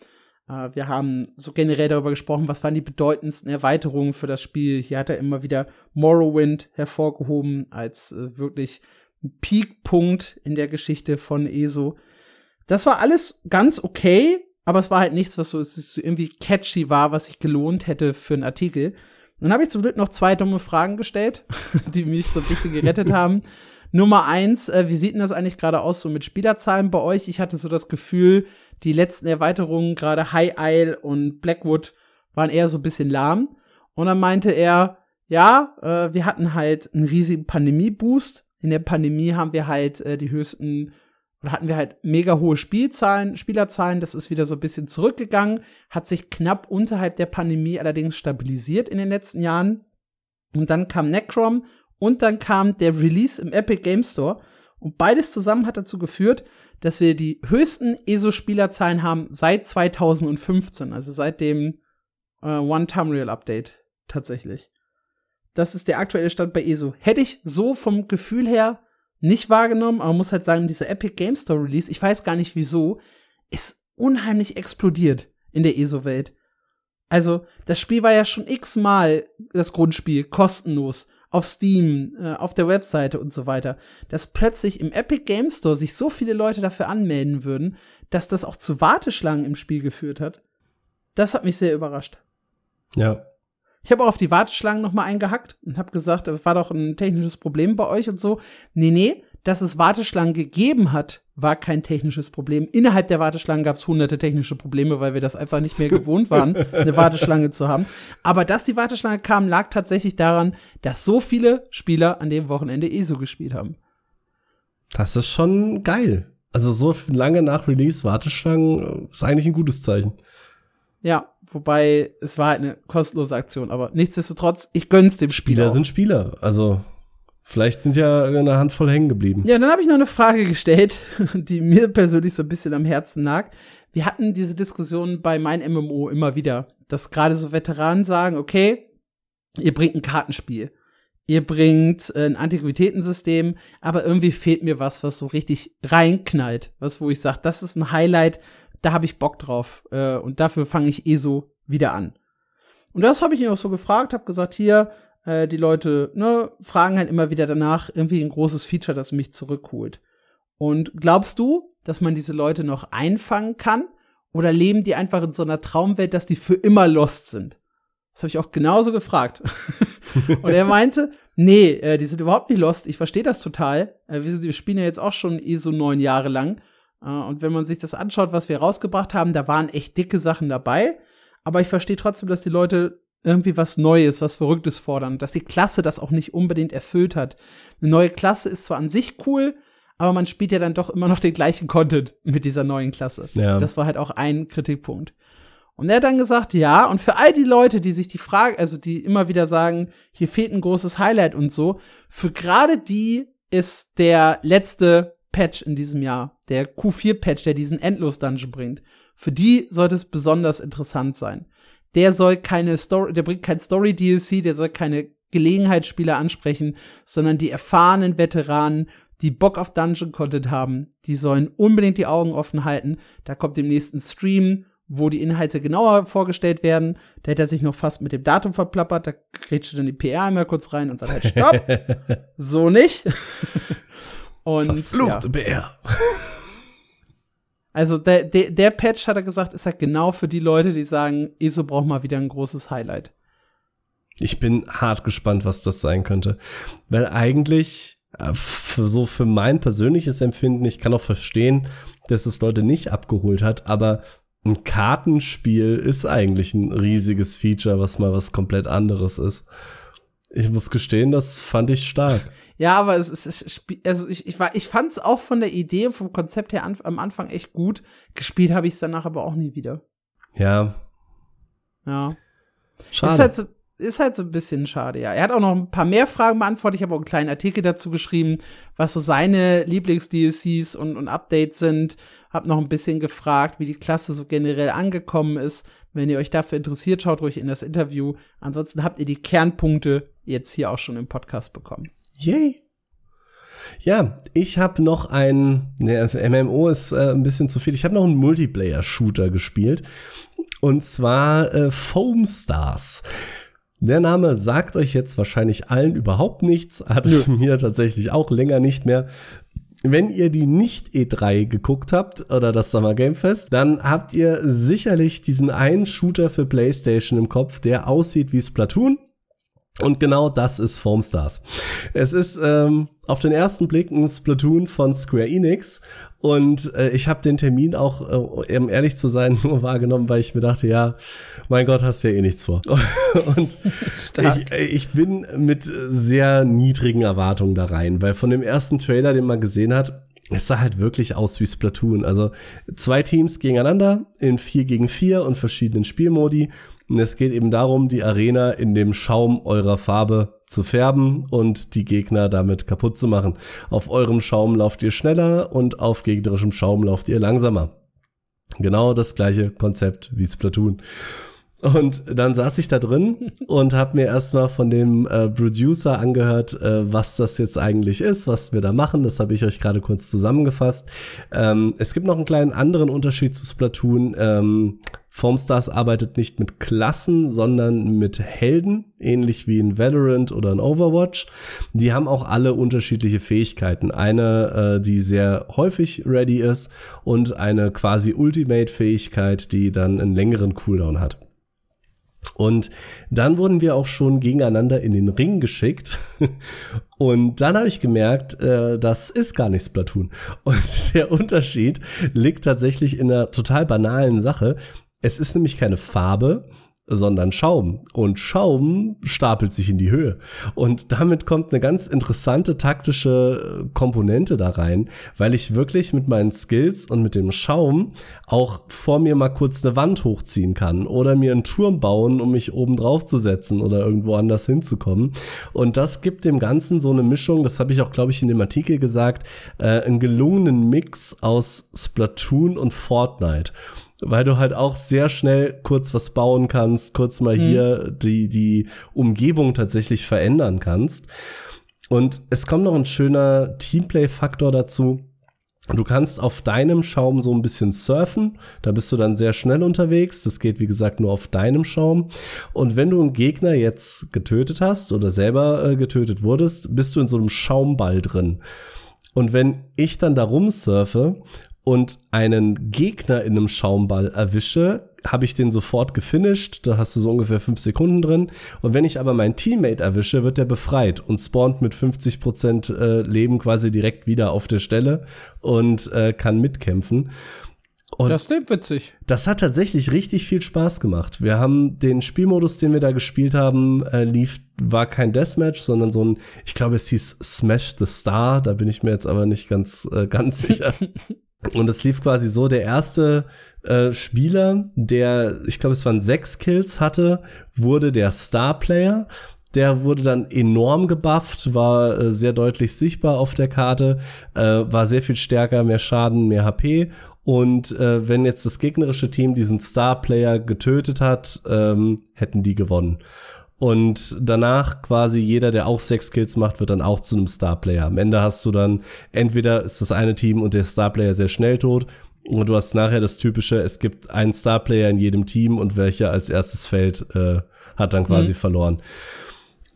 S1: Äh, wir haben so generell darüber gesprochen, was waren die bedeutendsten Erweiterungen für das Spiel. Hier hat er immer wieder Morrowind hervorgehoben als äh, wirklich Peakpunkt in der Geschichte von ESO. Das war alles ganz okay, aber es war halt nichts, was so, so irgendwie catchy war, was sich gelohnt hätte für einen Artikel. Dann habe ich zum Glück noch zwei dumme Fragen gestellt, die mich so ein bisschen gerettet haben. Nummer eins, äh, wie sieht denn das eigentlich gerade aus so mit Spielerzahlen bei euch? Ich hatte so das Gefühl, die letzten Erweiterungen, gerade High Isle und Blackwood, waren eher so ein bisschen lahm. Und dann meinte er, ja, äh, wir hatten halt einen riesigen Pandemie-Boost. In der Pandemie haben wir halt äh, die höchsten oder hatten wir halt mega hohe Spielzahlen, Spielerzahlen. Das ist wieder so ein bisschen zurückgegangen, hat sich knapp unterhalb der Pandemie allerdings stabilisiert in den letzten Jahren. Und dann kam Necrom und dann kam der Release im Epic Game Store. Und beides zusammen hat dazu geführt, dass wir die höchsten ESO-Spielerzahlen haben seit 2015, also seit dem äh, One-Time-Real-Update tatsächlich. Das ist der aktuelle Stand bei ESO. Hätte ich so vom Gefühl her nicht wahrgenommen, aber muss halt sagen, dieser Epic Game Store Release, ich weiß gar nicht wieso, ist unheimlich explodiert in der ESO-Welt. Also, das Spiel war ja schon x-mal das Grundspiel, kostenlos, auf Steam, äh, auf der Webseite und so weiter. Dass plötzlich im Epic Game Store sich so viele Leute dafür anmelden würden, dass das auch zu Warteschlangen im Spiel geführt hat, das hat mich sehr überrascht.
S2: Ja.
S1: Ich habe auch auf die Warteschlangen noch mal eingehackt und habe gesagt, das war doch ein technisches Problem bei euch und so. Nee, nee, dass es Warteschlangen gegeben hat, war kein technisches Problem. Innerhalb der Warteschlangen gab es hunderte technische Probleme, weil wir das einfach nicht mehr gewohnt waren, eine Warteschlange zu haben. Aber dass die Warteschlange kam, lag tatsächlich daran, dass so viele Spieler an dem Wochenende ESO gespielt haben.
S2: Das ist schon geil. Also so lange nach Release Warteschlangen ist eigentlich ein gutes Zeichen.
S1: Ja, wobei es war halt eine kostenlose Aktion, aber nichtsdestotrotz, ich gönn's dem Spieler.
S2: Spieler sind Spieler, also vielleicht sind ja eine Handvoll hängen geblieben.
S1: Ja, dann habe ich noch eine Frage gestellt, die mir persönlich so ein bisschen am Herzen lag. Wir hatten diese Diskussion bei mein MMO immer wieder, dass gerade so Veteranen sagen, okay, ihr bringt ein Kartenspiel, ihr bringt ein Antiquitätensystem, aber irgendwie fehlt mir was, was so richtig reinknallt, was wo ich sage, das ist ein Highlight, da habe ich Bock drauf. Äh, und dafür fange ich eh so wieder an. Und das habe ich ihn auch so gefragt, habe gesagt, hier, äh, die Leute ne, fragen halt immer wieder danach, irgendwie ein großes Feature, das mich zurückholt. Und glaubst du, dass man diese Leute noch einfangen kann? Oder leben die einfach in so einer Traumwelt, dass die für immer lost sind? Das habe ich auch genauso gefragt. und er meinte, nee, äh, die sind überhaupt nicht lost. Ich verstehe das total. Äh, wir, wir spielen ja jetzt auch schon eh so neun Jahre lang. Äh, und wenn man sich das anschaut, was wir rausgebracht haben, da waren echt dicke Sachen dabei. Aber ich verstehe trotzdem, dass die Leute irgendwie was Neues, was Verrücktes fordern, dass die Klasse das auch nicht unbedingt erfüllt hat. Eine neue Klasse ist zwar an sich cool, aber man spielt ja dann doch immer noch den gleichen Content mit dieser neuen Klasse. Ja. Das war halt auch ein Kritikpunkt. Und er hat dann gesagt, ja, und für all die Leute, die sich die Frage, also die immer wieder sagen, hier fehlt ein großes Highlight und so, für gerade die ist der letzte Patch in diesem Jahr, der Q4-Patch, der diesen Endlos-Dungeon bringt, für die sollte es besonders interessant sein. Der soll keine Story, der bringt kein Story-DLC, der soll keine Gelegenheitsspieler ansprechen, sondern die erfahrenen Veteranen, die Bock auf Dungeon-Content haben, die sollen unbedingt die Augen offen halten. Da kommt dem nächsten Stream, wo die Inhalte genauer vorgestellt werden. Da hätte er sich noch fast mit dem Datum verplappert. Da grätscht dann die PR einmal kurz rein und sagt halt, stopp, so nicht. Und
S2: Verfluchte
S1: ja.
S2: Bär.
S1: Also der, der, der Patch, hat er gesagt, ist halt genau für die Leute, die sagen, ESO braucht mal wieder ein großes Highlight.
S2: Ich bin hart gespannt, was das sein könnte. Weil eigentlich, äh, so für mein persönliches Empfinden, ich kann auch verstehen, dass es Leute nicht abgeholt hat, aber ein Kartenspiel ist eigentlich ein riesiges Feature, was mal was komplett anderes ist. Ich muss gestehen, das fand ich stark.
S1: Ja, aber es ist, also ich, ich, war, ich fand es auch von der Idee, vom Konzept her an, am Anfang echt gut. Gespielt habe ich es danach aber auch nie wieder.
S2: Ja.
S1: Ja. Schade. Ist halt, so, ist halt so ein bisschen schade, ja. Er hat auch noch ein paar mehr Fragen beantwortet. Ich habe auch einen kleinen Artikel dazu geschrieben, was so seine Lieblings-DLCs und, und Updates sind. Hab noch ein bisschen gefragt, wie die Klasse so generell angekommen ist. Wenn ihr euch dafür interessiert, schaut ruhig in das Interview. Ansonsten habt ihr die Kernpunkte jetzt hier auch schon im Podcast bekommen.
S2: Yay! Ja, ich habe noch ein, ne, MMO ist äh, ein bisschen zu viel. Ich habe noch einen Multiplayer-Shooter gespielt. Und zwar äh, Foam Stars. Der Name sagt euch jetzt wahrscheinlich allen überhaupt nichts, hat es mir tatsächlich auch länger nicht mehr. wenn ihr die nicht E3 geguckt habt oder das Summer Game Fest, dann habt ihr sicherlich diesen einen Shooter für PlayStation im Kopf, der aussieht wie Splatoon. Und genau das ist Foamstars. Es ist ähm, auf den ersten Blick ein Splatoon von Square Enix und äh, ich habe den Termin auch, äh, um ehrlich zu sein, nur wahrgenommen, weil ich mir dachte, ja, mein Gott, hast ja eh nichts vor. und ich, äh, ich, bin mit sehr niedrigen Erwartungen da rein, weil von dem ersten Trailer, den man gesehen hat, es sah halt wirklich aus wie Splatoon. Also zwei Teams gegeneinander in 4 gegen 4 und verschiedenen Spielmodi. Und es geht eben darum, die Arena in dem Schaum eurer Farbe zu färben und die Gegner damit kaputt zu machen. Auf eurem Schaum lauft ihr schneller und auf gegnerischem Schaum lauft ihr langsamer. Genau das gleiche Konzept wie Splatoon. Und dann saß ich da drin und habe mir erstmal von dem äh, Producer angehört, äh, was das jetzt eigentlich ist, was wir da machen. Das habe ich euch gerade kurz zusammengefasst. Ähm, es gibt noch einen kleinen anderen Unterschied zu Splatoon. Ähm, Formstars arbeitet nicht mit Klassen, sondern mit Helden, ähnlich wie in Valorant oder in Overwatch. Die haben auch alle unterschiedliche Fähigkeiten. Eine, äh, die sehr häufig ready ist und eine quasi Ultimate-Fähigkeit, die dann einen längeren Cooldown hat. Und dann wurden wir auch schon gegeneinander in den Ring geschickt. Und dann habe ich gemerkt, äh, das ist gar nicht Splatoon. Und der Unterschied liegt tatsächlich in einer total banalen Sache. Es ist nämlich keine Farbe, sondern Schaum. Und Schaum stapelt sich in die Höhe. Und damit kommt eine ganz interessante taktische Komponente da rein, weil ich wirklich mit meinen Skills und mit dem Schaum auch vor mir mal kurz eine Wand hochziehen kann oder mir einen Turm bauen, um mich oben drauf zu setzen oder irgendwo anders hinzukommen. Und das gibt dem Ganzen so eine Mischung, das habe ich auch, glaube ich, in dem Artikel gesagt, äh, einen gelungenen Mix aus Splatoon und Fortnite weil du halt auch sehr schnell kurz was bauen kannst, kurz mal mhm. hier die, die Umgebung tatsächlich verändern kannst. Und es kommt noch ein schöner Teamplay-Faktor dazu. Du kannst auf deinem Schaum so ein bisschen surfen, da bist du dann sehr schnell unterwegs. Das geht, wie gesagt, nur auf deinem Schaum. Und wenn du einen Gegner jetzt getötet hast oder selber äh, getötet wurdest, bist du in so einem Schaumball drin. Und wenn ich dann da rumsurfe und einen Gegner in einem Schaumball erwische, habe ich den sofort gefinisht. Da hast du so ungefähr fünf Sekunden drin. Und wenn ich aber meinen Teammate erwische, wird der befreit und spawnt mit 50 Prozent äh, Leben quasi direkt wieder auf der Stelle und äh, kann mitkämpfen.
S1: Und das ist witzig.
S2: Das hat tatsächlich richtig viel Spaß gemacht. Wir haben den Spielmodus, den wir da gespielt haben, äh, lief, war kein Deathmatch, sondern so ein, ich glaube, es hieß Smash the Star. Da bin ich mir jetzt aber nicht ganz, äh, ganz sicher. Und es lief quasi so, der erste äh, Spieler, der, ich glaube, es waren sechs Kills hatte, wurde der Star-Player. Der wurde dann enorm gebufft, war äh, sehr deutlich sichtbar auf der Karte, äh, war sehr viel stärker, mehr Schaden, mehr HP. Und äh, wenn jetzt das gegnerische Team diesen Star-Player getötet hat, ähm, hätten die gewonnen. Und danach quasi jeder, der auch sechs Kills macht, wird dann auch zu einem Starplayer. Am Ende hast du dann entweder ist das eine Team und der Starplayer sehr schnell tot und du hast nachher das typische, es gibt einen Starplayer in jedem Team und welcher als erstes fällt, äh, hat dann quasi mhm. verloren.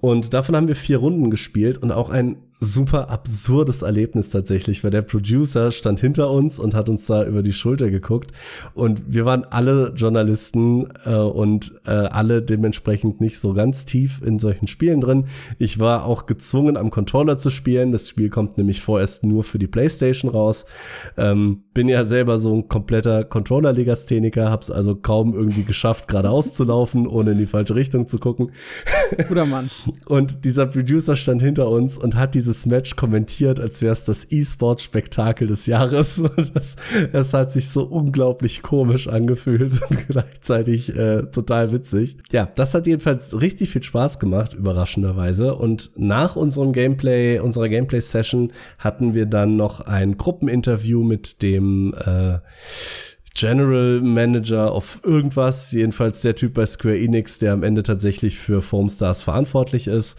S2: Und davon haben wir vier Runden gespielt und auch ein super absurdes Erlebnis tatsächlich, weil der Producer stand hinter uns und hat uns da über die Schulter geguckt und wir waren alle Journalisten äh, und äh, alle dementsprechend nicht so ganz tief in solchen Spielen drin. Ich war auch gezwungen am Controller zu spielen. Das Spiel kommt nämlich vorerst nur für die PlayStation raus. Ähm, bin ja selber so ein kompletter Controller-Legastheniker, hab's also kaum irgendwie geschafft, geradeaus zu laufen, ohne in die falsche Richtung zu gucken.
S1: Guter Mann.
S2: und dieser Producer stand hinter uns und hat diese dieses Match kommentiert, als wäre es das E-Sport-Spektakel des Jahres. Das, das, hat sich so unglaublich komisch angefühlt und gleichzeitig äh, total witzig. Ja, das hat jedenfalls richtig viel Spaß gemacht, überraschenderweise. Und nach unserem Gameplay, unserer Gameplay-Session hatten wir dann noch ein Gruppeninterview mit dem äh, General Manager of irgendwas, jedenfalls der Typ bei Square Enix, der am Ende tatsächlich für Foamstars verantwortlich ist.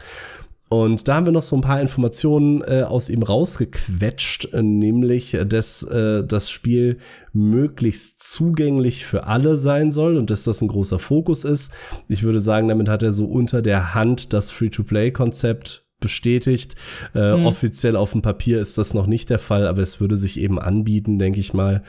S2: Und da haben wir noch so ein paar Informationen äh, aus ihm rausgequetscht, äh, nämlich, äh, dass äh, das Spiel möglichst zugänglich für alle sein soll und dass das ein großer Fokus ist. Ich würde sagen, damit hat er so unter der Hand das Free-to-Play-Konzept bestätigt. Äh, mhm. Offiziell auf dem Papier ist das noch nicht der Fall, aber es würde sich eben anbieten, denke ich mal.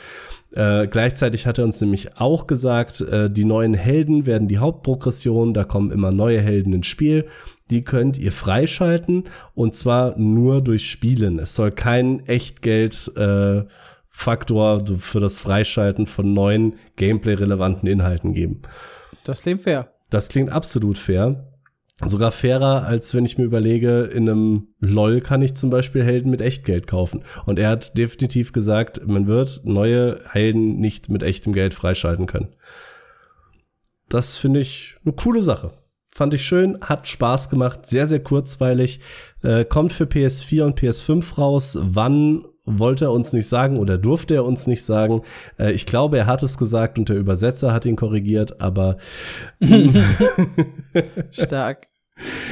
S2: Äh, gleichzeitig hat er uns nämlich auch gesagt, äh, die neuen Helden werden die Hauptprogression, da kommen immer neue Helden ins Spiel. Die könnt ihr freischalten und zwar nur durch Spielen. Es soll kein Echtgeld äh, Faktor für das Freischalten von neuen Gameplay-relevanten Inhalten geben.
S1: Das klingt fair.
S2: Das klingt absolut fair. Sogar fairer, als wenn ich mir überlege, in einem LOL kann ich zum Beispiel Helden mit Echtgeld kaufen. Und er hat definitiv gesagt, man wird neue Helden nicht mit echtem Geld freischalten können. Das finde ich eine coole Sache. Fand ich schön, hat Spaß gemacht, sehr, sehr kurzweilig. Äh, kommt für PS4 und PS5 raus. Wann wollte er uns nicht sagen oder durfte er uns nicht sagen. Äh, ich glaube, er hat es gesagt und der Übersetzer hat ihn korrigiert, aber
S1: stark.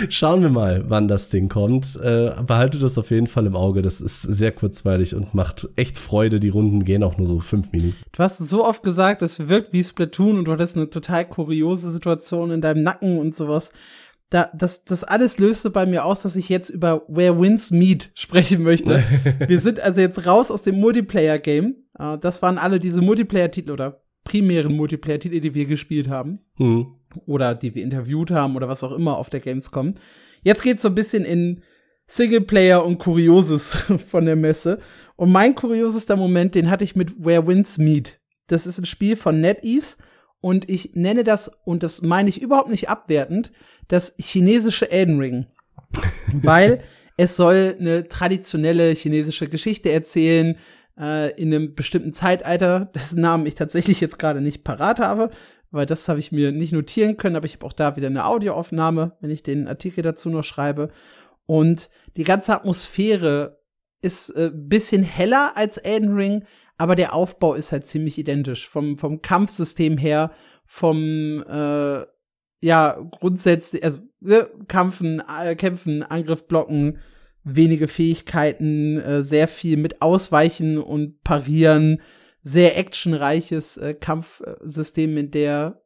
S2: Schauen wir mal, wann das Ding kommt. Äh, behalte das auf jeden Fall im Auge. Das ist sehr kurzweilig und macht echt Freude. Die Runden gehen auch nur so fünf Minuten.
S1: Du hast so oft gesagt, es wirkt wie Splatoon und du hattest eine total kuriose Situation in deinem Nacken und sowas da, das, das alles löste bei mir aus, dass ich jetzt über Where Wins Meet sprechen möchte. wir sind also jetzt raus aus dem Multiplayer-Game. Uh, das waren alle diese Multiplayer-Titel oder primären Multiplayer-Titel, die wir gespielt haben. Mhm. Oder die wir interviewt haben oder was auch immer auf der Gamescom. Jetzt geht's so ein bisschen in Singleplayer und Kurioses von der Messe. Und mein kuriosester Moment, den hatte ich mit Where Wins Meet. Das ist ein Spiel von NetEase und ich nenne das, und das meine ich überhaupt nicht abwertend, das chinesische Elden Ring. Weil es soll eine traditionelle chinesische Geschichte erzählen, äh, in einem bestimmten Zeitalter, dessen Namen ich tatsächlich jetzt gerade nicht parat habe, weil das habe ich mir nicht notieren können, aber ich habe auch da wieder eine Audioaufnahme, wenn ich den Artikel dazu noch schreibe. Und die ganze Atmosphäre ist äh, bisschen heller als Elden Ring, aber der Aufbau ist halt ziemlich identisch. Vom, vom Kampfsystem her, vom äh, ja, grundsätzlich, also ne, Kampfen, äh, Kämpfen, Angriff, Blocken, wenige Fähigkeiten, äh, sehr viel mit Ausweichen und Parieren, sehr actionreiches äh, Kampfsystem in der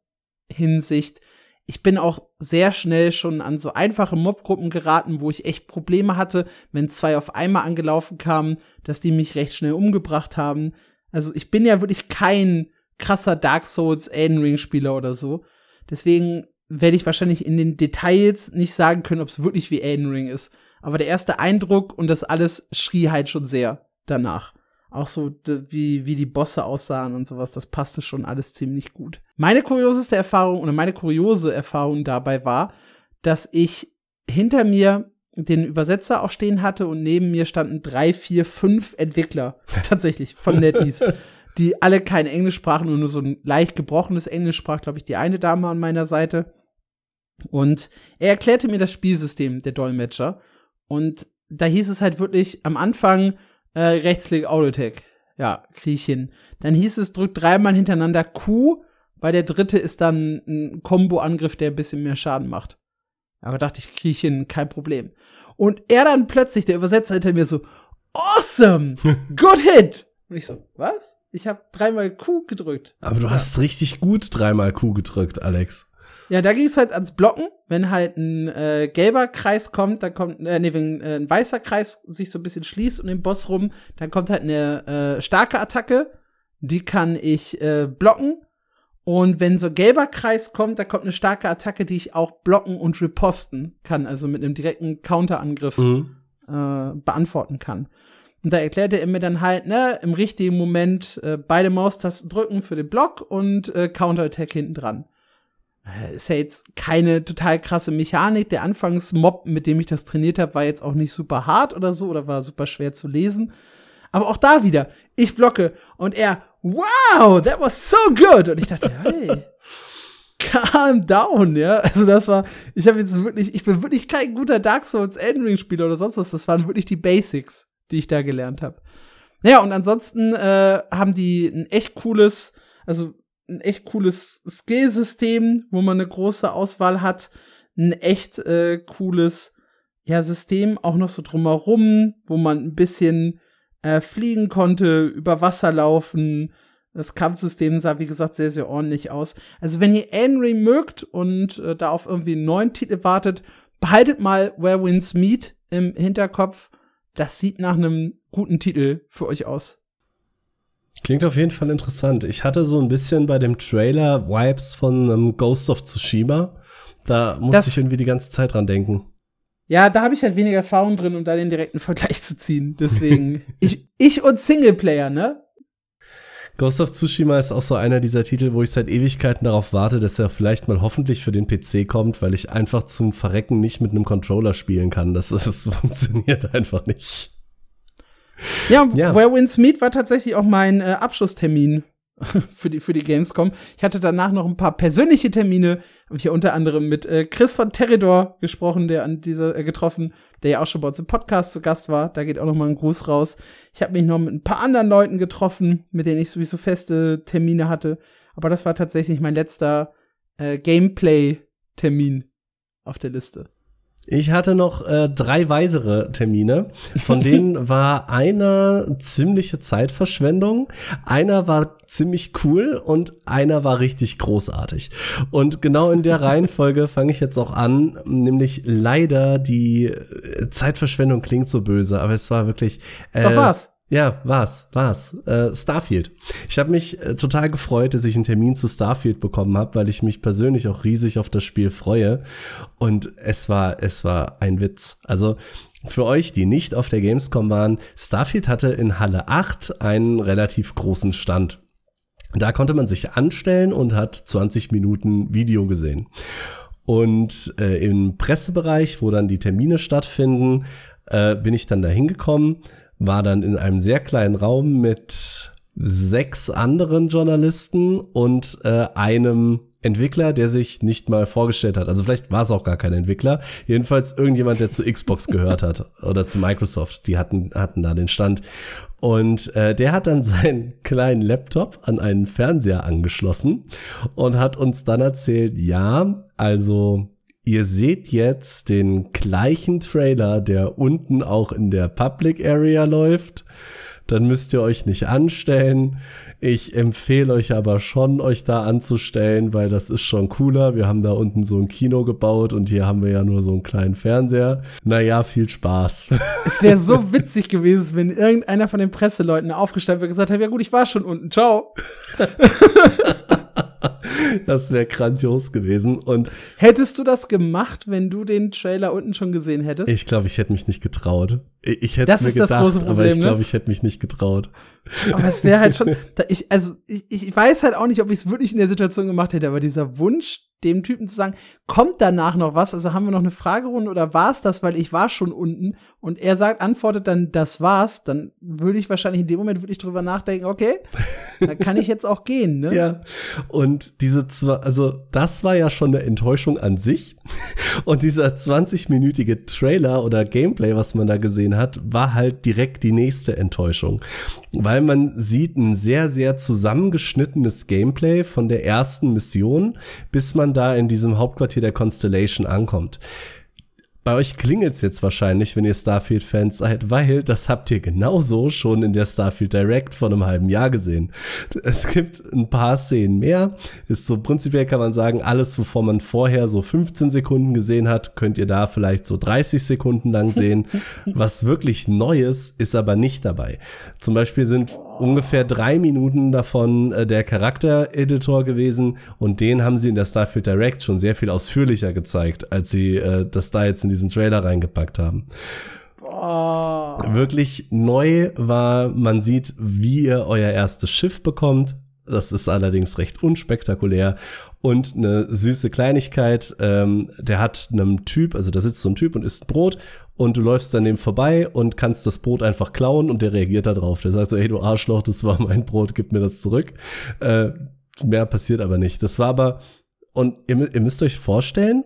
S1: Hinsicht. Ich bin auch sehr schnell schon an so einfache Mobgruppen geraten, wo ich echt Probleme hatte, wenn zwei auf einmal angelaufen kamen, dass die mich recht schnell umgebracht haben. Also ich bin ja wirklich kein krasser Dark Souls Elden Ring Spieler oder so. Deswegen werde ich wahrscheinlich in den Details nicht sagen können, ob es wirklich wie Elden Ring ist. Aber der erste Eindruck und das alles schrie halt schon sehr danach. Auch so, wie, wie die Bosse aussahen und sowas, das passte schon alles ziemlich gut. Meine kurioseste Erfahrung oder meine kuriose Erfahrung dabei war, dass ich hinter mir den Übersetzer auch stehen hatte und neben mir standen drei, vier, fünf Entwickler tatsächlich von NetEase, die alle kein Englisch sprachen und nur so ein leicht gebrochenes Englisch sprach, glaube ich, die eine Dame an meiner Seite. Und er erklärte mir das Spielsystem der Dolmetscher. Und da hieß es halt wirklich am Anfang äh, Rechtsklick Autotech. Ja, krieg ich hin. Dann hieß es, drück dreimal hintereinander Q, weil der dritte ist dann ein Combo-Angriff, der ein bisschen mehr Schaden macht. Aber dachte ich, krieg ich hin, kein Problem. Und er dann plötzlich, der Übersetzer hinter mir so, awesome! Good hit! Und ich so, was? Ich habe dreimal Q gedrückt.
S2: Aber du ja. hast richtig gut dreimal Q gedrückt, Alex.
S1: Ja, da ging es halt ans Blocken. Wenn halt ein äh, gelber Kreis kommt, dann kommt, äh, nee, wenn äh, ein weißer Kreis sich so ein bisschen schließt um den Boss rum, dann kommt halt eine äh, starke Attacke. Die kann ich äh, blocken. Und wenn so ein gelber Kreis kommt, da kommt eine starke Attacke, die ich auch blocken und riposten kann, also mit einem direkten Counterangriff mhm. äh, beantworten kann. Und da erklärte er mir dann halt, ne, im richtigen Moment äh, beide Maustasten drücken für den Block und äh, Counterattack hinten dran. Äh, ist ja jetzt keine total krasse Mechanik. Der Anfangsmob, mit dem ich das trainiert habe, war jetzt auch nicht super hart oder so oder war super schwer zu lesen. Aber auch da wieder, ich blocke und er, wow, that was so good. Und ich dachte, hey, calm down, ja. Also das war, ich habe jetzt wirklich, ich bin wirklich kein guter Dark Souls Elden Ring Spieler oder sonst was. Das waren wirklich die Basics, die ich da gelernt habe. Naja, und ansonsten äh, haben die ein echt cooles, also ein echt cooles Skillsystem, wo man eine große Auswahl hat, ein echt äh, cooles ja System auch noch so drumherum, wo man ein bisschen äh, fliegen konnte, über Wasser laufen. Das Kampfsystem sah wie gesagt sehr sehr ordentlich aus. Also wenn ihr Henry mögt und äh, da auf irgendwie einen neuen Titel wartet, behaltet mal Where Winds Meet im Hinterkopf, das sieht nach einem guten Titel für euch aus.
S2: Klingt auf jeden Fall interessant. Ich hatte so ein bisschen bei dem Trailer Vibes von um, Ghost of Tsushima. Da musste das, ich irgendwie die ganze Zeit dran denken.
S1: Ja, da habe ich halt weniger Erfahrung drin, um da den direkten Vergleich zu ziehen. Deswegen, ich, ich und Singleplayer, ne?
S2: Ghost of Tsushima ist auch so einer dieser Titel, wo ich seit Ewigkeiten darauf warte, dass er vielleicht mal hoffentlich für den PC kommt, weil ich einfach zum Verrecken nicht mit einem Controller spielen kann. Das, das funktioniert einfach nicht.
S1: Ja, ja. Where Winds Meet war tatsächlich auch mein äh, Abschlusstermin für die, für die Gamescom. Ich hatte danach noch ein paar persönliche Termine. Habe ich ja unter anderem mit äh, Chris von Teridor gesprochen, der an dieser äh, getroffen, der ja auch schon bei uns im Podcast zu Gast war. Da geht auch noch mal ein Gruß raus. Ich habe mich noch mit ein paar anderen Leuten getroffen, mit denen ich sowieso feste Termine hatte. Aber das war tatsächlich mein letzter äh, Gameplay-Termin auf der Liste.
S2: Ich hatte noch äh, drei weitere Termine, von denen war einer ziemliche Zeitverschwendung, einer war ziemlich cool und einer war richtig großartig. Und genau in der Reihenfolge fange ich jetzt auch an, nämlich leider die äh, Zeitverschwendung klingt so böse, aber es war wirklich.
S1: Äh, Doch was.
S2: Ja, war's, war's. Äh, Starfield. Ich habe mich äh, total gefreut, dass ich einen Termin zu Starfield bekommen habe, weil ich mich persönlich auch riesig auf das Spiel freue. Und es war, es war ein Witz. Also für euch, die nicht auf der Gamescom waren, Starfield hatte in Halle 8 einen relativ großen Stand. Da konnte man sich anstellen und hat 20 Minuten Video gesehen. Und äh, im Pressebereich, wo dann die Termine stattfinden, äh, bin ich dann da hingekommen war dann in einem sehr kleinen Raum mit sechs anderen Journalisten und äh, einem Entwickler, der sich nicht mal vorgestellt hat. Also vielleicht war es auch gar kein Entwickler. Jedenfalls irgendjemand, der zu Xbox gehört hat oder zu Microsoft. Die hatten, hatten da den Stand. Und äh, der hat dann seinen kleinen Laptop an einen Fernseher angeschlossen und hat uns dann erzählt, ja, also Ihr seht jetzt den gleichen Trailer, der unten auch in der Public Area läuft. Dann müsst ihr euch nicht anstellen. Ich empfehle euch aber schon, euch da anzustellen, weil das ist schon cooler. Wir haben da unten so ein Kino gebaut und hier haben wir ja nur so einen kleinen Fernseher. Naja, viel Spaß.
S1: Es wäre so witzig gewesen, wenn irgendeiner von den Presseleuten aufgestanden wäre und gesagt hätte, ja gut, ich war schon unten. Ciao.
S2: das wäre grandios gewesen. Und
S1: hättest du das gemacht, wenn du den Trailer unten schon gesehen hättest?
S2: Ich glaube, ich hätte mich nicht getraut. Ich hätte mir gedacht, Problem, aber ich glaube, ne? ich hätte mich nicht getraut.
S1: Aber es wäre halt schon, ich, also ich, ich weiß halt auch nicht, ob ich es wirklich in der Situation gemacht hätte, aber dieser Wunsch, dem Typen zu sagen, kommt danach noch was? Also haben wir noch eine Fragerunde oder war es das, weil ich war schon unten und er sagt, antwortet dann, das war's, dann würde ich wahrscheinlich in dem Moment würde ich drüber nachdenken, okay, dann kann ich jetzt auch gehen, ne?
S2: Ja. Und diese zwei, also das war ja schon eine Enttäuschung an sich. Und dieser 20-minütige Trailer oder Gameplay, was man da gesehen hat, war halt direkt die nächste Enttäuschung. Weil man sieht ein sehr, sehr zusammengeschnittenes Gameplay von der ersten Mission, bis man da in diesem Hauptquartier der Constellation ankommt. Bei euch klingelt es jetzt wahrscheinlich, wenn ihr Starfield-Fans seid, weil das habt ihr genauso schon in der Starfield Direct vor einem halben Jahr gesehen. Es gibt ein paar Szenen mehr. Ist so prinzipiell kann man sagen, alles, wovor man vorher so 15 Sekunden gesehen hat, könnt ihr da vielleicht so 30 Sekunden lang sehen. Was wirklich Neues ist aber nicht dabei. Zum Beispiel sind ungefähr drei Minuten davon äh, der Charaktereditor gewesen und den haben sie in der Starfield Direct schon sehr viel ausführlicher gezeigt, als sie äh, das da jetzt in diesen Trailer reingepackt haben. Oh. Wirklich neu war, man sieht, wie ihr euer erstes Schiff bekommt. Das ist allerdings recht unspektakulär. Und eine süße Kleinigkeit, ähm, der hat einem Typ, also da sitzt so ein Typ und isst Brot und du läufst dann dem vorbei und kannst das Brot einfach klauen und der reagiert da drauf. Der sagt so, hey du Arschloch, das war mein Brot, gib mir das zurück. Äh, mehr passiert aber nicht. Das war aber, und ihr, ihr müsst euch vorstellen,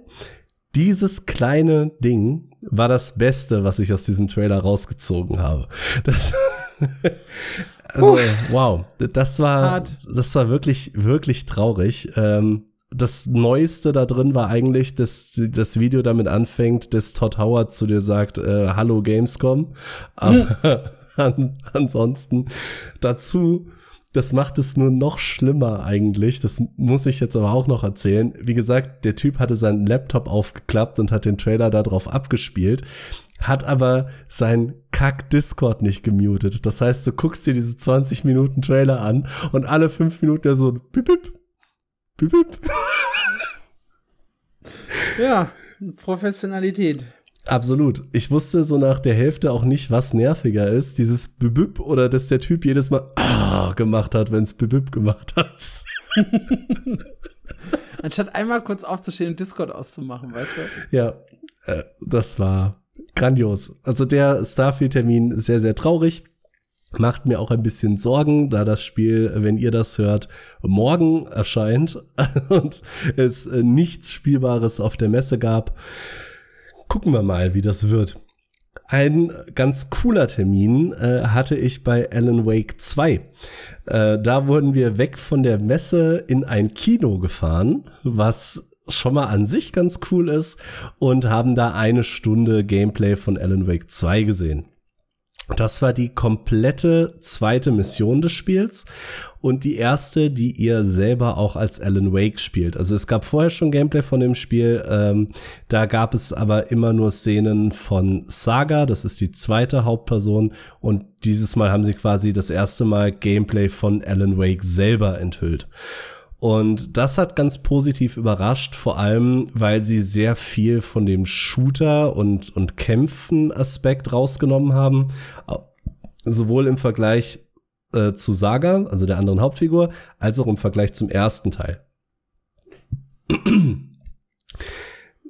S2: dieses kleine Ding war das Beste, was ich aus diesem Trailer rausgezogen habe. Das, also, wow, das war, Hart. das war wirklich, wirklich traurig. Ähm, das Neueste da drin war eigentlich, dass das Video damit anfängt, dass Todd Howard zu dir sagt, äh, Hallo Gamescom. Aber hm. an, ansonsten dazu, das macht es nur noch schlimmer eigentlich. Das muss ich jetzt aber auch noch erzählen. Wie gesagt, der Typ hatte seinen Laptop aufgeklappt und hat den Trailer darauf abgespielt. hat aber sein Kack-Discord nicht gemutet. Das heißt, du guckst dir diese 20 Minuten Trailer an und alle fünf Minuten ja so bip, bip, bip, bip.
S1: Ja, Professionalität.
S2: Absolut. Ich wusste so nach der Hälfte auch nicht, was nerviger ist. Dieses Bübüb oder dass der Typ jedes Mal ah, gemacht hat, wenn es Bübüb gemacht hat.
S1: Anstatt einmal kurz aufzustehen und Discord auszumachen, weißt du?
S2: Ja, äh, das war grandios. Also der Starfield-Termin sehr, sehr traurig. Macht mir auch ein bisschen Sorgen, da das Spiel, wenn ihr das hört, morgen erscheint und es äh, nichts Spielbares auf der Messe gab. Gucken wir mal, wie das wird. Ein ganz cooler Termin äh, hatte ich bei Alan Wake 2. Äh, da wurden wir weg von der Messe in ein Kino gefahren, was schon mal an sich ganz cool ist und haben da eine Stunde Gameplay von Alan Wake 2 gesehen. Das war die komplette zweite Mission des Spiels und die erste, die ihr selber auch als Alan Wake spielt. Also es gab vorher schon Gameplay von dem Spiel, ähm, da gab es aber immer nur Szenen von Saga, das ist die zweite Hauptperson und dieses Mal haben sie quasi das erste Mal Gameplay von Alan Wake selber enthüllt. Und das hat ganz positiv überrascht, vor allem, weil sie sehr viel von dem Shooter- und, und Kämpfen-Aspekt rausgenommen haben. Sowohl im Vergleich äh, zu Saga, also der anderen Hauptfigur, als auch im Vergleich zum ersten Teil.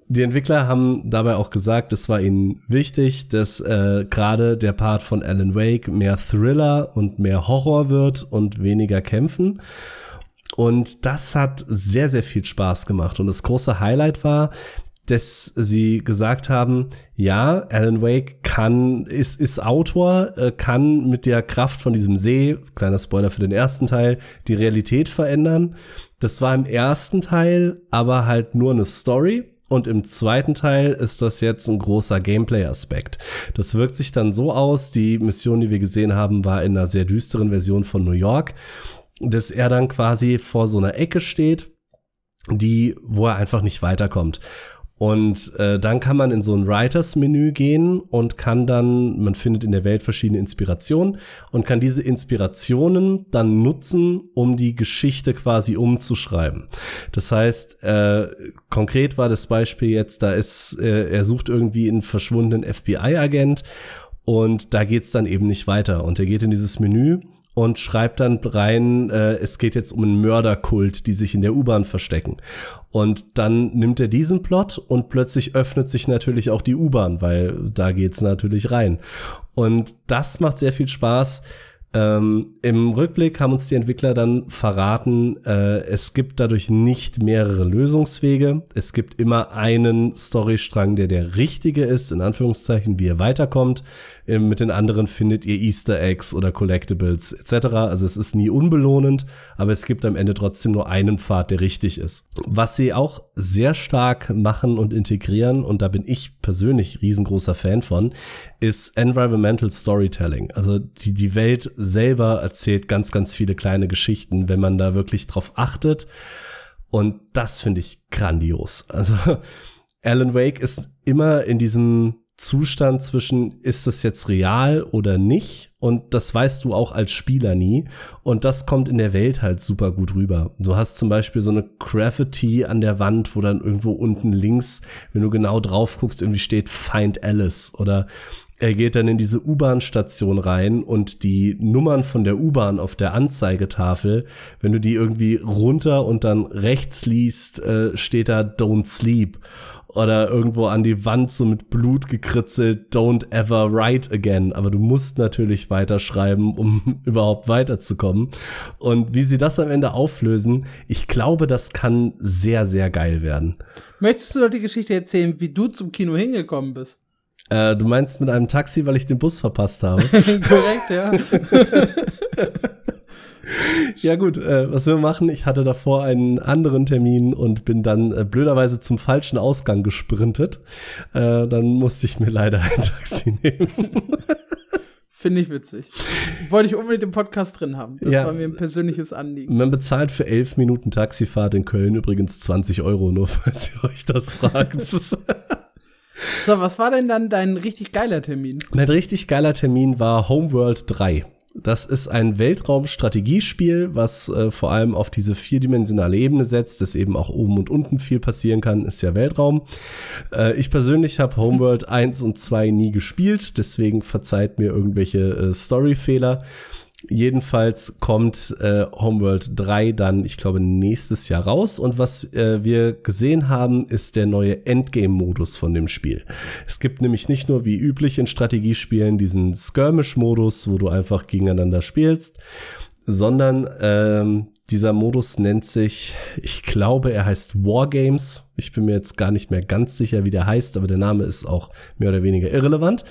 S2: Die Entwickler haben dabei auch gesagt, es war ihnen wichtig, dass äh, gerade der Part von Alan Wake mehr Thriller und mehr Horror wird und weniger Kämpfen. Und das hat sehr, sehr viel Spaß gemacht. Und das große Highlight war, dass sie gesagt haben, ja, Alan Wake kann, ist, ist Autor, äh, kann mit der Kraft von diesem See, kleiner Spoiler für den ersten Teil, die Realität verändern. Das war im ersten Teil aber halt nur eine Story. Und im zweiten Teil ist das jetzt ein großer Gameplay-Aspekt. Das wirkt sich dann so aus, die Mission, die wir gesehen haben, war in einer sehr düsteren Version von New York dass er dann quasi vor so einer Ecke steht, die, wo er einfach nicht weiterkommt. Und äh, dann kann man in so ein Writers-Menü gehen und kann dann, man findet in der Welt verschiedene Inspirationen und kann diese Inspirationen dann nutzen, um die Geschichte quasi umzuschreiben. Das heißt, äh, konkret war das Beispiel jetzt, da ist, äh, er sucht irgendwie einen verschwundenen FBI-Agent und da geht's dann eben nicht weiter. Und er geht in dieses Menü und schreibt dann rein, äh, es geht jetzt um einen Mörderkult, die sich in der U-Bahn verstecken. Und dann nimmt er diesen Plot und plötzlich öffnet sich natürlich auch die U-Bahn, weil da geht's natürlich rein. Und das macht sehr viel Spaß. Ähm, Im Rückblick haben uns die Entwickler dann verraten, äh, es gibt dadurch nicht mehrere Lösungswege. Es gibt immer einen Storystrang, der der richtige ist, in Anführungszeichen, wie er weiterkommt. Mit den anderen findet ihr Easter Eggs oder Collectibles etc. Also es ist nie unbelohnend, aber es gibt am Ende trotzdem nur einen Pfad, der richtig ist. Was sie auch sehr stark machen und integrieren, und da bin ich persönlich riesengroßer Fan von, ist Environmental Storytelling. Also die, die Welt selber erzählt ganz, ganz viele kleine Geschichten, wenn man da wirklich drauf achtet. Und das finde ich grandios. Also Alan Wake ist immer in diesem Zustand zwischen, ist das jetzt real oder nicht? Und das weißt du auch als Spieler nie. Und das kommt in der Welt halt super gut rüber. Du hast zum Beispiel so eine Graffiti an der Wand, wo dann irgendwo unten links, wenn du genau drauf guckst, irgendwie steht Find Alice. Oder er geht dann in diese U-Bahn-Station rein und die Nummern von der U-Bahn auf der Anzeigetafel, wenn du die irgendwie runter und dann rechts liest, äh, steht da Don't Sleep oder irgendwo an die Wand so mit Blut gekritzelt, don't ever write again. Aber du musst natürlich weiterschreiben, um überhaupt weiterzukommen. Und wie sie das am Ende auflösen, ich glaube, das kann sehr, sehr geil werden.
S1: Möchtest du doch die Geschichte erzählen, wie du zum Kino hingekommen bist?
S2: Äh, du meinst mit einem Taxi, weil ich den Bus verpasst habe?
S1: Korrekt, ja.
S2: ja gut, äh, was wir machen, ich hatte davor einen anderen Termin und bin dann äh, blöderweise zum falschen Ausgang gesprintet. Äh, dann musste ich mir leider ein Taxi nehmen.
S1: Finde ich witzig. Wollte ich unbedingt im Podcast drin haben. Das ja, war mir ein persönliches Anliegen.
S2: Man bezahlt für elf Minuten Taxifahrt in Köln übrigens 20 Euro, nur falls ihr euch das fragt.
S1: So, was war denn dann dein richtig geiler Termin?
S2: Mein richtig geiler Termin war Homeworld 3. Das ist ein Weltraumstrategiespiel, was äh, vor allem auf diese vierdimensionale Ebene setzt, dass eben auch oben und unten viel passieren kann, ist ja Weltraum. Äh, ich persönlich habe Homeworld 1 und 2 nie gespielt, deswegen verzeiht mir irgendwelche äh, Storyfehler. Jedenfalls kommt äh, Homeworld 3 dann, ich glaube, nächstes Jahr raus. Und was äh, wir gesehen haben, ist der neue Endgame-Modus von dem Spiel. Es gibt nämlich nicht nur wie üblich in Strategiespielen diesen Skirmish-Modus, wo du einfach gegeneinander spielst, sondern ähm, dieser Modus nennt sich, ich glaube, er heißt Wargames. Ich bin mir jetzt gar nicht mehr ganz sicher, wie der heißt, aber der Name ist auch mehr oder weniger irrelevant.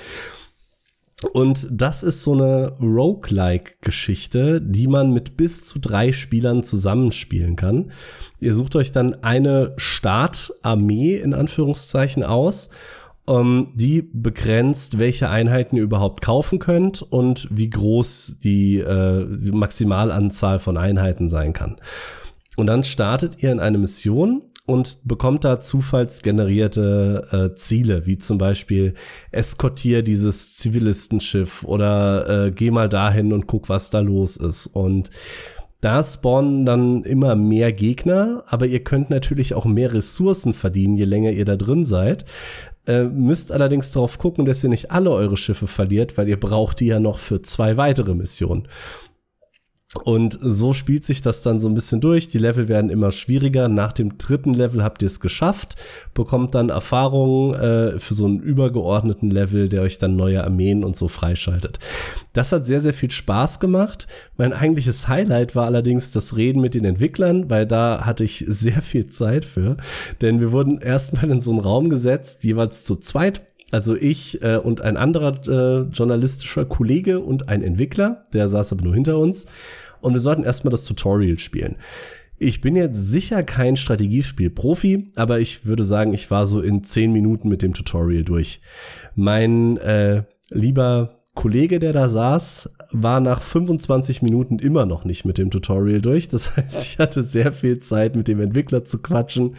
S2: Und das ist so eine Roguelike-Geschichte, die man mit bis zu drei Spielern zusammenspielen kann. Ihr sucht euch dann eine Startarmee in Anführungszeichen aus, ähm, die begrenzt, welche Einheiten ihr überhaupt kaufen könnt und wie groß die, äh, die Maximalanzahl von Einheiten sein kann. Und dann startet ihr in eine Mission und bekommt da zufallsgenerierte äh, Ziele, wie zum Beispiel eskortier dieses Zivilistenschiff oder äh, geh mal dahin und guck, was da los ist. Und da spawnen dann immer mehr Gegner, aber ihr könnt natürlich auch mehr Ressourcen verdienen, je länger ihr da drin seid. Äh, müsst allerdings darauf gucken, dass ihr nicht alle eure Schiffe verliert, weil ihr braucht die ja noch für zwei weitere Missionen. Und so spielt sich das dann so ein bisschen durch. Die Level werden immer schwieriger. Nach dem dritten Level habt ihr es geschafft, bekommt dann Erfahrungen äh, für so einen übergeordneten Level, der euch dann neue Armeen und so freischaltet. Das hat sehr, sehr viel Spaß gemacht. Mein eigentliches Highlight war allerdings das Reden mit den Entwicklern, weil da hatte ich sehr viel Zeit für. Denn wir wurden erstmal in so einen Raum gesetzt, jeweils zu zweit. Also ich äh, und ein anderer äh, journalistischer Kollege und ein Entwickler, der saß aber nur hinter uns und wir sollten erstmal das Tutorial spielen. Ich bin jetzt sicher kein Strategiespiel-Profi, aber ich würde sagen, ich war so in zehn Minuten mit dem Tutorial durch. Mein äh, lieber Kollege, der da saß, war nach 25 Minuten immer noch nicht mit dem Tutorial durch. Das heißt, ich hatte sehr viel Zeit, mit dem Entwickler zu quatschen.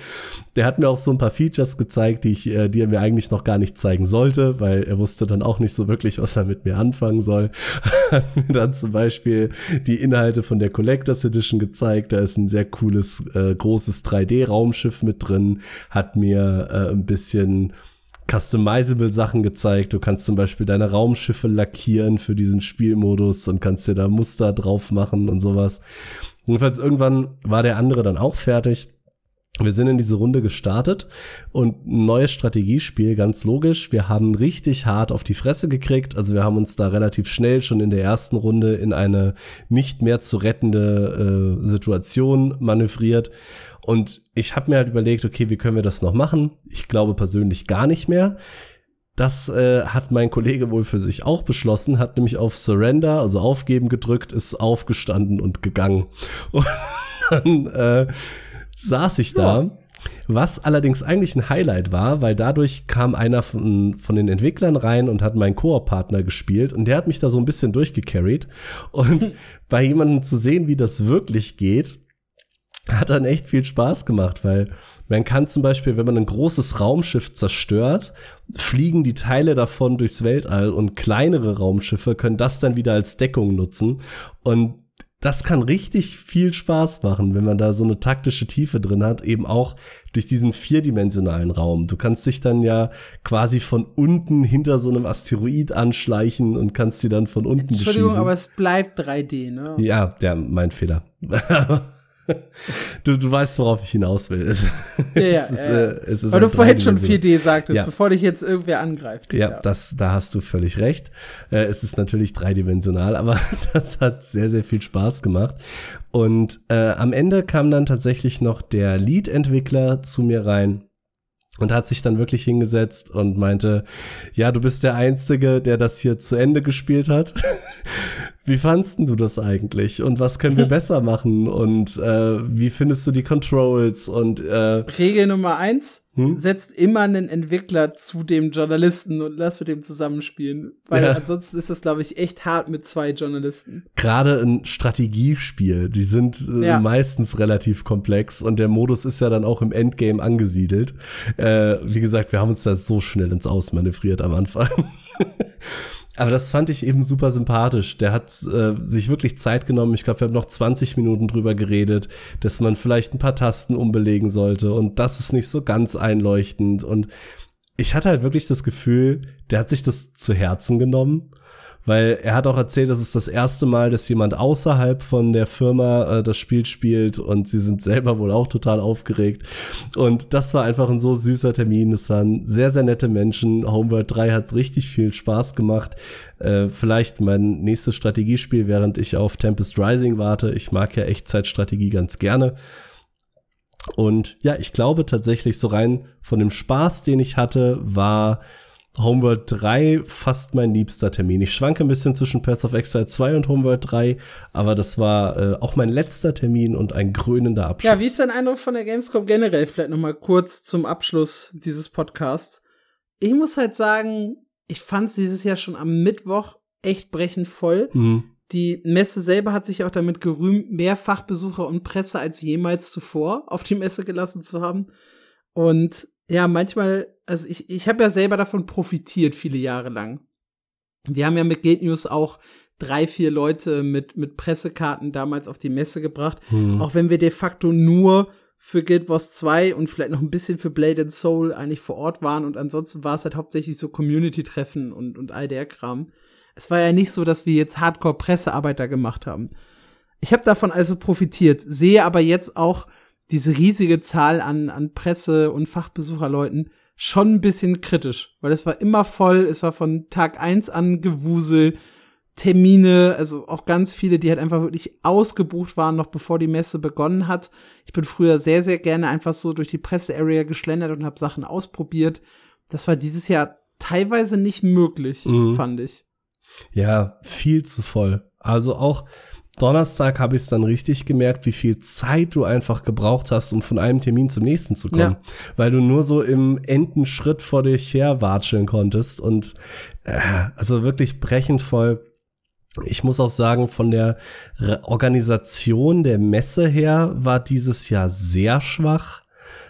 S2: Der hat mir auch so ein paar Features gezeigt, die, ich, äh, die er mir eigentlich noch gar nicht zeigen sollte, weil er wusste dann auch nicht so wirklich, was er mit mir anfangen soll. Hat mir dann zum Beispiel die Inhalte von der Collectors Edition gezeigt. Da ist ein sehr cooles, äh, großes 3D-Raumschiff mit drin. Hat mir äh, ein bisschen customizable Sachen gezeigt. Du kannst zum Beispiel deine Raumschiffe lackieren für diesen Spielmodus und kannst dir da Muster drauf machen und sowas. Jedenfalls irgendwann war der andere dann auch fertig. Wir sind in diese Runde gestartet und ein neues Strategiespiel, ganz logisch. Wir haben richtig hart auf die Fresse gekriegt. Also wir haben uns da relativ schnell schon in der ersten Runde in eine nicht mehr zu rettende äh, Situation manövriert und ich habe mir halt überlegt, okay, wie können wir das noch machen? Ich glaube persönlich gar nicht mehr. Das äh, hat mein Kollege wohl für sich auch beschlossen, hat nämlich auf Surrender, also aufgeben gedrückt, ist aufgestanden und gegangen. Und dann äh, saß ich da. Ja. Was allerdings eigentlich ein Highlight war, weil dadurch kam einer von, von den Entwicklern rein und hat meinen Koop-Partner gespielt und der hat mich da so ein bisschen durchgecarried. Und bei jemandem zu sehen, wie das wirklich geht, hat dann echt viel Spaß gemacht, weil man kann zum Beispiel, wenn man ein großes Raumschiff zerstört, fliegen die Teile davon durchs Weltall und kleinere Raumschiffe können das dann wieder als Deckung nutzen. Und das kann richtig viel Spaß machen, wenn man da so eine taktische Tiefe drin hat, eben auch durch diesen vierdimensionalen Raum. Du kannst dich dann ja quasi von unten hinter so einem Asteroid anschleichen und kannst sie dann von unten
S1: Entschuldigung,
S2: beschießen.
S1: aber es bleibt 3D, ne?
S2: Ja, der, mein Fehler. du, du weißt, worauf ich hinaus will. Es,
S1: ja, ja,
S2: es ist,
S1: äh,
S2: es ist
S1: Weil du vorhin schon 4D sagtest,
S2: ja.
S1: bevor dich jetzt irgendwer angreift.
S2: Ja, ja, Das, da hast du völlig recht. Äh, es ist natürlich dreidimensional, aber das hat sehr, sehr viel Spaß gemacht. Und äh, am Ende kam dann tatsächlich noch der Lead-Entwickler zu mir rein und hat sich dann wirklich hingesetzt und meinte, ja, du bist der Einzige, der das hier zu Ende gespielt hat. Wie fandst du das eigentlich? Und was können wir besser machen? Und äh, wie findest du die Controls? Und äh,
S1: Regel Nummer eins, hm? setzt immer einen Entwickler zu dem Journalisten und lass mit dem zusammenspielen. Weil ja. ansonsten ist das, glaube ich, echt hart mit zwei Journalisten.
S2: Gerade ein Strategiespiel, die sind äh, ja. meistens relativ komplex und der Modus ist ja dann auch im Endgame angesiedelt. Äh, wie gesagt, wir haben uns da so schnell ins Ausmanövriert am Anfang. Aber das fand ich eben super sympathisch. Der hat äh, sich wirklich Zeit genommen. Ich glaube, wir haben noch 20 Minuten drüber geredet, dass man vielleicht ein paar Tasten umbelegen sollte. Und das ist nicht so ganz einleuchtend. Und ich hatte halt wirklich das Gefühl, der hat sich das zu Herzen genommen weil er hat auch erzählt, das ist das erste Mal, dass jemand außerhalb von der Firma äh, das Spiel spielt und sie sind selber wohl auch total aufgeregt. Und das war einfach ein so süßer Termin. Es waren sehr, sehr nette Menschen. Homeworld 3 hat richtig viel Spaß gemacht. Äh, vielleicht mein nächstes Strategiespiel, während ich auf Tempest Rising warte. Ich mag ja Echtzeitstrategie ganz gerne. Und ja, ich glaube tatsächlich so rein von dem Spaß, den ich hatte, war Homeworld 3 fast mein liebster Termin. Ich schwanke ein bisschen zwischen Path of Exile 2 und Homeworld 3, aber das war äh, auch mein letzter Termin und ein krönender Abschluss.
S1: Ja, wie ist dein Eindruck von der Gamescom generell? Vielleicht noch mal kurz zum Abschluss dieses Podcasts. Ich muss halt sagen, ich fand dieses Jahr schon am Mittwoch echt brechend voll. Mhm. Die Messe selber hat sich auch damit gerühmt, mehr Fachbesucher und Presse als jemals zuvor auf die Messe gelassen zu haben. Und ja, manchmal, also ich, ich habe ja selber davon profitiert, viele Jahre lang. Wir haben ja mit Gate News auch drei, vier Leute mit, mit Pressekarten damals auf die Messe gebracht. Hm. Auch wenn wir de facto nur für Guild Wars 2 und vielleicht noch ein bisschen für Blade and Soul eigentlich vor Ort waren und ansonsten war es halt hauptsächlich so Community-Treffen und, und all der Kram. Es war ja nicht so, dass wir jetzt Hardcore-Pressearbeiter gemacht haben. Ich habe davon also profitiert, sehe aber jetzt auch, diese riesige Zahl an, an Presse- und Fachbesucherleuten schon ein bisschen kritisch, weil es war immer voll, es war von Tag eins an Gewusel, Termine, also auch ganz viele, die halt einfach wirklich ausgebucht waren, noch bevor die Messe begonnen hat. Ich bin früher sehr, sehr gerne einfach so durch die Presse-Area geschlendert und habe Sachen ausprobiert. Das war dieses Jahr teilweise nicht möglich, mhm. fand ich.
S2: Ja, viel zu voll. Also auch Donnerstag habe ich es dann richtig gemerkt, wie viel Zeit du einfach gebraucht hast, um von einem Termin zum nächsten zu kommen. Ja. Weil du nur so im Entenschritt vor dich her watscheln konntest und äh, also wirklich brechend voll. Ich muss auch sagen, von der Organisation der Messe her war dieses Jahr sehr schwach.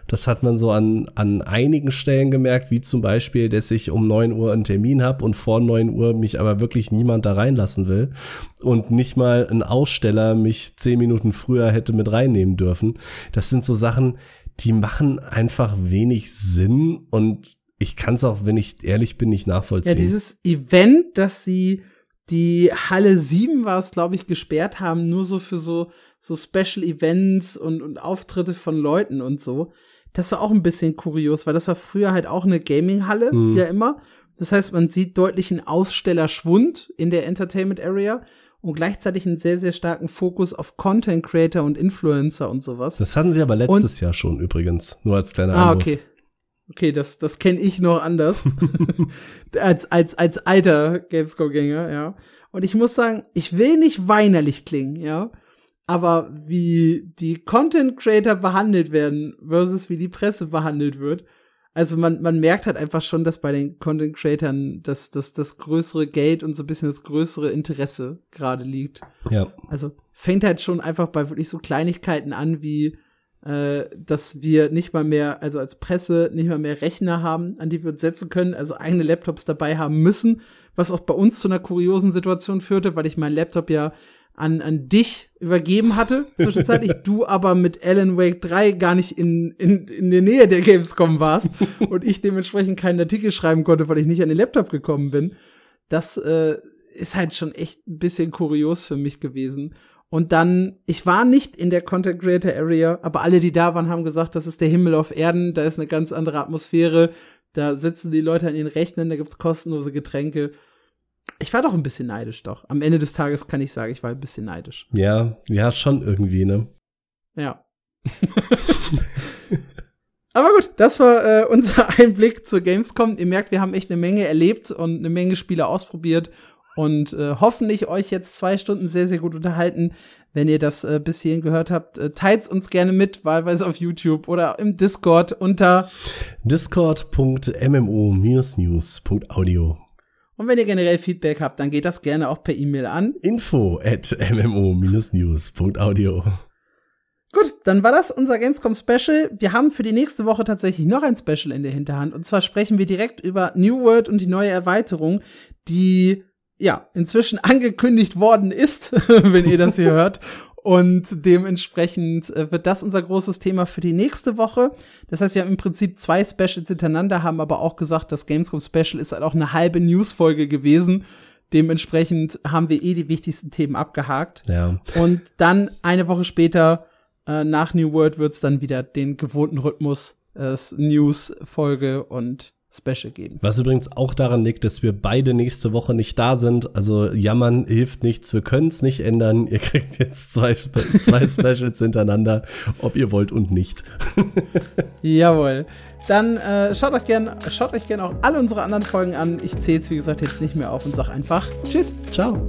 S2: Das hat man so an, an einigen Stellen gemerkt, wie zum Beispiel, dass ich um neun Uhr einen Termin habe und vor neun Uhr mich aber wirklich niemand da reinlassen will und nicht mal ein Aussteller mich zehn Minuten früher hätte mit reinnehmen dürfen. Das sind so Sachen, die machen einfach wenig Sinn und ich kann es auch, wenn ich ehrlich bin, nicht nachvollziehen.
S1: Ja, dieses Event, dass sie die Halle 7 war es, glaube ich, gesperrt haben, nur so für so, so Special Events und, und Auftritte von Leuten und so. Das war auch ein bisschen kurios, weil das war früher halt auch eine Gaming-Halle, mhm. ja immer. Das heißt, man sieht deutlich einen Ausstellerschwund in der Entertainment Area und gleichzeitig einen sehr, sehr starken Fokus auf Content Creator und Influencer und sowas.
S2: Das hatten sie aber letztes und, Jahr schon übrigens, nur als kleiner
S1: Ah, okay. Okay, das, das kenne ich noch anders. als, als, als alter Gamescore-Gänger, ja. Und ich muss sagen, ich will nicht weinerlich klingen, ja aber wie die Content Creator behandelt werden versus wie die Presse behandelt wird. Also man, man merkt halt einfach schon, dass bei den Content Creatern das, das, das größere Geld und so ein bisschen das größere Interesse gerade liegt.
S2: Ja.
S1: Also fängt halt schon einfach bei wirklich so Kleinigkeiten an, wie äh, dass wir nicht mal mehr, also als Presse nicht mal mehr Rechner haben, an die wir uns setzen können, also eigene Laptops dabei haben müssen, was auch bei uns zu einer kuriosen Situation führte, weil ich meinen Laptop ja an, an dich übergeben hatte, zwischenzeitlich, du aber mit Alan Wake 3 gar nicht in, in, in der Nähe der Gamescom warst und ich dementsprechend keinen Artikel schreiben konnte, weil ich nicht an den Laptop gekommen bin. Das äh, ist halt schon echt ein bisschen kurios für mich gewesen. Und dann, ich war nicht in der Content Creator Area, aber alle, die da waren, haben gesagt, das ist der Himmel auf Erden, da ist eine ganz andere Atmosphäre, da sitzen die Leute an ihren Rechnern, da gibt's kostenlose Getränke ich war doch ein bisschen neidisch, doch. Am Ende des Tages kann ich sagen, ich war ein bisschen neidisch.
S2: Ja, ja, schon irgendwie, ne?
S1: Ja. Aber gut, das war äh, unser Einblick zur Gamescom. Ihr merkt, wir haben echt eine Menge erlebt und eine Menge Spiele ausprobiert. und äh, hoffentlich euch jetzt zwei Stunden sehr, sehr gut unterhalten. Wenn ihr das äh, bis hierhin gehört habt, äh, teilt uns gerne mit, wahlweise auf YouTube oder im Discord unter
S2: discord.mmo-news.audio.
S1: Und wenn ihr generell Feedback habt, dann geht das gerne auch per E-Mail an
S2: info at mmo-news.audio.
S1: Gut, dann war das unser Gamescom Special. Wir haben für die nächste Woche tatsächlich noch ein Special in der Hinterhand. Und zwar sprechen wir direkt über New World und die neue Erweiterung, die ja inzwischen angekündigt worden ist, wenn ihr das hier hört. Und dementsprechend äh, wird das unser großes Thema für die nächste Woche. Das heißt, wir haben im Prinzip zwei Specials hintereinander, haben aber auch gesagt, das Gamescom Special ist halt auch eine halbe News-Folge gewesen. Dementsprechend haben wir eh die wichtigsten Themen abgehakt.
S2: Ja.
S1: Und dann eine Woche später äh, nach New World wird es dann wieder den gewohnten Rhythmus, äh, News-Folge und Special geben.
S2: Was übrigens auch daran liegt, dass wir beide nächste Woche nicht da sind. Also jammern hilft nichts, wir können es nicht ändern. Ihr kriegt jetzt zwei, zwei Specials hintereinander, ob ihr wollt und nicht.
S1: Jawohl. Dann äh, schaut euch gerne schaut euch gern auch alle unsere anderen Folgen an. Ich zähle es, wie gesagt, jetzt nicht mehr auf und sage einfach Tschüss.
S2: Ciao.